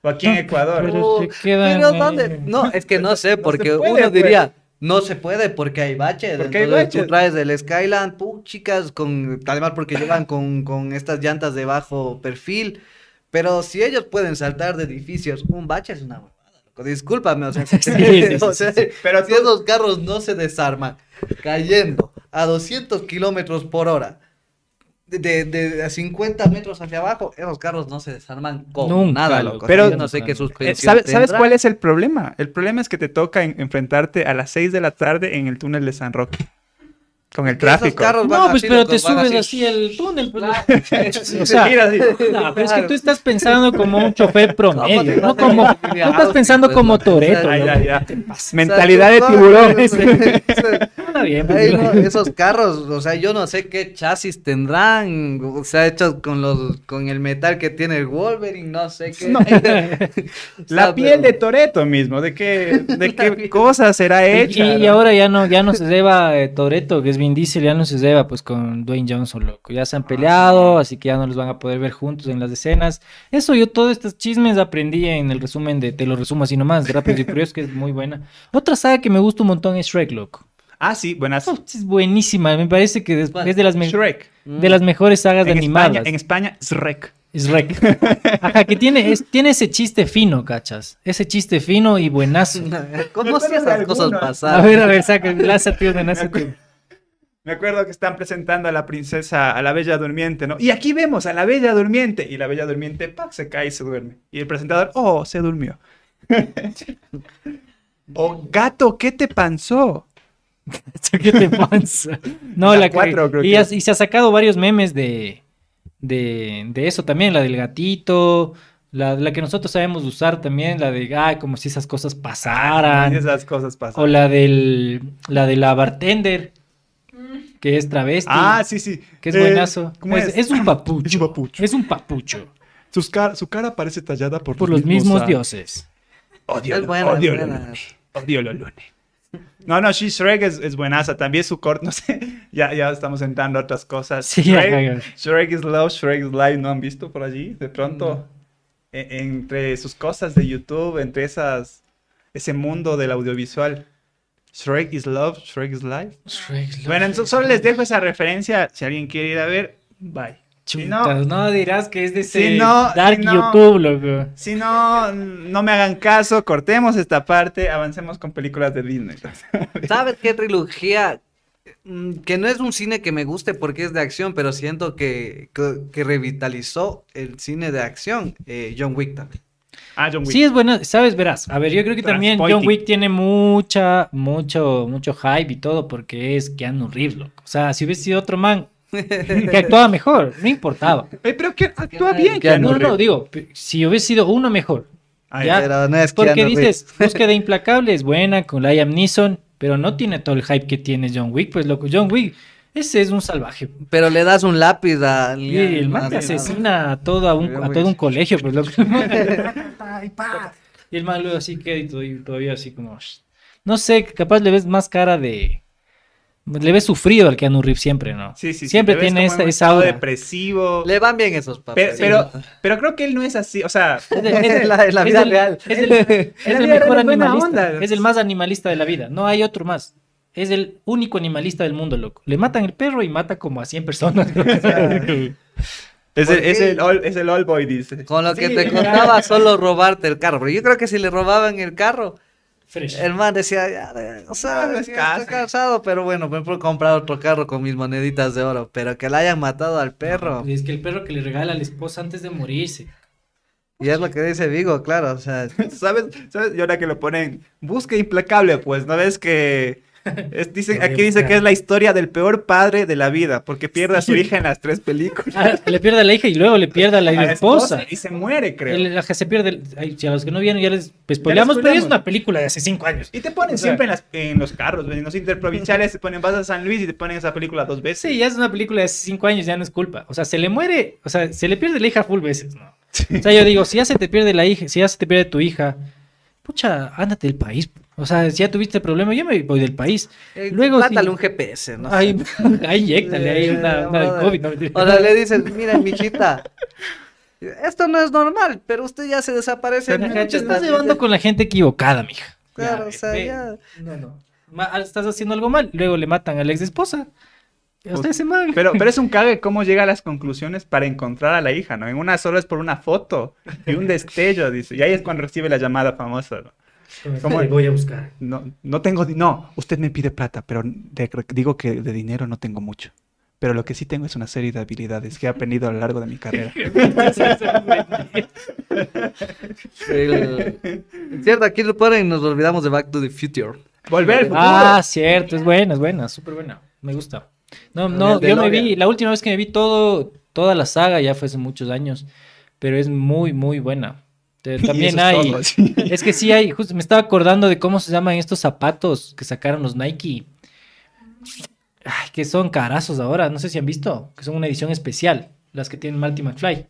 [SPEAKER 2] O aquí en Ecuador.
[SPEAKER 1] Pero se quedan,
[SPEAKER 3] pero ¿dónde? No, es que no sé, porque
[SPEAKER 2] puede,
[SPEAKER 3] uno
[SPEAKER 2] pues.
[SPEAKER 3] diría, no se puede porque hay baches.
[SPEAKER 2] Porque hay
[SPEAKER 3] entonces
[SPEAKER 2] baches.
[SPEAKER 3] Tú traes el Skyland, chicas, con, además porque llevan con, con estas llantas de bajo perfil. Pero si ellos pueden saltar de edificios, un bache es una. Discúlpame, o sea,
[SPEAKER 1] sí, sí,
[SPEAKER 3] o
[SPEAKER 1] sí,
[SPEAKER 3] sea,
[SPEAKER 1] sí.
[SPEAKER 2] Pero
[SPEAKER 3] si
[SPEAKER 2] tú-
[SPEAKER 3] esos carros no se desarman cayendo a 200 kilómetros por hora, de, de, de a 50 metros hacia abajo, esos carros no se desarman con
[SPEAKER 1] Nunca,
[SPEAKER 3] nada,
[SPEAKER 1] loco.
[SPEAKER 2] Pero-
[SPEAKER 3] yo no sé qué
[SPEAKER 2] Eh,
[SPEAKER 3] suspensión
[SPEAKER 2] ¿Sabes, ¿Sabes
[SPEAKER 3] tendrá.
[SPEAKER 2] cuál es el problema? El problema es que te toca en- enfrentarte a las 6 de la tarde en el túnel de San Roque. Con el tráfico.
[SPEAKER 1] No, pues pero te subes
[SPEAKER 3] así.
[SPEAKER 1] así el túnel. pues,
[SPEAKER 3] Claro.
[SPEAKER 1] o sea, no, pero es que tú estás pensando como un chofer
[SPEAKER 3] ¿Cómo te
[SPEAKER 1] promedio, no como, tú estás pensando
[SPEAKER 3] pues,
[SPEAKER 1] como? Toreto.
[SPEAKER 2] Ah. Mentalidad de
[SPEAKER 3] O
[SPEAKER 1] bien, pues,
[SPEAKER 3] Ay, no, esos carros, o sea, yo no sé qué chasis tendrán, o sea, hechos con los, con el metal que tiene el Wolverine, no sé qué.
[SPEAKER 2] No.
[SPEAKER 3] O sea,
[SPEAKER 2] La piel de Toreto mismo. ¿De qué, de qué cosa será
[SPEAKER 1] Y,
[SPEAKER 2] hecha?
[SPEAKER 1] y
[SPEAKER 2] no?
[SPEAKER 1] ahora ya no, ya no se lleva eh, Toreto, que es Vin Diesel, ya no se lleva pues con Dwayne Johnson, loco. Ya se han peleado, así que ya no los van a poder ver juntos en las escenas. Eso yo todos estos chismes aprendí en el resumen de, te lo resumo así nomás, de Rápidos y Furiosos, que es muy buena. Otra saga que me gusta un montón es Shrek, loco.
[SPEAKER 2] Ah, sí, buenas.
[SPEAKER 1] Oh, es buenísima, me parece que es, de las,
[SPEAKER 2] Shrek.
[SPEAKER 1] de las mejores sagas de
[SPEAKER 2] En
[SPEAKER 1] animadas.
[SPEAKER 2] España, en España, Shrek.
[SPEAKER 1] Shrek. Ajá, que tiene, es- tiene ese chiste fino, cachas. Ese chiste fino y buenazo.
[SPEAKER 3] ¿Cómo si
[SPEAKER 2] de
[SPEAKER 3] esas cosas
[SPEAKER 2] alguno.
[SPEAKER 1] A
[SPEAKER 3] pasaron?
[SPEAKER 1] ver, a ver, saca, lánzate una.
[SPEAKER 2] Me acuerdo que están presentando a la princesa, a la Bella Durmiente, ¿no? Y aquí vemos a la Bella Durmiente. Y la Bella Durmiente, ¡pac! se cae y se duerme. Y el presentador, ¡oh! Se durmió. oh, gato, ¿qué te pasó?
[SPEAKER 1] ¿Qué te pasa? No,
[SPEAKER 2] La
[SPEAKER 1] la, que-
[SPEAKER 2] cuatro, creo
[SPEAKER 1] y,
[SPEAKER 2] que
[SPEAKER 1] y se ha sacado varios memes de, de, de eso también, la del gatito, la, la que nosotros sabemos usar también, la de, ay, como si esas cosas pasaran,
[SPEAKER 2] esas cosas pasan.
[SPEAKER 1] o la del, la de la bartender, que es travesti,
[SPEAKER 2] Ah, sí, sí.
[SPEAKER 1] que es
[SPEAKER 2] Eh,
[SPEAKER 1] buenazo.
[SPEAKER 2] ¿Cómo
[SPEAKER 1] es,
[SPEAKER 2] es?
[SPEAKER 1] es un papucho,
[SPEAKER 2] Es un papucho.
[SPEAKER 1] es un papucho,
[SPEAKER 2] Sus car- su cara parece tallada por,
[SPEAKER 1] por los mismos
[SPEAKER 2] ah,
[SPEAKER 1] dioses.
[SPEAKER 2] Odio,
[SPEAKER 3] Es
[SPEAKER 2] lo-
[SPEAKER 3] buena,
[SPEAKER 2] odio
[SPEAKER 3] es
[SPEAKER 2] lo
[SPEAKER 3] buena.
[SPEAKER 2] lunes. Odio lo lunes. No, no, She Shrek es, es buenaza. También su corto, no sé. Ya, ya estamos entrando a otras cosas.
[SPEAKER 1] Sí,
[SPEAKER 2] Shrek. Shrek is Love, Shrek is Life. ¿No han visto por allí? De pronto, e- entre sus cosas de YouTube, entre esas, ese mundo del audiovisual. Shrek is Love, Shrek is Life. Bueno, entonces solo les dejo esa referencia. Si alguien quiere ir a ver, bye. Si no,
[SPEAKER 1] dirás que es de ese
[SPEAKER 2] Si no-
[SPEAKER 1] dark
[SPEAKER 2] si no-
[SPEAKER 1] YouTube, loco.
[SPEAKER 2] si no, no me hagan caso, cortemos esta parte, avancemos con películas de Disney.
[SPEAKER 3] ¿Sabes qué trilogía? Mm, Que no es un cine que me guste porque es de acción, pero siento que, que, que revitalizó el cine de acción, eh, John Wick también.
[SPEAKER 2] Ah, John Wick.
[SPEAKER 1] Sí, es buena, sabes, verás. A ver, yo creo que también John. Wick tiene mucha, mucho, mucho hype y todo porque es Keanu Reeves, loco. O sea, si hubiese sido otro man que actuaba mejor, no importaba.
[SPEAKER 2] Eh, pero que actúa bien,
[SPEAKER 3] Keanu
[SPEAKER 1] No, no, digo, si hubiese sido uno mejor.
[SPEAKER 2] Ah,
[SPEAKER 1] ya.
[SPEAKER 3] Pero no es
[SPEAKER 1] Porque
[SPEAKER 3] Keanu
[SPEAKER 1] dices,
[SPEAKER 3] Reeves.
[SPEAKER 1] Búsqueda Implacable es buena con Liam Neeson, pero no tiene todo el hype que tiene John Wick, pues loco. John Wick, ese es un salvaje.
[SPEAKER 3] Pero le das un lápiz a...
[SPEAKER 1] Y el man te asesina a todo, a un, a todo un colegio, pues loco. Y el man luego así queda y todavía, todavía así como... No sé, capaz le ves más cara de... Le ves sufrido al Keanu Reeves siempre, ¿no?
[SPEAKER 2] Sí, sí, sí,
[SPEAKER 1] Siempre
[SPEAKER 2] ves
[SPEAKER 1] tiene esa, esa
[SPEAKER 2] estado
[SPEAKER 1] aura.
[SPEAKER 2] depresivo.
[SPEAKER 3] Le van bien esos papeles.
[SPEAKER 2] pero, pero creo que él no es así, o sea,
[SPEAKER 1] Es
[SPEAKER 3] la- vida
[SPEAKER 1] el-
[SPEAKER 3] real.
[SPEAKER 1] Es el, es mejor animalista.
[SPEAKER 2] onda.
[SPEAKER 1] Es el más animalista de la vida. No hay otro más. Es el único animalista del mundo, loco. Le matan el perro y mata como a 100 personas.
[SPEAKER 2] es el,
[SPEAKER 3] ¿Por
[SPEAKER 2] es el, all, es el all boy, dice.
[SPEAKER 3] Con lo que
[SPEAKER 1] Sí,
[SPEAKER 3] te contaba solo robarte el carro. Pero yo creo que si le robaban el carro,
[SPEAKER 1] Fresh.
[SPEAKER 3] el man decía, ya, o sea,
[SPEAKER 2] No, no es
[SPEAKER 3] ya
[SPEAKER 2] caso.
[SPEAKER 3] estoy cansado, pero bueno, me puedo comprar otro carro con mis moneditas de oro. Pero que le hayan matado al perro.
[SPEAKER 1] Es que el perro que le regala a la esposa antes de morirse.
[SPEAKER 3] Y es lo que dice Vigo, claro, o sea,
[SPEAKER 2] ¿Sabes? ¿Sabes? Y ahora que lo ponen, busca implacable, pues, ¿no ves que... es- dicen, aquí dice que es la historia del peor padre de la vida, porque pierde a su hija en las tres películas.
[SPEAKER 1] Ah, le pierde a la hija y luego le pierde a la,
[SPEAKER 2] A la
[SPEAKER 1] esposa.
[SPEAKER 2] Y se muere, creo.
[SPEAKER 1] El- la que se pierde. ay, si a los que no vieron ya les spoileamos, pero es una película de hace 5 años.
[SPEAKER 2] Y te ponen
[SPEAKER 1] O sea-
[SPEAKER 2] siempre en, las- en los carros, en los interprovinciales, te ponen vas a San Luis y te ponen esa película dos veces.
[SPEAKER 1] Sí, ya es una película de hace 5 años, ya no es culpa. O sea, se le muere, o sea, se le pierde la hija full veces, ¿no? O sea, yo digo, si ya se te pierde la hija, si ya se te pierde tu hija, pucha, ándate del país. O sea, si ya tuviste problema, yo me voy del país.
[SPEAKER 3] eh,
[SPEAKER 1] Luego
[SPEAKER 3] plátale un GPS, ¿no? sé.
[SPEAKER 1] Ay, ay, inyéctale ahí una,
[SPEAKER 3] brother.
[SPEAKER 1] COVID. no.
[SPEAKER 3] O sea, le dices, mira, michita, esto no es normal, pero usted ya se desaparece. minutos,
[SPEAKER 1] te estás llevando con la gente equivocada, mija.
[SPEAKER 3] Claro,
[SPEAKER 1] Ya,
[SPEAKER 3] o sea,
[SPEAKER 1] ve,
[SPEAKER 3] ya.
[SPEAKER 1] No, no. Ma- estás haciendo algo mal, luego le matan a la ex esposa. Usted se man.
[SPEAKER 2] Pero, pero es un cague cómo llega a las conclusiones para encontrar a la hija, ¿no? En una solo es por una foto y un destello, dice. Y ahí es cuando recibe la llamada famosa, ¿no? ¿Cómo?
[SPEAKER 1] Le voy a buscar.
[SPEAKER 2] No, no tengo, no, usted me pide plata, pero de- digo que de dinero no tengo mucho. Pero lo que sí tengo es una serie de habilidades que he aprendido a lo largo de mi carrera.
[SPEAKER 3] El- Cierto, aquí lo ponen y nos olvidamos de Back to the Future.
[SPEAKER 2] Volver al futuro.
[SPEAKER 1] Ah, cierto, es buena, es buena, súper buena. Me gusta. No, no, yo me vi, la última vez que me vi todo, toda la saga ya fue hace muchos años, pero es muy, muy buena. Te-
[SPEAKER 2] Y
[SPEAKER 1] También
[SPEAKER 2] eso es
[SPEAKER 1] hay,
[SPEAKER 2] todo, sí.
[SPEAKER 1] es que sí hay, justo me estaba acordando de cómo se llaman estos zapatos que sacaron los Nike. Ay, que son carazos ahora, no sé si han visto, que son una edición especial, las que tienen Marty McFly,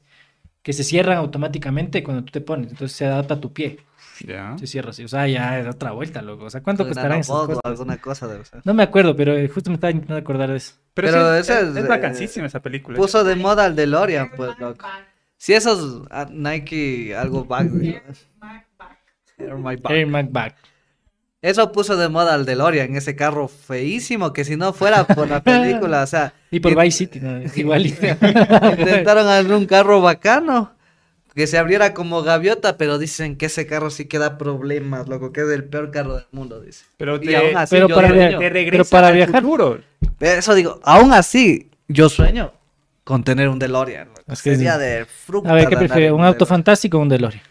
[SPEAKER 1] que se cierran automáticamente cuando tú te pones, entonces se adapta a tu pie,
[SPEAKER 2] Ya.
[SPEAKER 1] se cierra así, o sea, ya es otra vuelta, loco, o sea, ¿cuánto
[SPEAKER 3] De
[SPEAKER 1] costarán esas
[SPEAKER 3] o
[SPEAKER 1] cosas?
[SPEAKER 3] alguna cosa de
[SPEAKER 1] No me acuerdo, pero eh, justo me estaba intentando acordar de eso.
[SPEAKER 2] Pero,
[SPEAKER 3] Pero
[SPEAKER 2] sí,
[SPEAKER 3] esa
[SPEAKER 2] es,
[SPEAKER 3] es,
[SPEAKER 2] es vacancísima esa película.
[SPEAKER 3] Puso de moda al DeLorean, pues, loco. Si esos ah, Nike algo back. Air my back.
[SPEAKER 1] Air Mac Back.
[SPEAKER 3] Eso puso de moda al DeLorean, ese carro feísimo, que si no fuera por la película, o sea,
[SPEAKER 1] Y por
[SPEAKER 3] y-
[SPEAKER 1] Vice City, ¿no? igual.
[SPEAKER 3] intentaron hacer un carro bacano, que se abriera como gaviota, pero dicen que ese carro sí que da problemas, loco, que es el peor carro del mundo, dice.
[SPEAKER 2] Pero
[SPEAKER 3] Y
[SPEAKER 2] te,
[SPEAKER 3] aún así
[SPEAKER 1] pero
[SPEAKER 3] yo
[SPEAKER 1] para
[SPEAKER 2] te
[SPEAKER 1] pero para viajar-
[SPEAKER 2] futuro.
[SPEAKER 3] Eso digo, aún así, yo sueño con tener un DeLorean.
[SPEAKER 1] Es que
[SPEAKER 3] Sería
[SPEAKER 1] sí.
[SPEAKER 3] de fruta.
[SPEAKER 1] A ver, ¿qué prefiere? ¿Un auto fantástico o un DeLorean?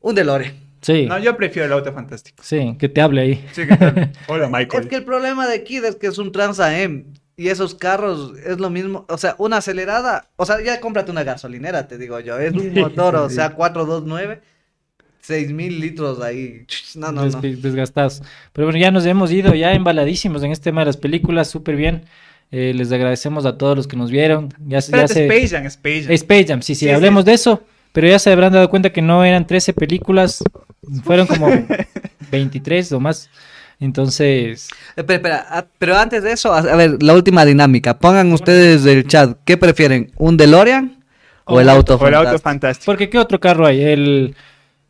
[SPEAKER 3] Un DeLorean.
[SPEAKER 1] Sí,
[SPEAKER 2] No, yo prefiero el auto fantástico.
[SPEAKER 1] sí, que te hable ahí.
[SPEAKER 2] Sí, ¿qué tal? Hola,
[SPEAKER 3] Es
[SPEAKER 2] Michael.
[SPEAKER 3] que el problema de Kid es que es un Trans AM y esos carros es lo mismo, o sea, una acelerada, o sea, ya cómprate una gasolinera, te digo yo, es un motor, o sea, 429, 6000 litros ahí. No, no, no.
[SPEAKER 1] Des- desgastados. Pero bueno, ya nos hemos ido, ya embaladísimos en este tema de las películas, súper bien. Eh, les agradecemos a todos los que nos vieron. Ya, ya
[SPEAKER 2] Espérate,
[SPEAKER 1] se...
[SPEAKER 2] Space Jam, Space Jam.
[SPEAKER 1] Space Jam, sí, sí,
[SPEAKER 2] Sí, sí.
[SPEAKER 1] hablemos de eso. Pero ya se habrán dado cuenta que no eran 13 películas, fueron como 23 o más. Entonces,
[SPEAKER 3] Espera, espera, ah, pero antes de eso, a, ver, la última dinámica, pongan ustedes del chat, ¿qué prefieren? ¿Un DeLorean o el auto
[SPEAKER 2] O el auto
[SPEAKER 3] fantástico?
[SPEAKER 2] fantástico.
[SPEAKER 1] porque ¿qué otro carro hay? El,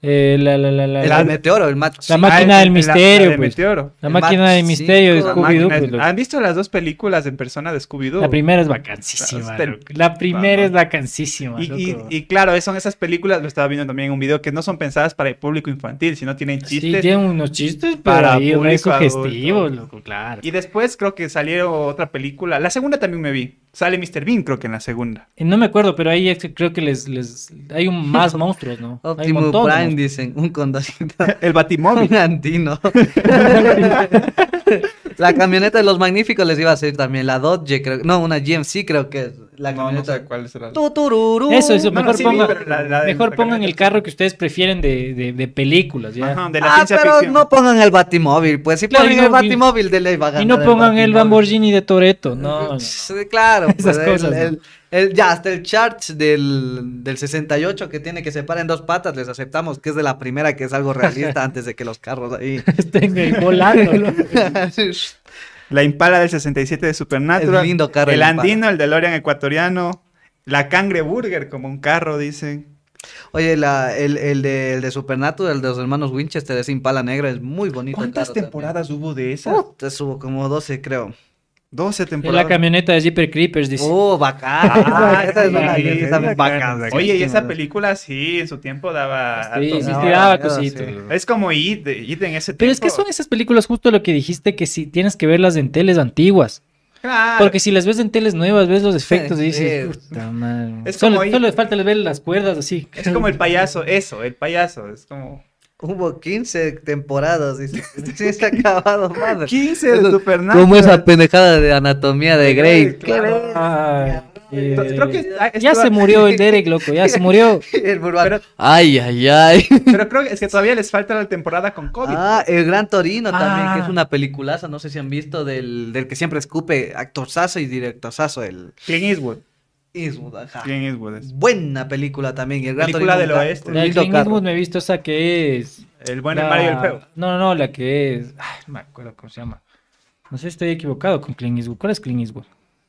[SPEAKER 1] eh, la, la, la, la,
[SPEAKER 3] El
[SPEAKER 1] la-
[SPEAKER 3] del meteoro, el macho.
[SPEAKER 1] La
[SPEAKER 3] sí.
[SPEAKER 1] máquina
[SPEAKER 2] Ah,
[SPEAKER 1] del misterio,
[SPEAKER 2] la
[SPEAKER 1] pues.
[SPEAKER 2] Meteoro.
[SPEAKER 1] la
[SPEAKER 3] el
[SPEAKER 1] máquina
[SPEAKER 3] Mach
[SPEAKER 1] de misterio de Scooby-Doo. pues.
[SPEAKER 2] ¿Han visto las dos películas en persona de Scooby-Doo?
[SPEAKER 1] La primera es vacancísima. La primera es vacancísima.
[SPEAKER 2] Y, y-
[SPEAKER 1] loco.
[SPEAKER 2] y claro, son esas películas, lo estaba viendo también en un video, que no son pensadas para el público infantil, sino tienen
[SPEAKER 1] Sí,
[SPEAKER 2] chistes.
[SPEAKER 1] tiene unos chistes,
[SPEAKER 2] para público
[SPEAKER 1] sugestivos, loco, claro.
[SPEAKER 2] Y después creo que salieron otra película. La segunda también me vi. Sale Mr. Bean, creo que en la segunda.
[SPEAKER 1] Eh, No me acuerdo, pero ahí es que creo que les, les hay un, más monstruos, ¿no? Hay un montón
[SPEAKER 3] Prime, dicen, un condorcito.
[SPEAKER 2] El Batimóvil.
[SPEAKER 3] Un andino. la camioneta de los magníficos les iba a hacer también la Dodge, creo. No, una GMC creo que es la
[SPEAKER 2] No, no
[SPEAKER 3] camioneta.
[SPEAKER 2] sé cuál será.
[SPEAKER 1] Eso, eso,
[SPEAKER 2] No,
[SPEAKER 1] mejor,
[SPEAKER 2] sí vi,
[SPEAKER 1] pongan,
[SPEAKER 2] pero la- la de-
[SPEAKER 1] mejor
[SPEAKER 2] la
[SPEAKER 1] pongan
[SPEAKER 2] camioneta
[SPEAKER 1] el carro que ustedes prefieren de, de, de películas, ¿ya?
[SPEAKER 2] Ajá, de la
[SPEAKER 3] Ah,
[SPEAKER 2] ciencia
[SPEAKER 3] pero
[SPEAKER 2] ficción.
[SPEAKER 3] no pongan el Batimóvil, pues si
[SPEAKER 1] Claro,
[SPEAKER 3] ponen el Batimóvil de ley va a
[SPEAKER 1] y no pongan el. Lamborghini de Toreto, no.
[SPEAKER 3] Claro,
[SPEAKER 1] Esas
[SPEAKER 3] pues, el-
[SPEAKER 1] cosas, ¿no?
[SPEAKER 3] el- el- ya hasta el chart del, del 68 que tiene que se para en dos patas, les aceptamos que es de la primera que es algo realista antes de que los carros ahí.
[SPEAKER 1] Estén ahí volando.
[SPEAKER 2] La Impala del 67 de Supernatural.
[SPEAKER 3] Es lindo carro
[SPEAKER 2] El
[SPEAKER 3] el.
[SPEAKER 2] Andino, el DeLorean ecuatoriano. La Cangre Burger como un carro, dicen.
[SPEAKER 3] Oye, la, el, el, de, el de Supernatural, el de los hermanos Winchester, ese Impala negra, es muy bonito. el
[SPEAKER 2] ¿Cuántas
[SPEAKER 3] también.
[SPEAKER 2] temporadas hubo de esas?
[SPEAKER 3] Uh, te subo como 12, creo.
[SPEAKER 2] 12
[SPEAKER 1] Es
[SPEAKER 2] temporadas.
[SPEAKER 1] la camioneta de Jeepers Creepers, dice.
[SPEAKER 3] Oh, bacán.
[SPEAKER 2] Ah,
[SPEAKER 3] Esa es una-
[SPEAKER 2] sí,
[SPEAKER 3] esa es bacán,
[SPEAKER 2] Oye, y esa película sí, en su tiempo daba.
[SPEAKER 1] sí, sí, daba cositas.
[SPEAKER 3] sí.
[SPEAKER 2] Es como It, It en ese tiempo.
[SPEAKER 1] Pero es que son esas películas justo lo que dijiste, que si tienes que verlas en teles antiguas.
[SPEAKER 2] Claro.
[SPEAKER 1] Porque si las ves en teles nuevas, ves los efectos y dices, puta madre.
[SPEAKER 2] Es
[SPEAKER 1] solo,
[SPEAKER 2] como
[SPEAKER 1] solo le falta ver las cuerdas así.
[SPEAKER 2] Es como el payaso, eso, el payaso. Es como.
[SPEAKER 3] Hubo 15 temporadas, dice. Sí, se ha acabado, madre.
[SPEAKER 2] 15 de Supernatural.
[SPEAKER 3] Como esa pendejada de anatomía de Grey. Qué
[SPEAKER 2] claro.
[SPEAKER 1] Ay, eh,
[SPEAKER 2] Creo que ah,
[SPEAKER 1] ya
[SPEAKER 2] esto-
[SPEAKER 1] se murió el Derek, loco, ya se murió.
[SPEAKER 2] Pero,
[SPEAKER 3] Ay, ay, ay.
[SPEAKER 2] pero creo que es que todavía les falta la temporada con COVID.
[SPEAKER 3] Ah, el Gran Torino también, que
[SPEAKER 1] Ah.
[SPEAKER 3] es una peliculaza, no sé si han visto, del, del que siempre escupe, actorzazo y directorzazo, el
[SPEAKER 2] Clint Eastwood.
[SPEAKER 3] Eastwood, ajá.
[SPEAKER 2] Clint Eastwood es.
[SPEAKER 3] Buena película también. y El Gran
[SPEAKER 2] Película del oeste.
[SPEAKER 1] La de Clint
[SPEAKER 3] carro.
[SPEAKER 1] Eastwood me he visto esa que es.
[SPEAKER 2] El bueno, el
[SPEAKER 1] la-
[SPEAKER 2] malo y el feo.
[SPEAKER 1] No, no, no, la que es. Ay, no me acuerdo cómo se llama. No sé si estoy equivocado con Clint Eastwood. ¿Cuál es Clint Eastwood?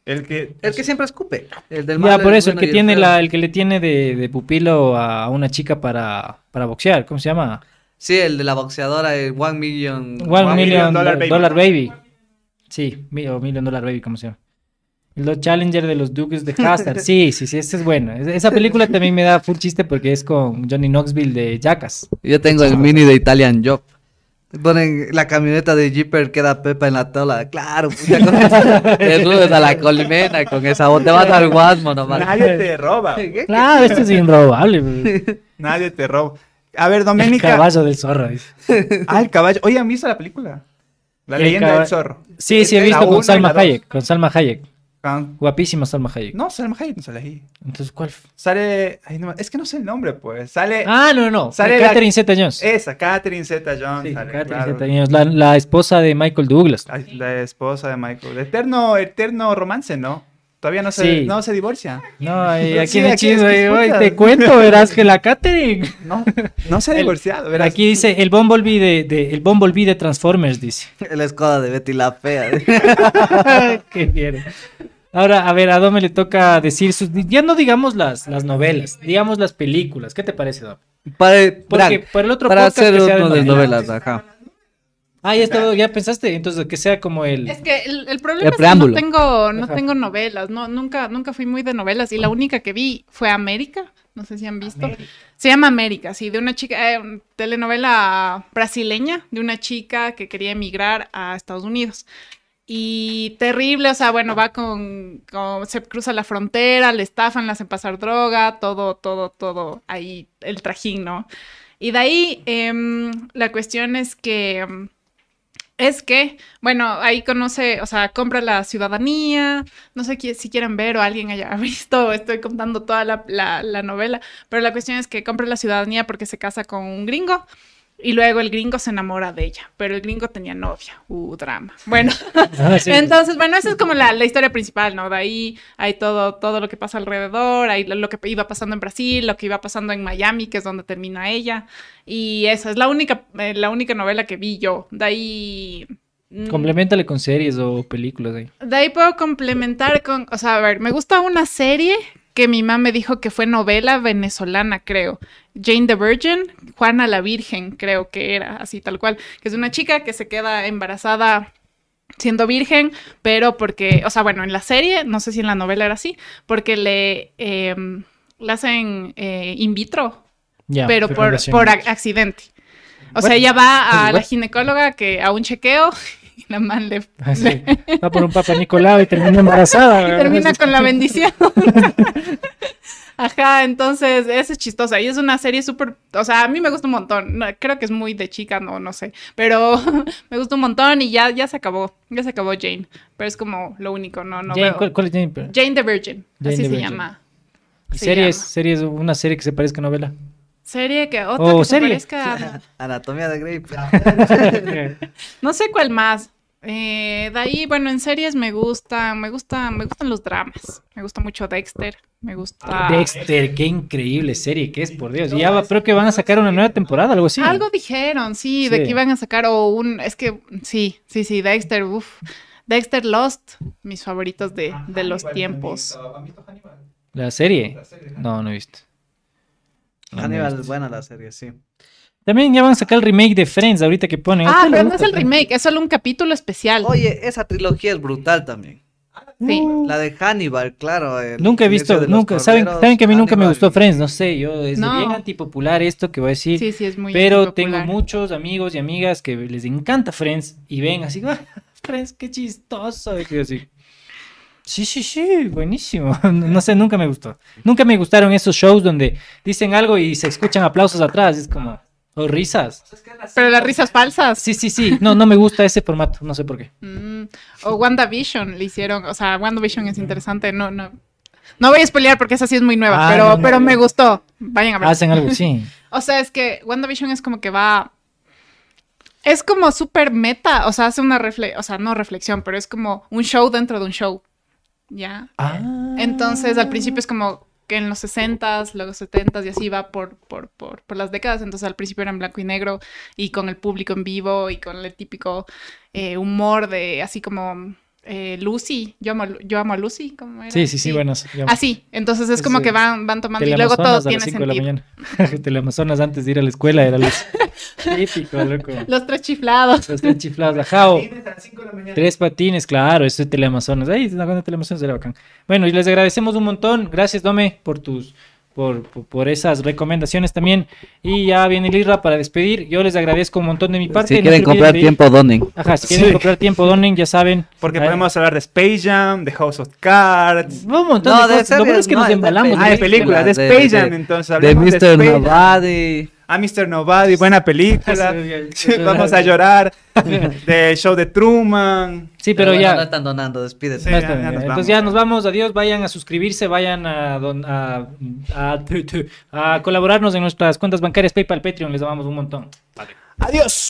[SPEAKER 2] El que.
[SPEAKER 3] El que siempre escupe. El del
[SPEAKER 1] Ya,
[SPEAKER 3] malo,
[SPEAKER 1] por
[SPEAKER 3] el
[SPEAKER 1] eso, el
[SPEAKER 3] bueno
[SPEAKER 1] que tiene la, el que le tiene de, de pupilo a una chica para, para boxear, ¿cómo se llama?
[SPEAKER 3] Sí, el de la boxeadora, el One Million.
[SPEAKER 1] One,
[SPEAKER 2] One
[SPEAKER 1] Million
[SPEAKER 2] Million
[SPEAKER 1] Dollar
[SPEAKER 2] Dollar
[SPEAKER 1] Baby.
[SPEAKER 2] Baby.
[SPEAKER 1] Sí, o Million Dollar Baby, ¿cómo se llama? Los Challenger de los Dukes de Hazzard. Sí, sí, sí, esa es buena. Es- Esa película también me da full chiste porque es con Johnny Knoxville de Jackass.
[SPEAKER 3] Yo tengo el mini de Italian Job. Ponen la camioneta de Jeeper queda Pepa en la tola. Claro, puta, con esa- te subes a la colmena con esa voz. Te vas al Guasmo nomás.
[SPEAKER 2] Nadie te roba.
[SPEAKER 1] Claro, esto es improbable. bro.
[SPEAKER 2] Nadie te roba. A ver,
[SPEAKER 1] El
[SPEAKER 2] Doménica.
[SPEAKER 1] caballo del zorro.
[SPEAKER 2] Ah, el caballo. Oye, ¿han visto la película? La
[SPEAKER 1] El
[SPEAKER 2] leyenda del zorro.
[SPEAKER 1] Sí, sí, he visto con Salma. Hayek. Con Salma Hayek.
[SPEAKER 2] Con-
[SPEAKER 1] Guapísima Salma Hayek.
[SPEAKER 2] No, Salma Hayek no sale ahí.
[SPEAKER 1] Entonces, ¿cuál?
[SPEAKER 2] Sale. ay, no, es que no sé el nombre, pues. Sale.
[SPEAKER 1] Ah, no, no.
[SPEAKER 2] Sale la-
[SPEAKER 1] Catherine Zeta-Jones.
[SPEAKER 2] Esa, Catherine Zeta Jones.
[SPEAKER 1] Sí,
[SPEAKER 2] sale,
[SPEAKER 1] Catherine
[SPEAKER 2] claro.
[SPEAKER 1] Zeta-Jones, la, la esposa de Michael Douglas.
[SPEAKER 2] La esposa de Michael. Eterno, eterno romance, ¿no? Todavía no se,
[SPEAKER 1] Sí.
[SPEAKER 2] no se divorcia.
[SPEAKER 1] No, y
[SPEAKER 2] Sí,
[SPEAKER 1] aquí
[SPEAKER 2] es que
[SPEAKER 1] oye,
[SPEAKER 2] escuchas.
[SPEAKER 1] te cuento, verás que la Catherine.
[SPEAKER 2] No, no se ha divorciado. verás.
[SPEAKER 1] Aquí dice el Bumblebee de, de- el Bumblebee de Transformers, dice.
[SPEAKER 3] La escoda de Betty la Fea.
[SPEAKER 1] Qué bien. Ahora, a ver, a Dome le toca decir sus. Ya no digamos las, las novelas, digamos las películas. ¿Qué te parece, Dom?
[SPEAKER 3] Para,
[SPEAKER 1] Porque por el otro
[SPEAKER 3] para
[SPEAKER 1] podcast
[SPEAKER 3] hacer
[SPEAKER 1] que sea de
[SPEAKER 3] uno de
[SPEAKER 1] novelas.
[SPEAKER 3] novelas, ajá.
[SPEAKER 1] Ah, ya estaba, ya pensaste, entonces que sea como el...
[SPEAKER 4] Es que el, el problema
[SPEAKER 5] El
[SPEAKER 4] es que no tengo, no
[SPEAKER 1] Ajá.
[SPEAKER 4] tengo novelas, no, nunca, nunca fui muy de novelas y la única que vi fue América, no sé si han visto. Se llama América, sí, de una chica, eh, telenovela brasileña, de una chica que quería emigrar a Estados Unidos. Y terrible, o sea, bueno, va con, se cruza la frontera, le estafan, le hacen pasar droga, todo, todo, todo, ahí el trajín, ¿no? Y de ahí em, la cuestión es que es que, bueno, ahí conoce, o sea, compra la ciudadanía, no sé si quieren ver o alguien haya visto, estoy contando toda la- la novela, pero la cuestión es que compra la ciudadanía porque se casa con un gringo y luego el gringo se enamora de ella, pero el gringo tenía novia, uh, drama. Bueno,
[SPEAKER 1] Ah, sí.
[SPEAKER 4] entonces, bueno, esa es como la, la historia principal, ¿no? De ahí hay todo, todo lo que pasa alrededor, hay lo, que iba pasando en Brasil, lo que iba pasando en Miami, que es donde termina ella. Y esa es la única, eh, la única novela que vi yo. De ahí. mm,
[SPEAKER 1] Complementale con series o películas ahí.
[SPEAKER 4] De ahí puedo complementar con. O sea, a ver, me gusta una serie que mi mamá me dijo que fue novela venezolana, creo. Jane the Virgin, Juana la Virgen, creo que era así tal cual. Que es una chica que se queda embarazada siendo virgen, pero porque, o sea, bueno, en la serie, no sé si en la novela era así, porque le, em, le hacen eh, in vitro, pero por, por ac- accidente. O sea, ella va a la ginecóloga que a un chequeo y la man le,
[SPEAKER 1] Ah, sí.
[SPEAKER 4] le-
[SPEAKER 1] Va por un papa Nicolau y termina embarazada.
[SPEAKER 4] y termina con la bendición. Ajá, entonces esa es chistosa y es una serie súper, o sea, a mí me gusta un montón, no, creo que es muy de chica, no, no sé, pero me gusta un montón y ya, ya se acabó, ya se acabó Jane, pero es como lo único, no, no
[SPEAKER 1] Jane,
[SPEAKER 4] veo.
[SPEAKER 1] ¿cuál, cuál es Jane?
[SPEAKER 4] Jane the Virgin,
[SPEAKER 1] Jane
[SPEAKER 4] así
[SPEAKER 1] the
[SPEAKER 4] se
[SPEAKER 1] Virgin.
[SPEAKER 4] llama.
[SPEAKER 1] ¿Y
[SPEAKER 4] se
[SPEAKER 1] series,
[SPEAKER 4] llama.
[SPEAKER 1] series, una serie que se parezca a novela.
[SPEAKER 4] Serie que otra
[SPEAKER 1] Oh,
[SPEAKER 4] que se
[SPEAKER 1] serie.
[SPEAKER 4] parezca-
[SPEAKER 3] Anatomía de Grey.
[SPEAKER 4] No sé cuál más. Eh, de ahí, bueno, en series me gusta, me gusta, me gustan los dramas. Me gusta mucho Dexter, me gusta.
[SPEAKER 1] Dexter, qué increíble serie que es, por Dios. Y ya va- creo que van a sacar una nueva temporada, algo así.
[SPEAKER 4] Algo dijeron, sí, de que iban a sacar o un, es que sí, sí, sí, Dexter, uff. Dexter Lost, mis favoritos de, de los tiempos.
[SPEAKER 1] ¿La serie? No, no he visto.
[SPEAKER 3] Hannibal es buena la serie, sí.
[SPEAKER 1] También ya van a sacar el remake de Friends ahorita que ponen. ¿A
[SPEAKER 4] Ah, pero no es el remake, es solo un capítulo especial.
[SPEAKER 3] Oye, esa trilogía es brutal también.
[SPEAKER 4] Sí.
[SPEAKER 3] La de Hannibal, claro.
[SPEAKER 1] Nunca he visto, nunca, ¿saben, saben que a mí nunca me gustó Friends, no sé, yo es
[SPEAKER 4] No.
[SPEAKER 1] bien antipopular esto que voy a decir,
[SPEAKER 4] Sí, sí, es muy
[SPEAKER 1] pero
[SPEAKER 4] popular.
[SPEAKER 1] tengo muchos amigos y amigas que les encanta Friends y ven así, "Ah, Friends, qué chistoso, y yo así, sí, sí, sí, buenísimo, no sé, nunca me gustó, nunca me gustaron esos shows donde dicen algo y se escuchan aplausos atrás, es como, o risas,
[SPEAKER 4] Pero las risas falsas.
[SPEAKER 1] sí, sí, sí, no, no me gusta ese formato, no sé por qué.
[SPEAKER 4] Mm, o WandaVision le hicieron, o sea, WandaVision es interesante, no, no. No voy a spoilear porque esa sí es muy nueva,
[SPEAKER 1] Ah,
[SPEAKER 4] pero,
[SPEAKER 1] no, no,
[SPEAKER 4] pero
[SPEAKER 1] no.
[SPEAKER 4] me gustó. Vayan a ver.
[SPEAKER 1] Hacen algo, sí.
[SPEAKER 4] O sea, es que WandaVision es como que va. Es como súper meta. O sea, hace una reflexión. O sea, no reflexión, pero es como un show dentro de un show. ¿Ya?
[SPEAKER 1] Ah.
[SPEAKER 4] Entonces, al principio es como que en los 60s, luego 70s y así va por, por, por, por las décadas. Entonces, al principio era en blanco y negro y con el público en vivo y con el típico eh, humor de así como eh, Lucy. Yo amo, yo amo a Lucy. ¿cómo era?
[SPEAKER 1] Sí, sí, sí, buenas. ya.
[SPEAKER 4] Así. Entonces, es como que van, van tomando y luego todo tiene
[SPEAKER 1] 5 de la
[SPEAKER 4] sentido.
[SPEAKER 1] mañana. Teleamazonas antes de ir a la escuela era los típico, loco.
[SPEAKER 4] Los tres chiflados.
[SPEAKER 1] Los tres chiflados, ajao. Tres patines, claro, eso es Teleamazonas. La banda de Teleamazonas era bacán. Bueno, y les agradecemos un montón. Gracias, Dome, por tus. Por, por, esas recomendaciones también. Y ya viene Lirra para despedir. Yo les agradezco un montón de mi parte.
[SPEAKER 5] Si
[SPEAKER 1] No
[SPEAKER 5] quieren
[SPEAKER 1] olviden
[SPEAKER 5] comprar
[SPEAKER 1] de
[SPEAKER 5] tiempo, donen.
[SPEAKER 1] Ajá, si quieren
[SPEAKER 2] Sí.
[SPEAKER 1] comprar tiempo, donen, ya saben.
[SPEAKER 2] Porque
[SPEAKER 1] Ahí-
[SPEAKER 2] podemos hablar de Space Jam, de House of Cards.
[SPEAKER 1] Un montón
[SPEAKER 3] No,
[SPEAKER 1] de
[SPEAKER 3] de
[SPEAKER 1] cosas. Lo bueno es que nos
[SPEAKER 3] no, de
[SPEAKER 1] embalamos.
[SPEAKER 2] Ah, de
[SPEAKER 3] películas,
[SPEAKER 2] de
[SPEAKER 3] de-
[SPEAKER 2] Space
[SPEAKER 3] de-
[SPEAKER 2] Jam, entonces
[SPEAKER 5] De Mr. Nobody.
[SPEAKER 2] A Mr. Nobody, buena película. Vamos a llorar. Del show de Truman.
[SPEAKER 1] Sí, pero
[SPEAKER 3] bueno,
[SPEAKER 1] ya.
[SPEAKER 3] No están donando, despídete.
[SPEAKER 2] Sí, ya-
[SPEAKER 1] Entonces
[SPEAKER 2] vamos.
[SPEAKER 1] ya nos vamos, adiós, vayan a suscribirse, vayan a, don- a, a, a colaborarnos en nuestras cuentas bancarias, PayPal, Patreon, les damos un montón.
[SPEAKER 2] Adiós.